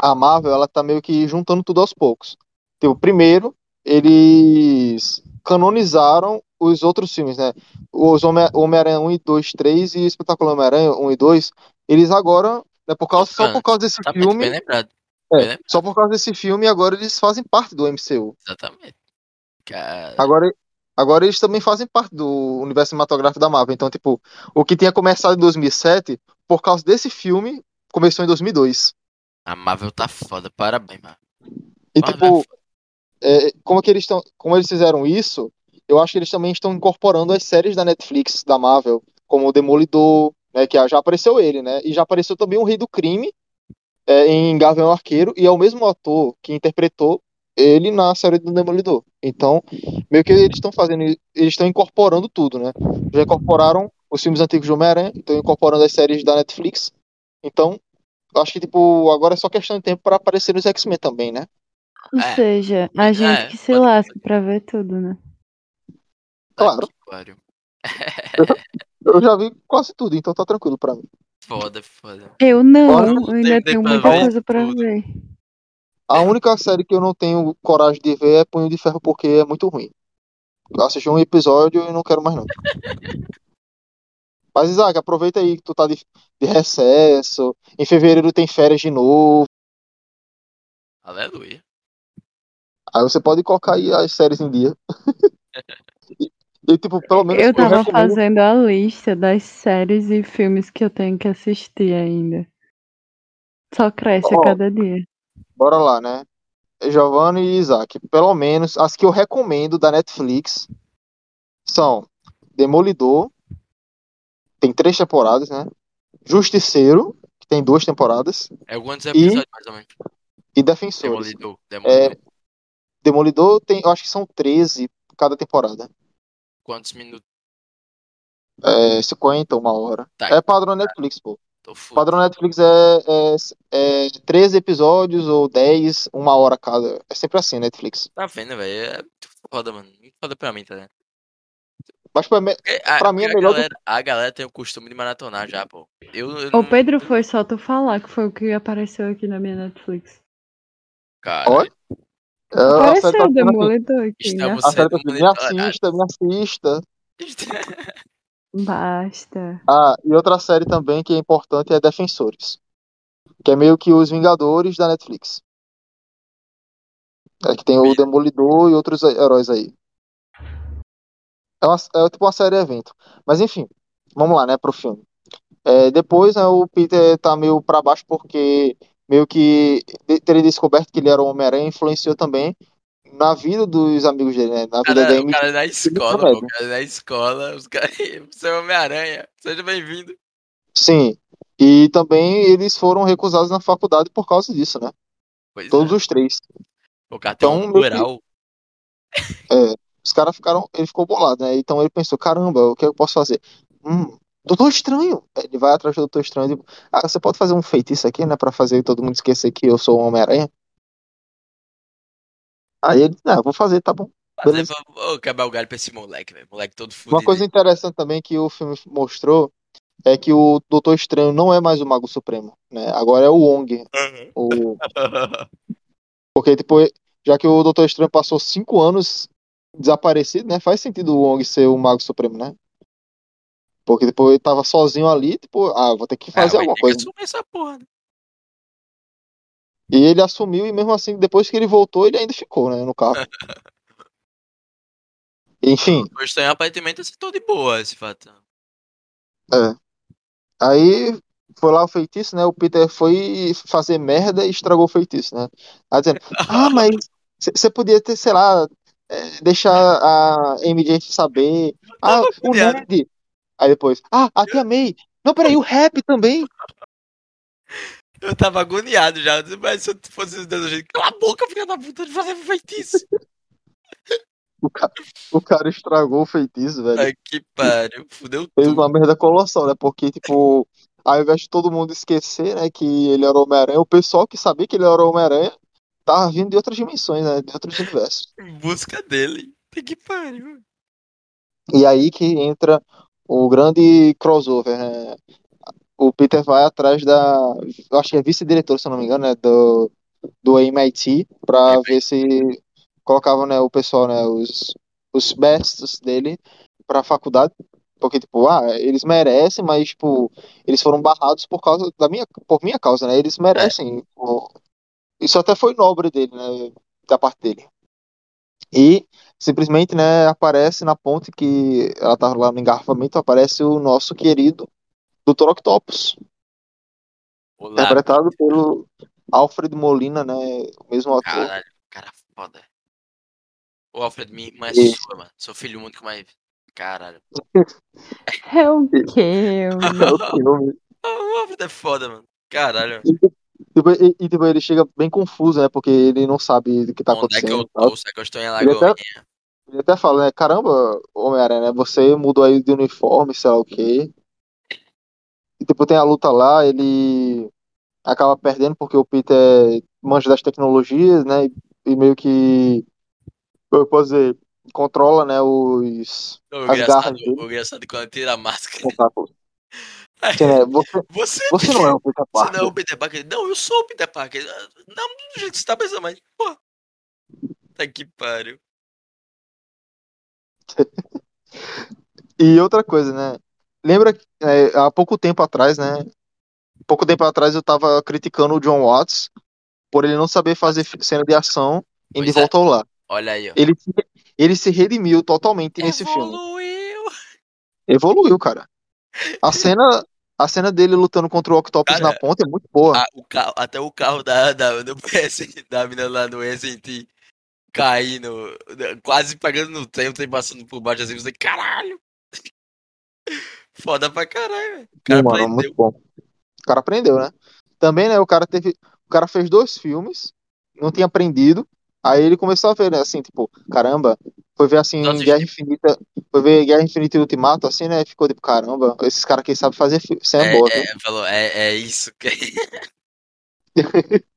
a Marvel ela tá meio que juntando tudo aos poucos. Tipo, primeiro, eles canonizaram os outros filmes, né? Os Homem- Homem-Aranha 1 e 2, 3 e Espetacular Homem-Aranha 1 e 2, eles agora, né, por causa, só por causa desse Tá muito bem filme, lembrado. é, bem lembrado. só por causa desse filme, agora eles fazem parte do MCU. Exatamente. Cara, Agora, agora eles também fazem parte do universo cinematográfico da Marvel. Então, tipo, o que tinha começado em 2007, por causa desse filme, começou em 2002. A Marvel tá foda. Parabéns, mano. E, Marvel tipo, é é, como que eles estão, como eles fizeram isso, eu acho que eles também estão incorporando as séries da Netflix, da Marvel, como o Demolidor, né, que já apareceu ele, né, e já apareceu também o Rei do Crime é, em Gavião Arqueiro, e é o mesmo ator que interpretou ele na série do Demolidor. Então, meio que eles estão fazendo, eles estão incorporando tudo, né? Já incorporaram os filmes antigos de Homem-Aranha, estão incorporando as séries da Netflix. Então, acho que tipo, agora é só questão de tempo para aparecer os X-Men também, né? Ou É. seja, a gente É, que se pode- lasca pra ver tudo, né? Claro. Pariu. Eu já vi quase tudo, então tá tranquilo pra mim. Foda, foda. Eu não, Agora eu ainda tenho muita ver coisa pra tudo. ver. A única série que eu não tenho coragem de ver é Punho de Ferro porque é muito ruim. Eu assisti um episódio e não quero mais não. Mas Isaac, aproveita aí que tu tá de, de recesso. Em fevereiro tem férias de novo. Aleluia. Aí você pode colocar aí as séries em dia. e, e, tipo, pelo menos Eu tava recomendo- fazendo a lista das séries e filmes que eu tenho que assistir ainda. Só cresce a cada dia. Bora lá, né? Giovanni e Isaac. Pelo menos as que eu recomendo da Netflix são Demolidor, tem três temporadas, né? Justiceiro, que tem duas temporadas, É quantos episódios, mais ou menos? e Defensores. Demolidor. Demolidor. Demolidor tem, eu acho que são 13 cada temporada. Quantos minutos? É 50, uma hora. Tá. É padrão Netflix, pô. Tô fudido. Padrão Netflix é, é, é 13 episódios ou 10, uma hora cada. É sempre assim, Netflix. Tá vendo, velho? É muito foda, mano. Muito foda pra mim, tá vendo? Mas é me- Porque, a, Pra mim é melhor do- galera, a galera tem o costume de maratonar já, pô. Eu, eu Ô não- Pedro, foi só tu falar que foi o que apareceu aqui na minha Netflix. Cara, Olha, é, Apareceu tá o sendo. Demolidor aqui, né? Estamos- A série tá assim, me assista, me assista. Basta. Ah, e outra série também que é importante é Defensores. Que é meio que os Vingadores da Netflix. É que tem o Demolidor e outros heróis aí. É, uma, é tipo uma série evento. Mas enfim, vamos lá, né, pro filme. É, depois, né, o Peter tá meio pra baixo porque meio que ter descoberto que ele era o Homem-Aranha influenciou também na vida dos amigos dele, né? Na vida Cara, da o MJ. cara na escola, pô, Remédio. o cara na escola, os caras. Você é Homem-Aranha, seja bem-vindo. Sim. E também eles foram recusados na faculdade por causa disso, né? Pois Todos é. os três. O cara tem Então, um meio que- mural. Os caras ficaram. Ele ficou bolado, né? Então ele pensou: caramba, o que eu posso fazer? Hum, Doutor Estranho. Ele vai atrás do Doutor Estranho e diz: Ah, você pode fazer um feitiço aqui, né? Pra fazer todo mundo esquecer que eu sou o Homem-Aranha? Aí ele, ah, vou fazer, tá bom. Fazer beleza. pra. Ô, quebrar o galho pra esse moleque, velho. Moleque todo fudido. Uma coisa interessante também que o filme mostrou é que o Doutor Estranho não é mais o Mago Supremo, né? Agora é o Wong. Aham. O... Porque, tipo, já que o Doutor Estranho passou cinco anos desaparecido, né? Faz sentido o Wong ser o Mago Supremo, né? Porque, tipo, ele tava sozinho ali, tipo, ah, vou ter que fazer É, vai alguma coisa. que essa porra, né? E ele assumiu, e mesmo assim, depois que ele voltou, ele ainda ficou, né? No carro. Enfim, O estranho aparentemente acertou de boa esse fato. é. Aí foi lá o feitiço, né? O Peter foi fazer merda e estragou o feitiço, né? Aí dizendo, ah, mas você podia ter, sei lá, deixar a MJ saber. Ah, o. Ned. Aí depois, ah, a Tia May. Não, peraí, o rap também. Eu tava agoniado já, mas se eu fosse dando jeito, cala a boca, filha da puta, de fazer feitiço. O cara, o cara estragou o feitiço, velho. Ai, que pariu, fudeu Fez tudo. uma merda colossal, né? Porque, tipo, ao invés de todo mundo esquecer, né, que ele era Homem-Aranha, o pessoal que sabia que ele era Homem-Aranha tava vindo de outras dimensões, né? De outros universos. Em busca dele. Que pariu. E aí que entra o grande crossover, né? O Peter vai atrás da. eu Acho que é vice-diretor, se eu não me engano, né? Do, do MIT, pra MIT. ver se colocava, né, o pessoal, né? Os, os bests dele pra faculdade. Porque, tipo, ah, eles merecem, mas, tipo, eles foram barrados por causa da minha, por minha causa, né? Eles merecem. pô. Isso até foi nobre dele, né? Da parte dele. E simplesmente, né, aparece na ponte que ela tava lá no engarrafamento, aparece o nosso querido Dr. Octopus, Olá, interpretado pelo Alfred Molina, né? O mesmo ator. caralho, cara foda. Ô, Alfred, minha irmã é E- sua, mano. Seu filho único, mas. Caralho. É o quê? É o filme. O Alfred é foda, mano. Caralho. E, e, tipo, ele chega bem confuso, né? Porque ele não sabe o que tá Onde é que acontecendo. eu tô? Será que eu estou em Ele Alagoinha? até, ele até fala, né? Caramba, Homem-Aranha, né? Você mudou aí de uniforme, sei lá o quê. E tipo, tem a luta lá, ele acaba perdendo porque o Peter manja das tecnologias, né? E, meio que. Eu posso dizer, controla, né? Os. O As engraçado, garras dele. o engraçado quando tira a máscara. tentáculos. Né, Você, Você, você não é o Peter você Parker. não é o Peter Parker? Não, eu sou o Peter Parker. Não do jeito que você tá pensando, mas. Pô. Tá que pariu. E outra coisa, né? Lembra é, há pouco tempo atrás, né? Pouco tempo atrás eu tava criticando o John Watts por ele não saber fazer cena de ação em Pois De é. Volta ao Lar. Olha aí, ó. Ele, ele se redimiu totalmente nesse filme. Evoluiu. Evoluiu, cara. A cena, a cena dele lutando contra o Octopus Cara, na ponta é muito boa. Ah, o carro, até o carro da, da, do PS, da mina lá no SNT caindo, quase pegando no trem, o trem passando por baixo assim, você, caralho! Foda pra caralho, velho. O cara Sim, mano, aprendeu. muito bom. O cara aprendeu, né? Também, né, o cara teve. O cara fez dois filmes, não tinha aprendido. Aí ele começou a ver, né, assim, tipo, caramba, foi ver assim, assisti. Guerra Infinita, foi ver Guerra Infinita e Ultimato, assim, né? Ficou tipo, caramba, esses caras aqui sabem fazer cena É, boa, é, viu? falou, é, é isso que.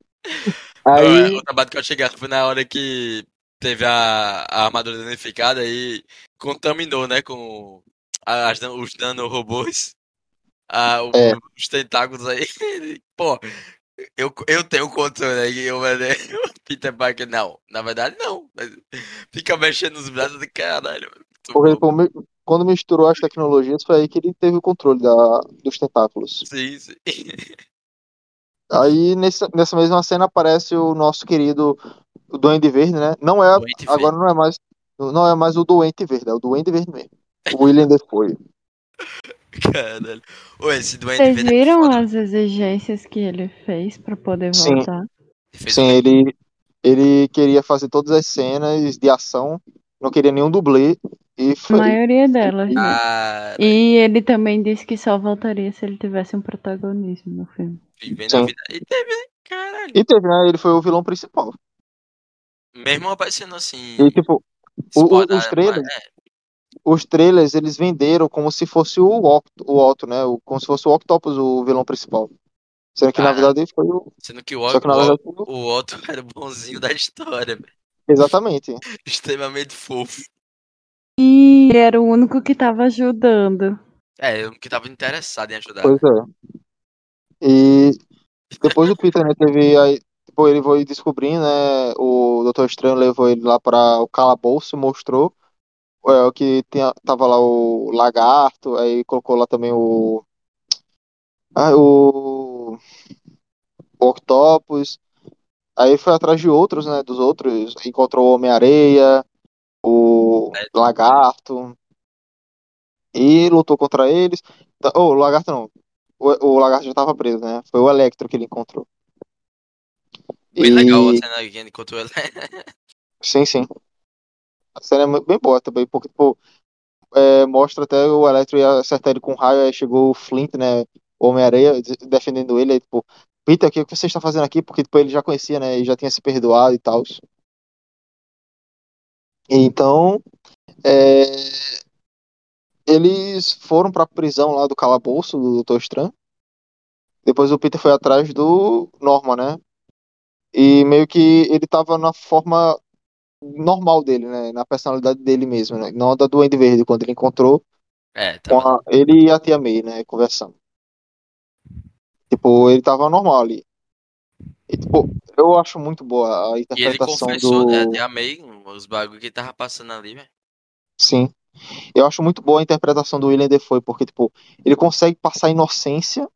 Aí, O trabalho que eu chegar foi na hora que teve a, a armadura danificada e contaminou, né, com as, os nanorobôs. Ah, o- É. os tentáculos aí. Pô, eu, eu tenho controle aí, eu, né, o Peter Parker, não. Na verdade, não. Fica mexendo nos braços de caralho. porque, bom. quando misturou as tecnologias, foi aí que ele teve o controle da, dos tentáculos. Sim, sim. Aí, nessa, nessa mesma cena, aparece o nosso querido Duende Verde, né? Não é, Doente agora não é mais, não é mais o Doente Verde, é o Duende Verde mesmo. O William Defoe. Caralho. Ô, esse doente Vocês é viram as exigências que ele fez pra poder Sim. voltar? Sim, ele, ele queria fazer todas as cenas de ação, não queria nenhum dublê, e A foi, maioria delas, né? Ah, E ele também disse que só voltaria se ele tivesse um protagonismo no filme. vivendo Sim. a vida. E teve, né? Caralho. e teve, né? Ele foi o vilão principal. Mesmo aparecendo assim. E, tipo, o- os trailers- mas- é, os trailers, eles venderam como se fosse o Octo, o Otto, né? O- Como se fosse o Octopus, o vilão principal. Sendo que, na Ah. verdade, foi o... Sendo que o Só que, na verdade, o- o Otto era o bonzinho da história, velho. Exatamente. Extremamente fofo. E era o único que tava ajudando. É, eu que tava interessado em ajudar. Pois é. E depois o Peter, né, teve aí, tipo, ele foi descobrindo, né, o Doutor Estranho levou ele lá para o calabouço e mostrou é, o que tinha, tava lá o lagarto, aí colocou lá também o ah, o, o octopus, aí foi atrás de outros, né, dos outros, encontrou o Homem-Areia, o lagarto e lutou contra eles. Oh, o lagarto não. O, o lagarto já tava preso, né? Foi o Electro que ele encontrou. Bem E- legal a cena que ele encontrou ele. Sim, sim. A cena é bem boa também, porque, tipo, é, mostra até o Electro acertar ele com um raio, aí chegou o Flint, né? Homem-Areia, de- defendendo ele, aí, tipo, Peter, o que você está fazendo aqui? Porque, tipo, ele já conhecia, né? E já tinha se perdoado e tal. Então, é, eles foram pra prisão lá do calabouço do Doutor Estranho. Depois o Peter foi atrás do Norman, né? E meio que ele tava na forma normal dele, né? Na personalidade dele mesmo, né? Não a da Duende Verde, quando ele encontrou É, tava. a- ele e a Tia May, né? Conversando. Tipo, ele tava normal ali. E, tipo, eu acho muito boa a E ele interpretação confessou, do. né? Até amei os bagulho que tava passando ali, velho. Sim. Eu acho muito boa a interpretação do William Defoe, porque, tipo, ele consegue passar inocência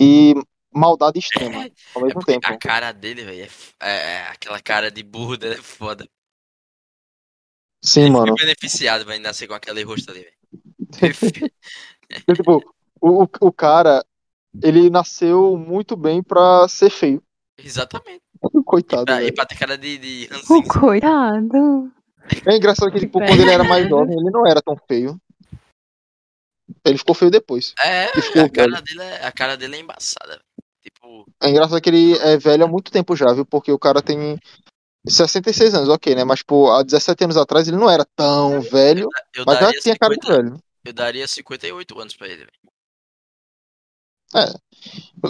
e maldade extrema ao É mesmo porque tempo. a cara dele, velho, é, é- é aquela cara de burro dele é foda. Sim, Ele mano. foi beneficiado, vai nascer com aquele rosto ali, velho. Tipo, o, o- cara, ele nasceu muito bem pra ser feio. Exatamente. Coitado, Pra, e pra ter cara de, de coitado. É engraçado que, tipo, quando ele era mais jovem, ele não era tão feio. Ele ficou feio depois. É, ficou a cara, dele é, a cara dele é embaçada. Tipo, É engraçado que ele é velho há muito tempo já, viu? Porque o cara tem 66 anos, ok, né? Mas, pô, há 17 anos atrás ele não era tão velho, eu mas já tinha cara de 50, velho. eu daria 58 anos pra ele, velho.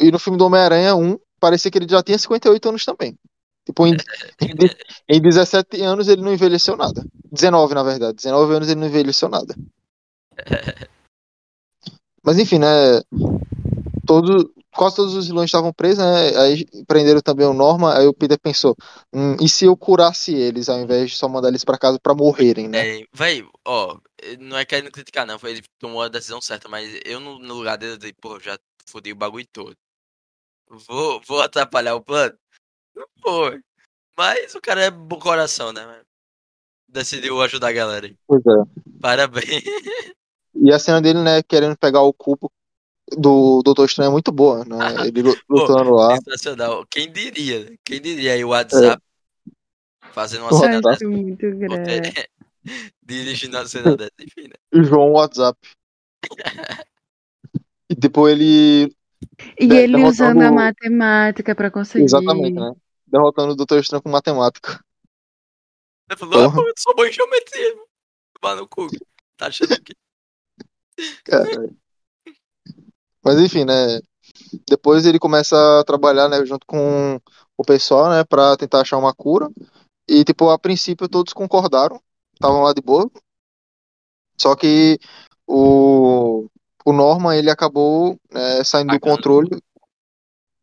E no filme do Homem-Aranha 1, parecia que ele já tinha 58 anos também. Tipo, em, em 17 anos ele não envelheceu nada. 19, na verdade. 19 anos ele não envelheceu nada. Mas enfim, né? Todo, quase todos os vilões estavam presos, né? Aí prenderam também o Norma. Aí o Peter pensou: hum, e se eu curasse eles ao invés de só mandar eles pra casa pra morrerem, né? É, véi, ó, não é querendo criticar, não. foi Ele tomou a decisão certa, mas eu no, no lugar dele, eu dei, pô, já fodi o bagulho todo. Vou, vou atrapalhar o plano? Não foi. Mas o cara é bom coração, né? Decidiu ajudar a galera aí. Pois é. Parabéns. E a cena dele, né, querendo pegar o cubo do Doutor Estranho é muito boa, né? Ele lu- lutando lá. Sensacional. Quem diria? Quem diria aí o WhatsApp fazendo uma O cena WhatsApp. dessa? Muito. Você- Dirigindo uma cena dessa, enfim, né? E o João WhatsApp. E depois ele. E De- ele derrotando usando a matemática pra conseguir. Exatamente, né? Derrotando o Doutor Estranho com matemática. Ele falou, ah, pô, eu sou bom em geometria. mano. Tomar no cu. Tá achando que. Cara. Mas enfim, né? Depois ele começa a trabalhar, né, junto com o pessoal, né, pra tentar achar uma cura. E, tipo, a princípio todos concordaram, estavam lá de boa. Só que o, o Norman, ele acabou né, saindo do controle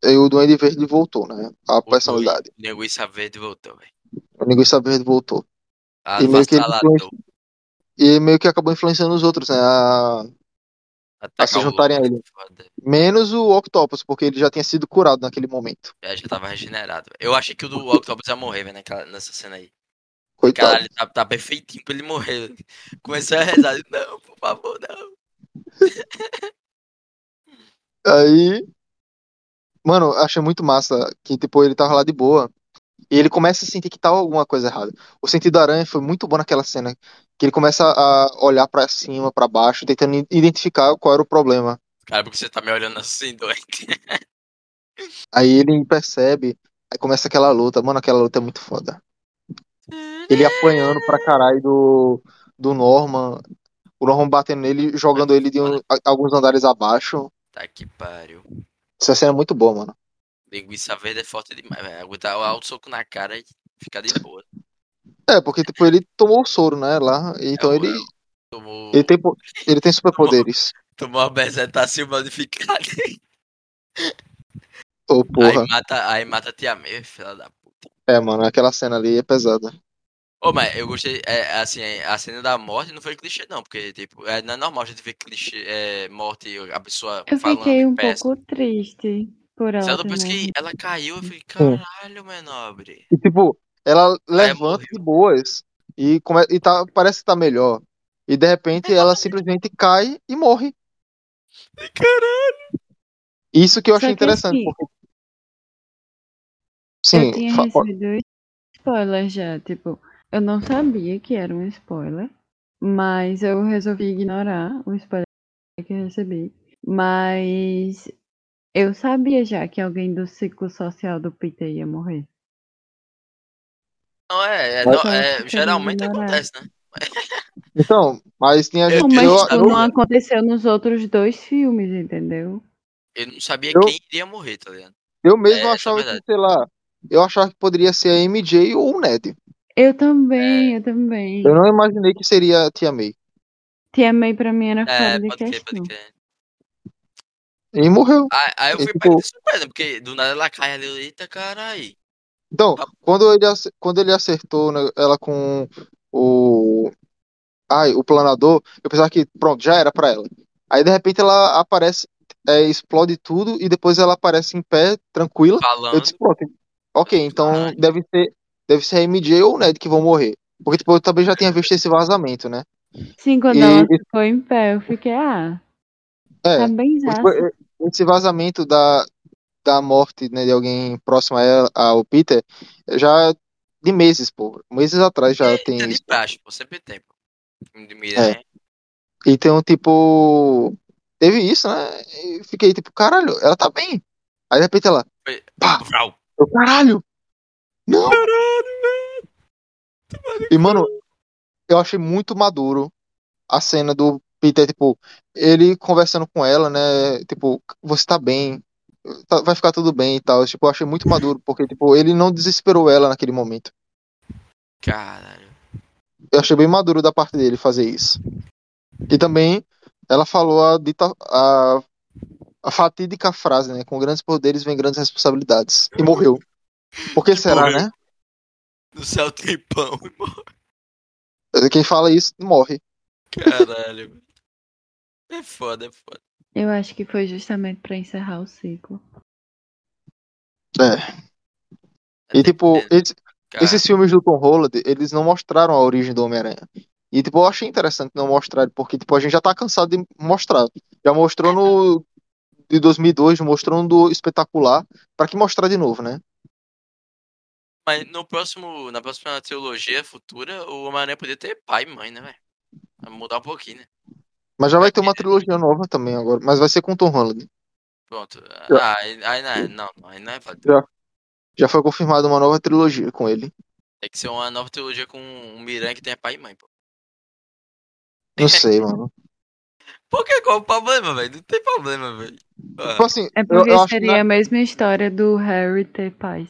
e o Duende Verde voltou, né? A personalidade. O linguiça verde voltou, velho. O Linguiça Verde voltou. Ah, E meio que ele Avassalador. E meio que acabou influenciando os outros, né? A, Atacar se o juntarem a ele. foda. menos o Octopus, porque ele já tinha sido curado naquele momento. É, já tava regenerado. Eu achei que o do Octopus ia morrer, velho, naquela- nessa cena aí. Coitado. Caralho, tá, tá perfeitinho pra ele morrer. Comecei a rezar. Não, por favor, não. Aí, mano, achei muito massa que, tipo, ele tava lá de boa. E ele começa a sentir que tá alguma coisa errada. O sentido aranha foi muito bom naquela cena. Que ele começa a olhar pra cima, pra baixo, tentando identificar qual era o problema. Cara, porque você tá me olhando assim, doente. Aí ele percebe, aí começa aquela luta. Mano, aquela luta é muito foda. Ele apanhando pra caralho do, do Norman. O Norman batendo nele, jogando ele de um- alguns andares abaixo. Tá que pariu. Essa cena é muito boa, mano. Linguiça verde é forte demais, velho. Aguentar o alto soco na cara e ficar de boa. É, porque tipo, ele tomou o soro, né, lá. Então É, ele, Tomou, ele tem, ele tem superpoderes. tomou uma bezetacil modificada. Ô, porra. Aí mata, aí mata a tia May, filha da puta. É, mano, aquela cena ali é pesada. Ô, mas eu gostei, é, assim, a cena da morte não foi clichê, não, porque, tipo, é, não é normal a gente ver clichê, é, morte, a pessoa Eu falando fiquei um pouco triste por ela. Só depois ter que ela caiu, eu falei, caralho, meu nobre. E tipo, ela levanta morreu. de boas e, come, e tá, parece que tá melhor. E de repente ela simplesmente cai e morre. Caralho. Isso que eu achei que interessante. assim, porque... Eu Sim, tinha fa- recebido spoiler já, tipo, eu não sabia que era um spoiler, mas eu resolvi ignorar o spoiler que eu recebi. Mas eu sabia já que alguém do ciclo social do Peter ia morrer. Não, é, é, não, é, que geralmente acontece, né? então, mas tinha Eu- Não, gente. mas Eu, tipo, eu- não aconteceu nos outros dois filmes, entendeu? Eu não sabia Eu- quem iria morrer, tá ligado? eu mesmo É, é achava que, verdade. sei lá, eu achava que poderia ser a MJ ou o Ned. Eu também, eu também. Eu não imaginei que seria a Tia May. Tia May pra mim era É, fora de questão. crer. E morreu. Aí, aí eu E, fui tipo- pego de surpresa, porque do nada ela cai ali, eita caralho. Então, Tá. quando ele, quando ele acertou né, ela com o ai, o planador, eu pensava que, pronto, já era pra ela. Aí de repente ela aparece, é, explode tudo e depois ela aparece em pé, tranquila. Eu Falando. disse, pronto, ok, então Caralho. deve ser, deve ser a MJ ou o Ned que vão morrer. Porque tipo, eu também já tinha visto esse vazamento, né? Sim, quando E- ela ficou em pé, eu fiquei, ah, É, tá bem tipo, esse vazamento da, da morte né, de alguém próximo a ela, ao Peter, já de meses, pô. Meses atrás já tem Tem isso. de praxe, pô. Sempre tem, pô. De Miranha. Então, tipo, teve isso, né? E fiquei tipo, caralho, ela tá bem. Aí de repente ela, Foi- pá, eu, caralho! Não! E, mano, eu achei muito maduro a cena do Peter, tipo, ele conversando com ela, né? Tipo, você tá bem, tá- vai ficar tudo bem e tal. Tipo, eu achei muito maduro, porque, tipo, ele não desesperou ela naquele momento. Caralho. Eu achei bem maduro da parte dele fazer isso. E também ela falou a dita a, a fatídica frase, né? Com grandes poderes vem grandes responsabilidades. E morreu. Por que será, morreu. né? No céu tem pão. Quem fala isso morre. Caralho. É foda, é foda. Eu acho que foi justamente pra encerrar o ciclo. É. E tipo, Cara, esses filmes do Tom Holland, eles não mostraram a origem do Homem-Aranha. E tipo, eu achei interessante não mostrar, porque tipo, a gente já tá cansado de mostrar. Já mostrou no de 2002, mostrou no do espetacular, pra que mostrar de novo, né? Mas no próximo, na próxima trilogia futura, o Homem-Aranha poderia ter pai e mãe, né, velho? Vai Mudar um pouquinho, né? Mas já vai ter uma trilogia nova também agora, mas vai ser com o Tom Holland. Pronto. Ah, aí, aí não, é- não, não, aí não é válido. Já. Já foi confirmada uma nova trilogia com ele. Tem que ser uma nova trilogia com um Miranha que tenha pai e mãe, pô. Não sei, mano. Por que? Qual o problema, velho? Não tem problema, velho. Ah, Tipo assim, É eu, porque eu que seria na- a mesma história do Harry ter paz.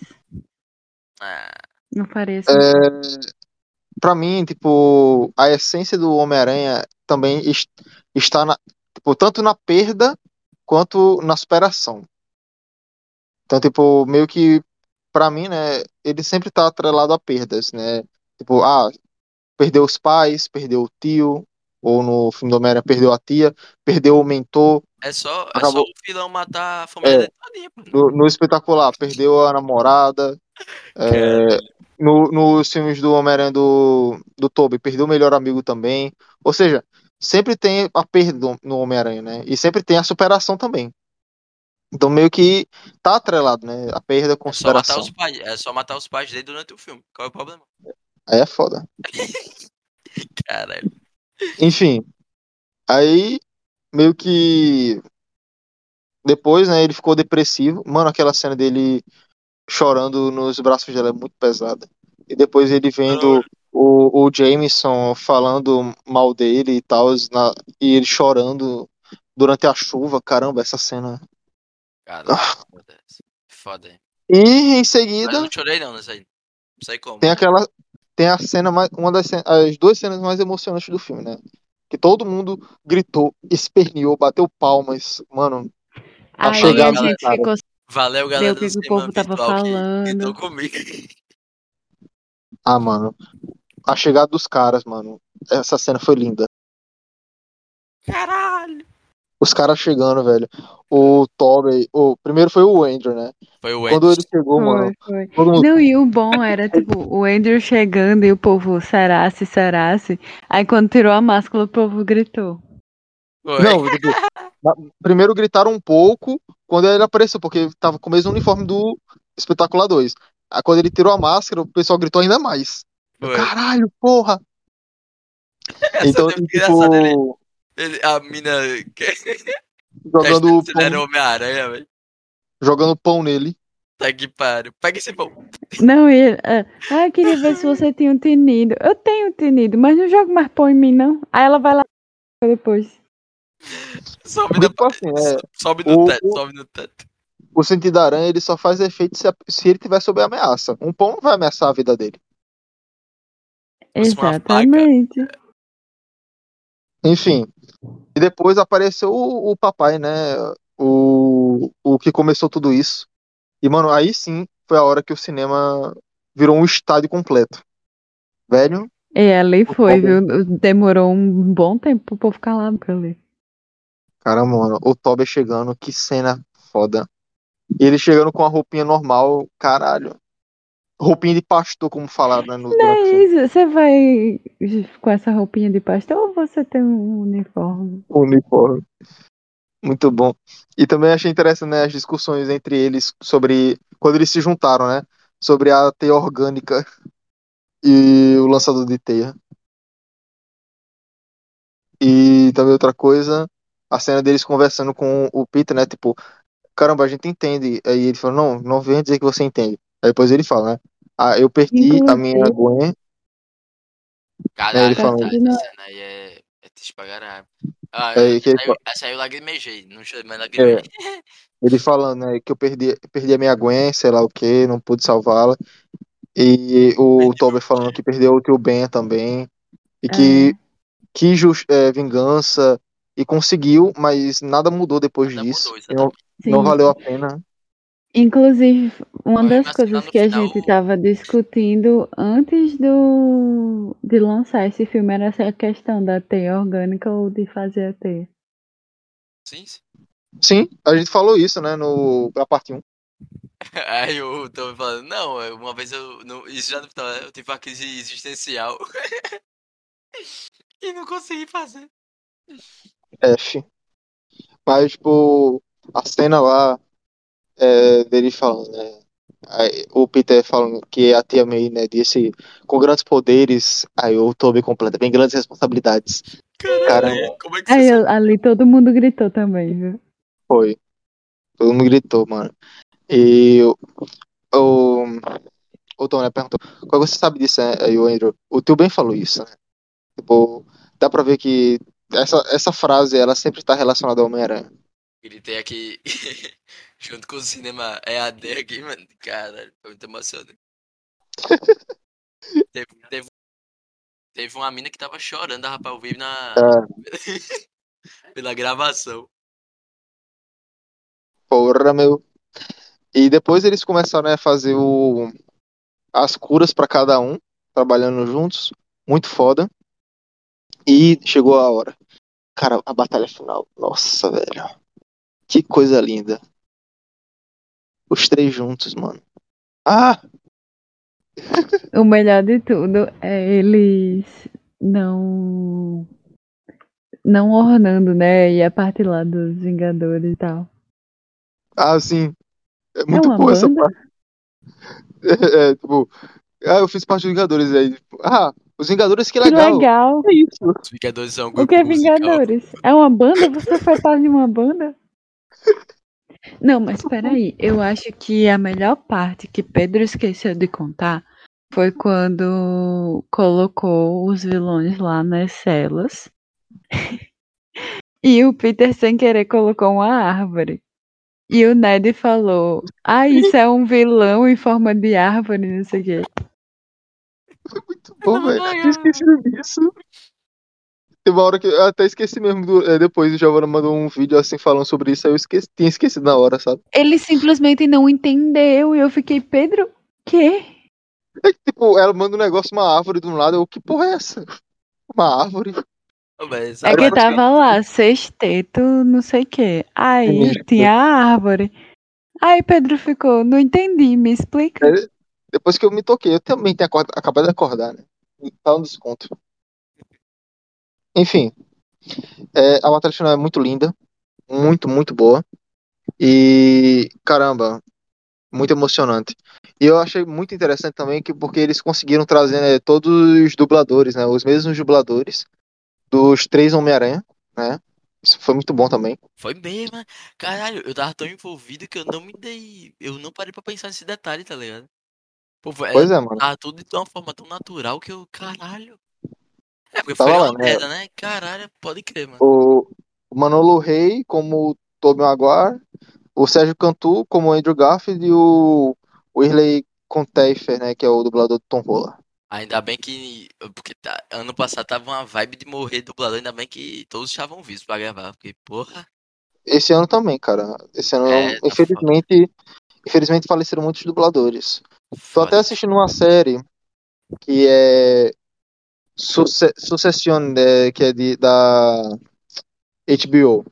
ah, Não faria sentido. é, pra mim, tipo, a essência do Homem-Aranha também es- está na, tipo, tanto na perda quanto na superação. Então, tipo, meio que pra mim, né, ele sempre tá atrelado a perdas, né? Tipo, ah, perdeu os pais, perdeu o tio, ou no filme do Homem-Aranha perdeu a tia, perdeu o mentor, é, só, é só Acabou. o vilão matar a família É. todinha, no, no espetacular, perdeu a namorada. É, no, nos filmes do Homem-Aranha do, do Tobey, perdeu o melhor amigo também. Ou seja, sempre tem a perda no Homem-Aranha, né? E sempre tem a superação também. Então meio que tá atrelado, né? A perda com É só matar os pais. É só matar os pais dele durante o filme. Qual é o problema? Aí é foda. Caralho. Enfim. Aí meio que depois, né, ele ficou depressivo. Mano, aquela cena dele chorando nos braços dela é muito pesada. E depois ele vendo o, o Jameson falando mal dele e tal, na- e ele chorando durante a chuva. Caramba, essa cena. Caralho. Ah. Foda. E em Mas seguida eu não chorei não nessa aí. Não sei como. tem aquela tem a cena mais uma das as duas cenas mais emocionantes do filme, né? Que todo mundo gritou, esperneou, bateu palmas, mano. a Aí chegada a gente cara. ficou Valeu, galera o que do que o povo tava falando. comigo. Ah, mano. A chegada dos caras, mano. Essa cena foi linda. Caralho. Os caras chegando, velho. O Tobey, o primeiro foi o Andrew, né? Foi o Quando Wendy. ele chegou, mano, Foi, foi. todo mundo Não, e o bom era, tipo, o Andrew chegando e o povo, será-se, será-se. Aí quando tirou a máscara, o povo gritou. Foi. Não, tipo, na- primeiro gritaram um pouco quando ele apareceu, porque tava com o mesmo uniforme do Espetacular 2. Aí quando ele tirou a máscara, o pessoal gritou ainda mais. Foi. Caralho, porra! Essa Então, foi tipo, ele, ele- a mina jogando pão, Homem-Aranha, velho. jogando pão nele. Tá que pariu. Pega esse pão. Não, ele, ah, ah, eu queria ver se você tinha um tinido. Eu tenho um tinido, mas não joga mais pão em mim, não. Aí ela vai lá depois. Sobe, no, tipo assim, é, sobe no o- teto, o- sobe no teto. o sentido da aranha ele só faz efeito se, se ele tiver sob ameaça. Um pão não vai ameaçar a vida dele. Exatamente. Enfim. E depois apareceu o, o papai, né? O, o que começou tudo isso. E, mano, aí sim foi a hora que o cinema virou um estádio completo. Velho, E ali foi, viu? Demorou um bom tempo pro povo ficar lá ali. Cara, mano, o Toby chegando, que cena foda. E ele chegando com a roupinha normal, caralho. Roupinha de pastor, como falaram, né? No, Não é isso, você vai com essa roupinha de pastor ou você tem um uniforme? Uniforme. Muito bom. E também achei interessante, né, as discussões entre eles sobre. Quando eles se juntaram, né? Sobre a teia orgânica e o lançador de teia. E também outra coisa, a cena deles conversando com o Peter, né? Tipo, caramba, a gente entende. Aí ele falou, não, não venha dizer que você entende. Aí depois ele fala, né? Ah, eu perdi a minha Gwen. Caralho, ele falou- essa, essa cena aí é, é triste pra caralho. Ah, É, que essa, aí, eu lagrimejei, não chorei, mas lagrimei. Ele falando, né, que eu perdi, perdi a minha Gwen, sei lá o que, não pude salvá-la. E o Perdeu Toby o falando que perdeu o tio Ben também. E que que jus- é, vingança e conseguiu, mas nada mudou depois Nada disso. mudou, não, não valeu a pena. Inclusive, uma Olha, das coisas que a final- gente estava discutindo antes do de lançar esse filme era essa questão da teia orgânica ou de fazer a teia. Sim, sim. Sim, a gente falou isso, né, no, na parte 1. Aí eu tô falando, não, é, uma vez eu. Não, isso já final, eu tive uma crise existencial. e não consegui fazer. F. Mas, tipo, a cena lá é, dele falando, né? aí o Peter falando que a tia May, né, disse com grandes poderes, aí o Toby completa, bem grandes responsabilidades. Caralho, Caramba. como é que Aí eu- ali todo mundo gritou também, viu? Foi. Todo mundo gritou, mano. E o, o, o Tom, né, perguntou, qual você sabe disso, né? Aí o Andrew, o tio bem falou isso, né? Tipo, dá pra ver que essa, essa frase, ela sempre tá relacionada ao Homem-Aranha. Gritei aqui junto com o cinema EAD aqui, mano. Caralho, foi muito emocionante. teve, teve, teve uma mina que tava chorando, rapaz, eu vi na. pela gravação. Porra, meu. E depois eles começaram né, a fazer o, as curas pra cada um, trabalhando juntos. Muito foda. E chegou a hora. Cara, a batalha final. Nossa, velho. Que coisa linda. Os três juntos, mano. Ah! O melhor de tudo é eles não não ornando, né? E a parte lá dos Vingadores e tal. Ah, sim. É muito uma boa essa banda? parte. É, é, tipo, ah, eu fiz parte dos Vingadores. Aí, tipo, ah, os Vingadores, que Que legal. legal! É isso. Os Vingadores são um O grupo que é musical. Vingadores? É uma banda? Você foi parte de uma banda? Não, mas peraí. Eu acho que a melhor parte que Pedro esqueceu de contar foi quando colocou os vilões lá nas celas. e o Peter, sem querer, colocou uma árvore. E o Ned falou: Ah, isso é um vilão em forma de árvore, não sei o quê. Muito bom, velho. esquecido disso. Teve uma hora que eu até esqueci mesmo. do- é, depois o Giovanna mandou um vídeo assim falando sobre isso. Aí eu esqueci, tinha esquecido na hora, sabe? Ele simplesmente não entendeu. E eu fiquei: Pedro, quê? É que, tipo, ela manda um negócio, uma árvore de um lado. Eu, que porra é essa? Uma árvore. Mas É que tava lá, sexteto, não sei o que. Aí Isso. tinha a árvore. Aí Pedro ficou, não entendi, me explica. Depois que eu me toquei, eu também tinha acorda- acabado de acordar, né? Tá um desconto. Enfim. é, a batalha final é muito linda. Muito, muito boa. E, caramba, muito emocionante. E eu achei muito interessante também que porque eles conseguiram trazer né, todos os dubladores, né? Os mesmos dubladores dos três Homem-Aranha, né? Isso foi muito bom também. Foi mesmo, né? Caralho, eu tava tão envolvido que eu não me dei. Eu não parei pra pensar nesse detalhe, tá ligado? Pô, foi- Pois é, mano. Tava tudo de uma forma tão natural que eu. Caralho. É, porque Tava foi lá, uma né? merda, né? Caralho, pode crer, mano. O Manolo Rey como o Tobey Maguire, o Sérgio Cantu como o Andrew Garfield e o Whirley Conteifer, né? Que é o dublador do Tom Holland. Ainda bem que. Porque tá- ano passado tava uma vibe de morrer dublador, ainda bem que todos estavam vivos pra gravar. Porque, porra. Esse ano também, cara. Esse ano, É, tá infelizmente, infelizmente faleceram muitos dubladores. Tô até assistindo uma série que é Suce Succession, é, que é de, da HBO.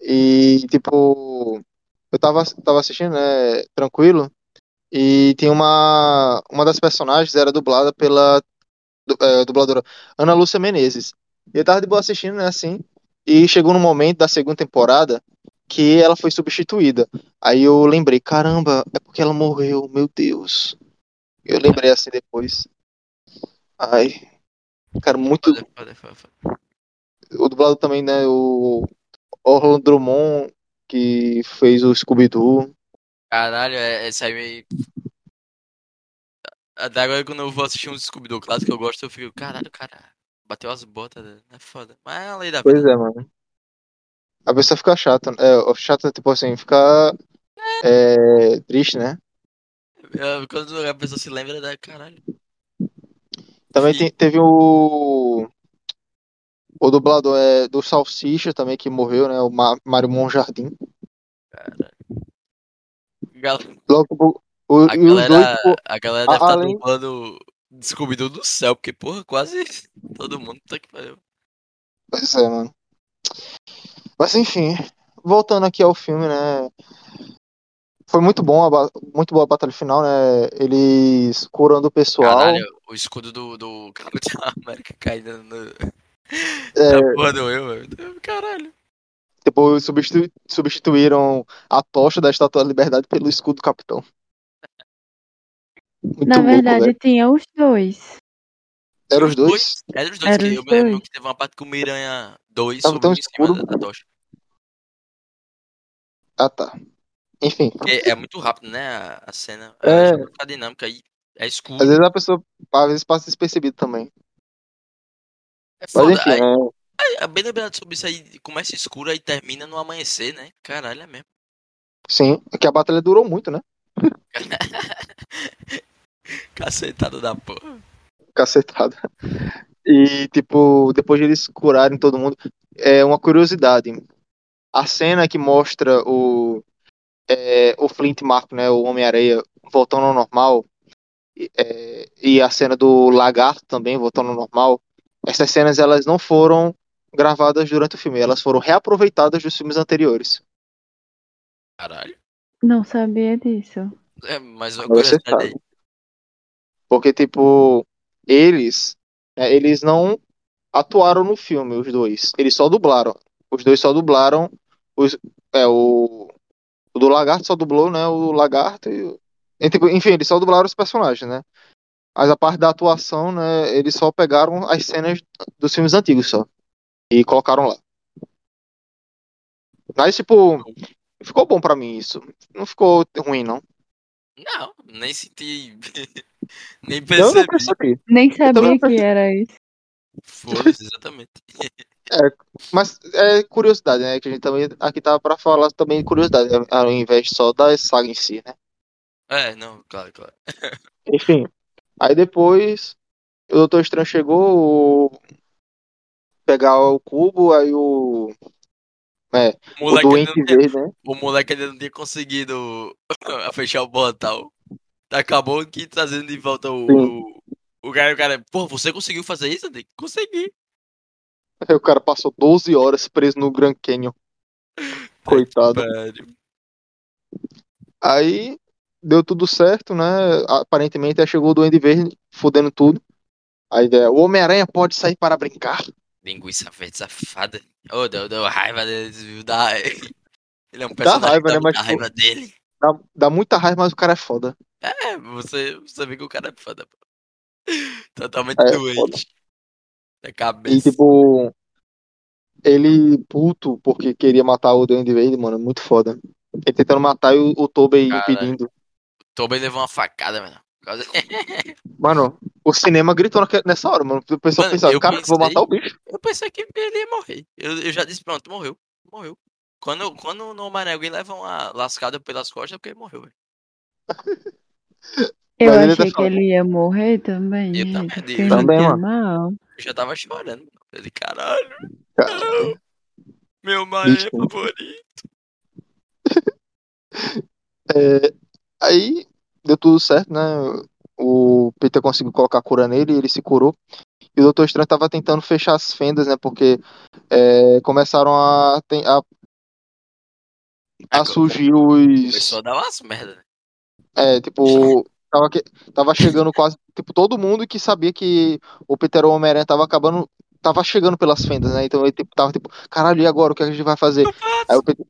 E, tipo, eu tava, tava assistindo, né, tranquilo, e tem uma, uma das personagens era dublada pela du- é, dubladora Ana Lúcia Menezes. E eu tava de boa assistindo, né, assim, e chegou no momento da segunda temporada que ela foi substituída. Aí eu lembrei, caramba, é porque ela morreu, meu Deus. Eu lembrei assim depois. Ai, cara, muito. O dublador também, né, o Orlando Drummond, que fez o Scooby-Doo. Caralho, é, essa aí me. Até agora quando eu vou assistir um Scooby-Doo clássico que eu gosto, eu fico, caralho, cara, bateu as botas, né? é foda. Mas é a lei da Pois vida. é, mano. A pessoa fica chata. É, chata, tipo assim, fica é, triste, né? Eu- Quando a pessoa se lembra da caralho. Também tem- teve o. O dublador é, do Salsicha também, que morreu, né? O Mário Monjardim. Gal- Logo, o, A os dois, galera, tipo, a galera deve estar além- dublando Scooby-Doo do céu, porque, porra, quase todo mundo tá que pariu. Pois é, mano. Mas enfim, voltando aqui ao filme, né? Foi muito bom, a muito boa a batalha final, né? Eles curando o pessoal. Caralho, o escudo do, do Capitão América caindo no, É, porra velho. Caralho. depois substitu- substituíram a tocha da Estátua da Liberdade pelo escudo do capitão. Muito Na louco, verdade, velho. tinha os dois. Eram os dois? Era os dois, Era que os eu me lembro dois. que teve uma parte que o Miranha 2 Tava subiu em cima escuro. da, da tocha. Ah, tá. Enfim, Porque é muito rápido, né, a, a cena. É. É. A dinâmica aí é escuro. às vezes a pessoa às vezes passa despercebido também. É Mas foda. enfim, Aí, né? aí, bem lembrado sobre isso aí, começa escuro aí termina no amanhecer, né? Caralho, é mesmo. Sim, é que a batalha durou muito, né? Cacetada da porra. Cacetada. E, tipo, depois de eles curarem todo mundo, é uma curiosidade. A cena que mostra o, é, o Flint Marco, né, o Homem-Areia, voltando ao normal, e, é, e a cena do Lagarto também voltando ao normal, essas cenas elas não foram gravadas durante o filme, elas foram reaproveitadas dos filmes anteriores. Caralho. Não sabia disso. É, mas uma curiosidade. Porque, tipo, eles, né, eles não atuaram no filme, os dois. Eles só dublaram. Os dois só dublaram. Os, é, o, o do Lagarto só dublou, né? O Lagarto e. tipo, enfim, eles só dublaram os personagens, né? Mas a parte da atuação, né? Eles só pegaram as cenas dos filmes antigos só. E colocaram lá. Mas, tipo, ficou bom pra mim isso. Não ficou ruim, não. Não, nem senti. nem Eu não percebi. percebi. Nem sabia não que era isso. Foda-se, exatamente. Mas é curiosidade, né? Que a gente também aqui tava pra falar também de curiosidade, né, ao invés só da saga em si, né? É, não, claro, claro. Enfim. Aí depois o Doutor Estranho chegou o... pegar o cubo, aí o. É, O o moleque, ainda doente não tinha, verde, né? o moleque ainda não tinha conseguido fechar o portal. Acabou aqui trazendo de volta o. O, o cara, o cara, pô, você conseguiu fazer isso, Andy? Consegui. Aí o cara passou 12 horas preso no Grand Canyon. Coitado. Aí deu tudo certo, né? Aparentemente aí chegou o Duende Verde, fudendo tudo. A ideia, o Homem-Aranha pode sair para brincar. Linguiça verde safada. Ô, deu, deu raiva deles, viu? Dá... Ele é um Dá personagem raiva, que dá né? Mas muita tipo, raiva dele. dá, dá muita raiva, mas o cara é foda. É, você, você vê que o cara é foda, pô. Totalmente É, doente. Da E cabeça. tipo, ele puto porque queria matar o Duende Verde, mano, é muito foda. Ele tentando matar e o, o Tobey impedindo. Tobey levou uma facada, mano. Causa- Mano, o cinema gritou nessa hora, mano. O pessoal pensava, cara, vou pensei- matar o bicho. Eu pensei que ele ia morrer. Eu, eu já disse, pronto, morreu. Morreu. Quando, quando no Homem-Aranha alguém leva uma lascada pelas costas, é porque ele morreu, velho. Eu Mas achei tá que ele ia morrer também. Eu gente. também, eu também, mano. mal. Eu já tava chorando. mano. Ele, caralho, Cara, meu Bicho. favorito. é, aí deu tudo certo, né? O Peter conseguiu colocar a cura nele e ele se curou. E o Doutor Estranho tava tentando fechar as fendas, né? Porque é, começaram a, a, a surgir os. Começou a dar umas merda, né? É, tipo, tava, que- tava chegando quase, tipo, todo mundo que sabia que o Peter Homem-Aranha tava acabando, tava chegando pelas fendas, né? Então ele tipo, tava tipo, caralho, e agora? O que a gente vai fazer? Aí o Peter,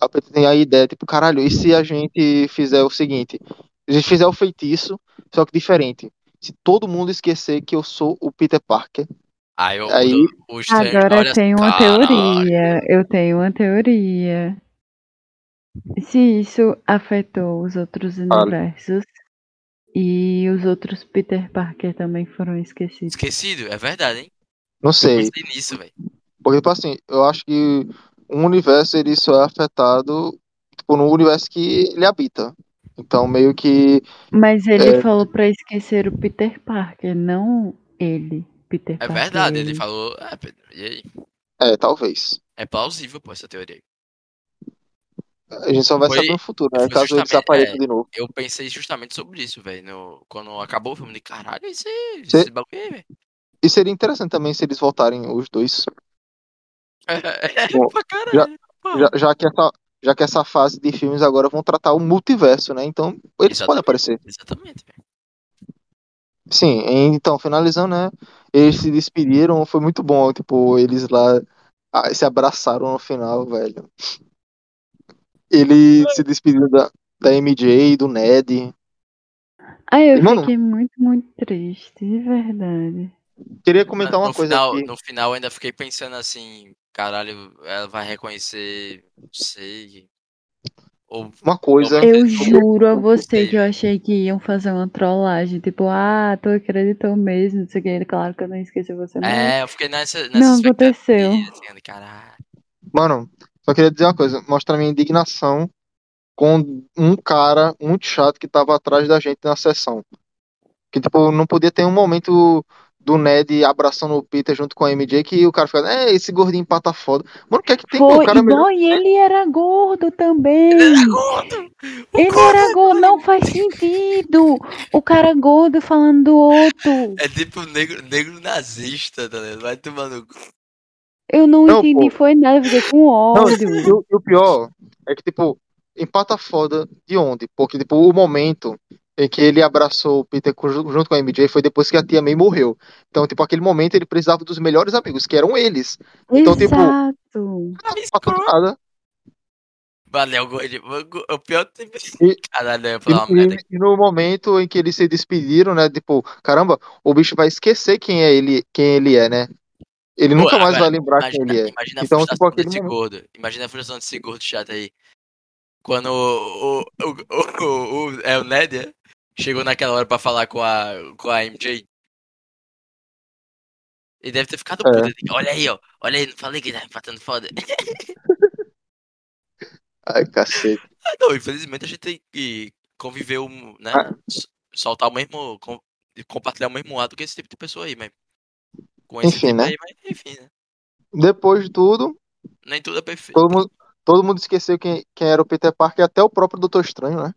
aí o Peter tem a ideia, tipo, caralho, e se a gente fizer o seguinte? A gente fizer o feitiço, só que diferente. Se todo mundo esquecer que eu sou o Peter Parker, Aí, o, Aí- o, o Strange Agora olha eu tenho uma assim, teoria. Eu tenho uma teoria. Se isso afetou os outros universos e os outros Peter Parker também foram esquecidos. Esquecido, é verdade, hein? não Eu sei. pensei nisso, velho. Porque, tipo assim, eu acho que um universo ele só é afetado tipo, no universo que ele habita. Então, meio que. Mas ele É. falou pra esquecer o Peter Parker, não ele. Peter É Parker. verdade, ele falou. É, Pedro, e aí? É, talvez. É plausível, pô, essa teoria. A gente só vai Foi- saber no futuro, né? Caso ele desapareça é. de novo. Eu pensei justamente sobre isso, velho. Quando acabou o filme, de caralho, esse, Cê- esse bagulho aí, velho. E seria interessante também se eles voltarem os dois. É, Bom, pô. Já, já que essa, já que essa fase de filmes agora vão tratar o multiverso, né? Então, eles podem Exatamente. aparecer. Exatamente. Sim, então, finalizando, né? Eles se despediram, foi muito bom. Tipo, eles lá ah, se abraçaram no final, velho. Ele se despediu da, da MJ, do Ned. Ai, eu Mano. fiquei muito, muito triste, de verdade. Queria comentar uma no coisa final, aqui. No final, ainda fiquei pensando assim: caralho, ela vai reconhecer. Não sei. Ou. Uma coisa. Eu Eu juro a você que eu achei que iam fazer uma trollagem. Tipo, ah, tu acreditou mesmo, não sei o que. Claro que eu não esqueci você, não. É, eu fiquei nessa. nessa Não aconteceu. Assim, caralho. Mano, só queria dizer uma coisa, mostrar minha indignação com um cara muito chato que tava atrás da gente na sessão. Que, tipo, não podia ter um momento do Ned abraçando o Peter junto com a MJ que o cara fica, é, esse gordinho pata foda. Mano, o que é que tem com Foi, o cara melhor? igual e ele era gordo também. Gordo! O Ele gordo era gordo, não faz sentido. O cara gordo falando do outro. É tipo negro, negro nazista, tá ligado? Vai tomando. Eu não, Não, entendi, pô. foi nada, fiquei com Não, ódio. e, o, e o pior é que, tipo, empata foda de onde? Porque, tipo, o momento em que ele abraçou o Peter junto com a MJ foi depois que a tia May morreu. Então, tipo, aquele momento ele precisava dos melhores amigos, que eram eles. Então, tipo, Exato. Não empatando nada. Valeu, gordinho. O pior tipo. E- Caralho, eu E, falar uma merda. e no momento em que eles se despediram, né? Tipo, caramba, o bicho vai esquecer quem é ele, quem ele é, né? Ele Pô, nunca mais agora, vai lembrar quem Imagina, ele é. imagina a Então, tipo, frustração aquele desse momento. gordo. Imagina a frustração desse gordo chato aí. Quando o, o, o, o, o- é o Ned é? chegou naquela hora pra falar com a, com a MJ. Ele deve ter ficado É. puto. ele, Olha aí, ó. Olha aí, não falei que ele tá empatando foda. Ai, cacete. Ah, não, infelizmente a gente tem que conviver, né? Ah. Soltar o mesmo. com- compartilhar o mesmo ato que esse tipo de pessoa aí, mas. Com esse Enfim, né? aí, mas enfim, né? Depois de tudo, Nem tudo é perfeito. todo mundo, todo mundo esqueceu quem, quem era o Peter Parker, até o próprio Doutor Estranho, né?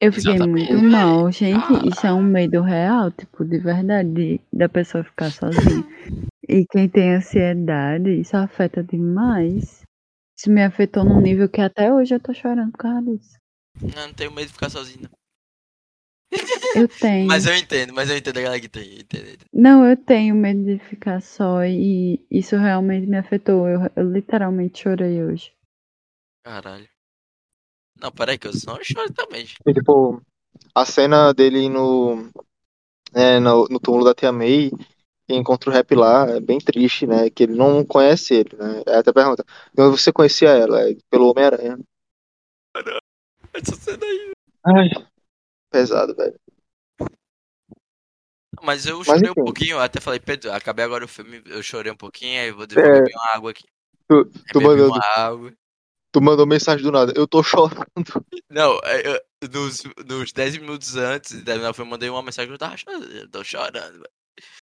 Eu fiquei Exatamente. muito mal, gente. Ah. Isso é um medo real, tipo, de verdade, de- da pessoa ficar sozinha. E quem tem ansiedade, isso afeta demais. Isso me afetou num nível que até hoje eu tô chorando por causa disso. Não, não tenho medo de ficar sozinho, não. Eu tenho. Mas eu entendo, mas eu entendo a galera que tem. Entendo, entendo. Não, eu tenho medo de ficar só e isso realmente me afetou. Eu, eu literalmente chorei hoje. Caralho. Não, peraí, que eu só choro também. E, tipo, a cena dele no, é, no, no túmulo da Tia May e encontra o Rap lá é bem triste, né? Que ele não conhece ele, né? Aí até pergunta, de onde você conhecia ela? É pelo Homem-Aranha. Essa cena aí. Ai, pesado, velho. Mas eu Mas chorei um enfim. pouquinho, até falei, Pedro, acabei agora o filme, eu chorei um pouquinho, aí vou, É. beber uma água aqui. Tu, tu, mandou, uma água. tu mandou mensagem do nada, eu tô chorando. Não, é, eu- nos, nos 10 minutos antes de terminar o filme, eu mandei uma mensagem eu tava chorando. Eu tô chorando, velho.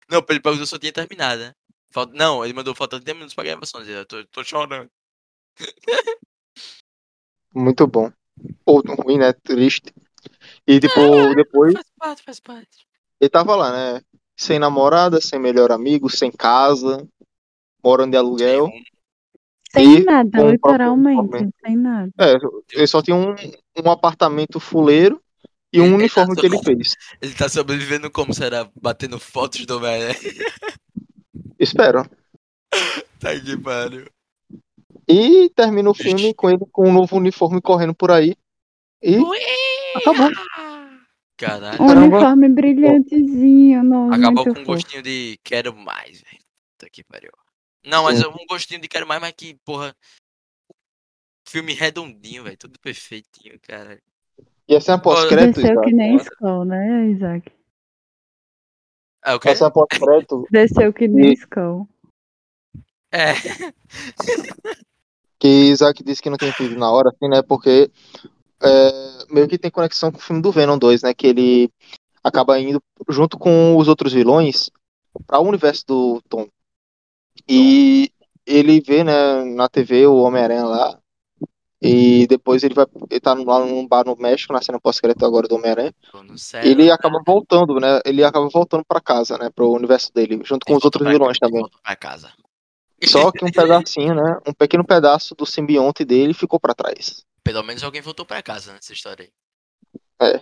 Não, ele perguntou se eu tinha terminado, né? Falta, não, ele mandou faltando 10 minutos pra gravação. Eu tô, tô chorando. Muito bom. Ou ruim, né? Triste. E, tipo, depois Faz parte, faz parte. ele tava lá, né? sem namorada, sem melhor amigo, sem casa, morando de aluguel. Sem nada, literalmente. Sem nada. É, ele só tinha um, um apartamento fuleiro e um Ele tá uniforme que ele fez. Ele tá sobrevivendo como? Será? Batendo fotos do Homem-Aranha? Espero. Tá que pariu. E termina o filme com ele com um novo uniforme correndo por aí. E acabou. Caralho. Um Caramba. uniforme brilhantezinho, nossa, Acabou com um gostinho de quero mais, velho. Puta que pariu. Não, mas Sim. um gostinho de quero mais, mas que, porra. Filme redondinho, velho. Tudo perfeitinho, cara. E essa é a pós-crédito, Desceu que nem Skull, né, Isaac? É o quê? Essa é a pós-crédito Desceu que nem E- Skull. É. que Isaac disse que não tem entendido na hora, assim, né? Porque é, meio que tem conexão com o filme do Venom 2, né? Que ele acaba indo junto com os outros vilões para o universo do Tom. E ele vê, né, na TV o Homem-Aranha lá. E depois ele vai. Ele tá lá num bar no México, na cena pós-crédito agora do Homem-Aranha. Ele acaba voltando, né? Ele acaba voltando para casa, né? Pro universo dele, junto com os outros vilões também. Pra casa. Só que um pedacinho, né? Um pequeno pedaço do simbionte dele ficou para trás. Pelo menos alguém voltou pra casa nessa história aí.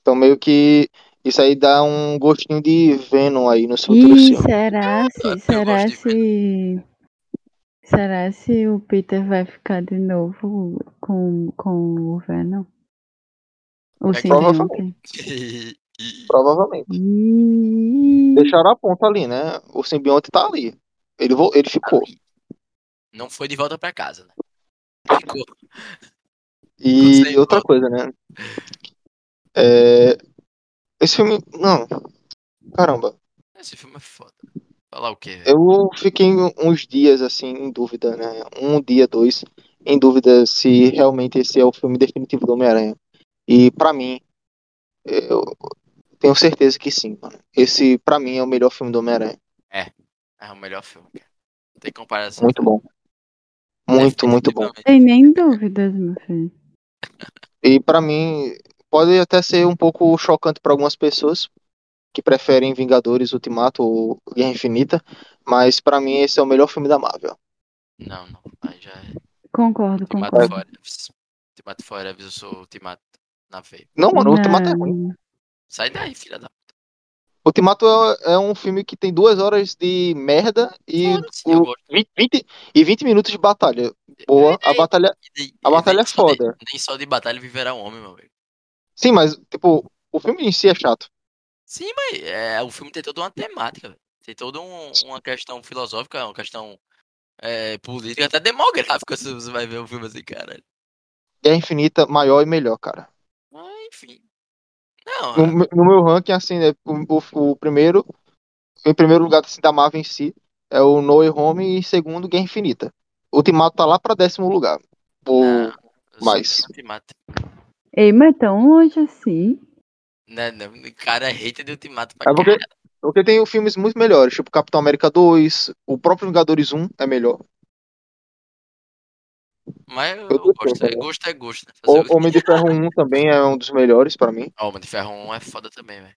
Então meio que isso aí dá um gostinho de Venom aí nos futuros Ih, será Eu se. Será se. Será se o Peter vai ficar de novo com, com o Venom? O É, simbionte? Provavelmente. Ih, Deixaram a ponta ali, né? O simbionte tá ali. Ele, vo- ele ficou. Não foi de volta pra casa, né? Ficou. E sei, outra coisa, né? É, Esse filme. Não. Caramba. Esse filme é foda. Falar o quê? Eu fiquei uns dias assim em dúvida, né? Um dia, dois, em dúvida se realmente esse é o filme definitivo do Homem-Aranha. E pra mim, eu tenho certeza que sim, mano. Esse pra mim é o melhor filme do Homem-Aranha. É o melhor filme, cara. Não tem comparação. Muito bom. Muito, muito bom. Tem nem dúvidas, meu filho. E pra mim pode até ser um pouco chocante pra algumas pessoas que preferem Vingadores Ultimato ou Guerra Infinita, mas pra mim esse é o melhor filme da Marvel. Não, não. Aí já é. Concordo, Ultimato concordo. Forever. Ultimato Forever, eu sou Ultimato na veia. Não, mano, o Ultimato é Não. ruim. Sai daí, filha da. Ultimato é, é um filme que tem duas horas de merda e, o gosto. 20, 20 e 20 minutos de batalha. Boa, a batalha. A batalha é só de- foda. nem só de batalha viverá um homem, meu amigo. Sim, mas, tipo, o filme em si é chato. Sim, mas é, o filme tem toda uma temática, velho. Tem toda um- uma questão filosófica, uma questão é, política, até demográfica, se você vai ver o filme assim, caralho. Guerra Infinita, maior e melhor, cara. Mas, enfim. Não, No, é, no meu ranking, assim, né, o, o- o primeiro, em primeiro lugar, assim, da Marvel em si, é o No Way Home e segundo, Guerra Infinita. Ultimato tá lá pra décimo lugar. O, não, mais. Ultimato. Ei, mas tão longe assim. Né, não, o cara é hater de Ultimato pra É porque, porque tem filmes muito melhores, tipo Capitão América 2, o próprio Vingadores 1 é melhor. Mas eu, Eu gosto, é gosto, é gosto. Né? O? Homem de Ferro 1 também é um dos melhores pra mim. O Homem de Ferro 1 é foda também, velho.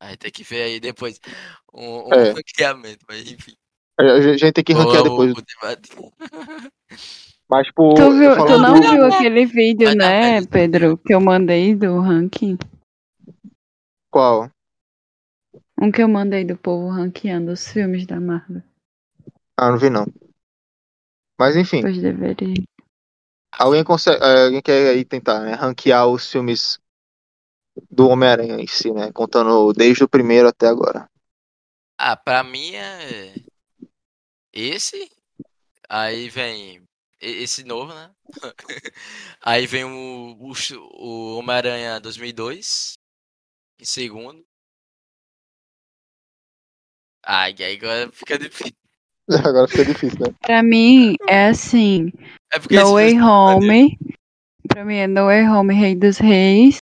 Aí tem que ver aí depois um, um É. ranqueamento, mas enfim. A a gente tem que ranquear depois. Mas, tipo, Tu, viu, tu não do- viu aquele vídeo, né. Pedro, que eu mandei do ranking? Qual? Um que eu mandei do povo ranqueando os filmes da Marvel. Ah, não vi não. Mas enfim, Pois deveria. Alguém consegue, eh, alguém quer aí tentar, né, ranquear os filmes do Homem-Aranha em si, né, contando desde o primeiro até agora. Ah, pra mim é. Esse. Aí vem. Esse novo, né? Aí vem o, o, o Homem-Aranha 2002. Em segundo. Ai, agora fica difícil. Agora fica difícil, né? Pra mim, é assim. É porque No Way filme- Home. Pra mim é No Way Home, Rei dos Reis.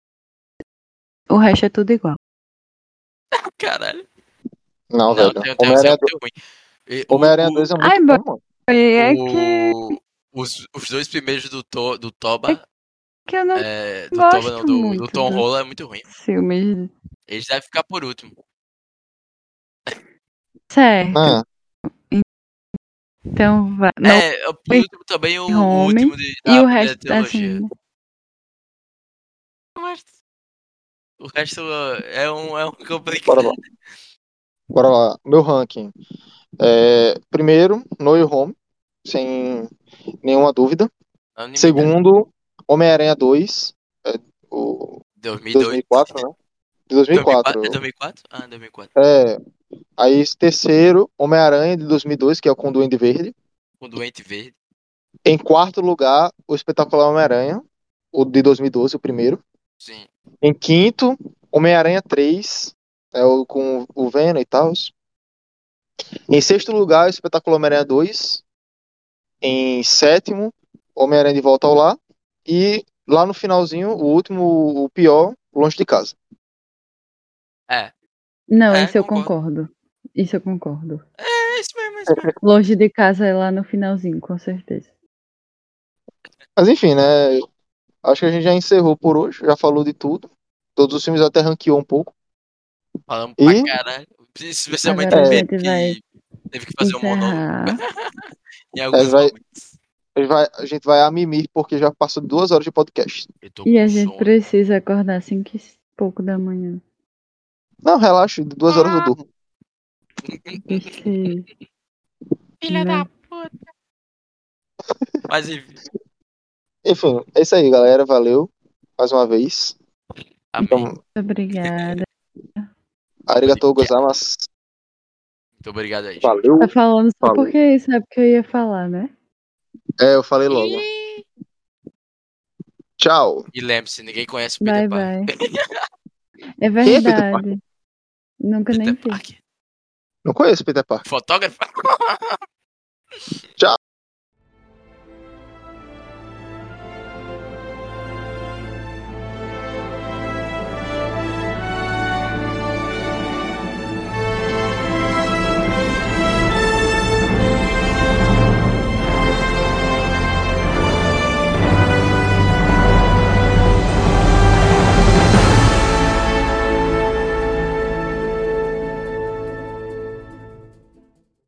O resto é tudo igual. Caralho. Não, Não, velho. Homem-Aranha tem ruim. E o- Homem-Aranha o- 2 é muito Ai, bom, é que, os, os dois primeiros do, to, do Toba. que eu não é, do gosto Toba, não, do, do muito Tom do- Holland é muito ruim. filmes. Eles devem ficar por último. Certo. Ah, Então vai. Não, É, o por último também o, o Homem, último de, e da o primeira resto trilogia. assim. Mas o resto é um, é um bora complicado. lá. Bora lá. Meu ranking. É, primeiro, No Way Home, sem nenhuma dúvida. Unanimidade. Segundo, Homem-Aranha 2, é, o 2002. 2004, né? De 2004. É 2004? Ah, 2004. É, aí terceiro, Homem-Aranha de 2002, que é o com Duende Verde. Com o Doente Verde. Em quarto lugar, o Espetacular Homem-Aranha, o de 2012, o primeiro. Sim. Em quinto, Homem-Aranha 3, é o com o Venom e tal. Em sexto lugar, o Espetacular Homem-Aranha 2. Em sétimo, Homem-Aranha de Volta ao Lar. E lá no finalzinho, o último, o pior, Longe de Casa. É. Não, É, isso eu concordo. concordo. Isso eu concordo. É isso mesmo, é isso mesmo. Longe de casa é lá no finalzinho, com certeza. Mas enfim, né? Acho que a gente já encerrou por hoje, já falou de tudo. Todos os filmes até ranqueou um pouco. Falamos pra E- caralho. Especialmente Agora o a Pedro gente vai que teve que fazer um monólogo Encerrar. em alguns vai- momentos. A gente vai, a gente vai a mimir porque já passou duas horas de podcast. E a gente sono. precisa acordar às 5 e pouco da manhã. Não, relaxa, de duas horas eu durmo. Esse, Filha da puta. Mas enfim. Enfim, é isso aí, galera. Valeu mais uma vez. Amém. Então, Muito obrigada. arigatou gozaimasu. Muito obrigado aí. gente. Valeu. Tá falando só Falou. porque sabe que eu ia falar, né? É, eu falei logo. Tchau. E lembre-se, ninguém conhece o Bye, Peter Parker. bye. É Peter verdade. Nunca nem Peter vi. Parker. Não conheço Peter Parker. Fotógrafo?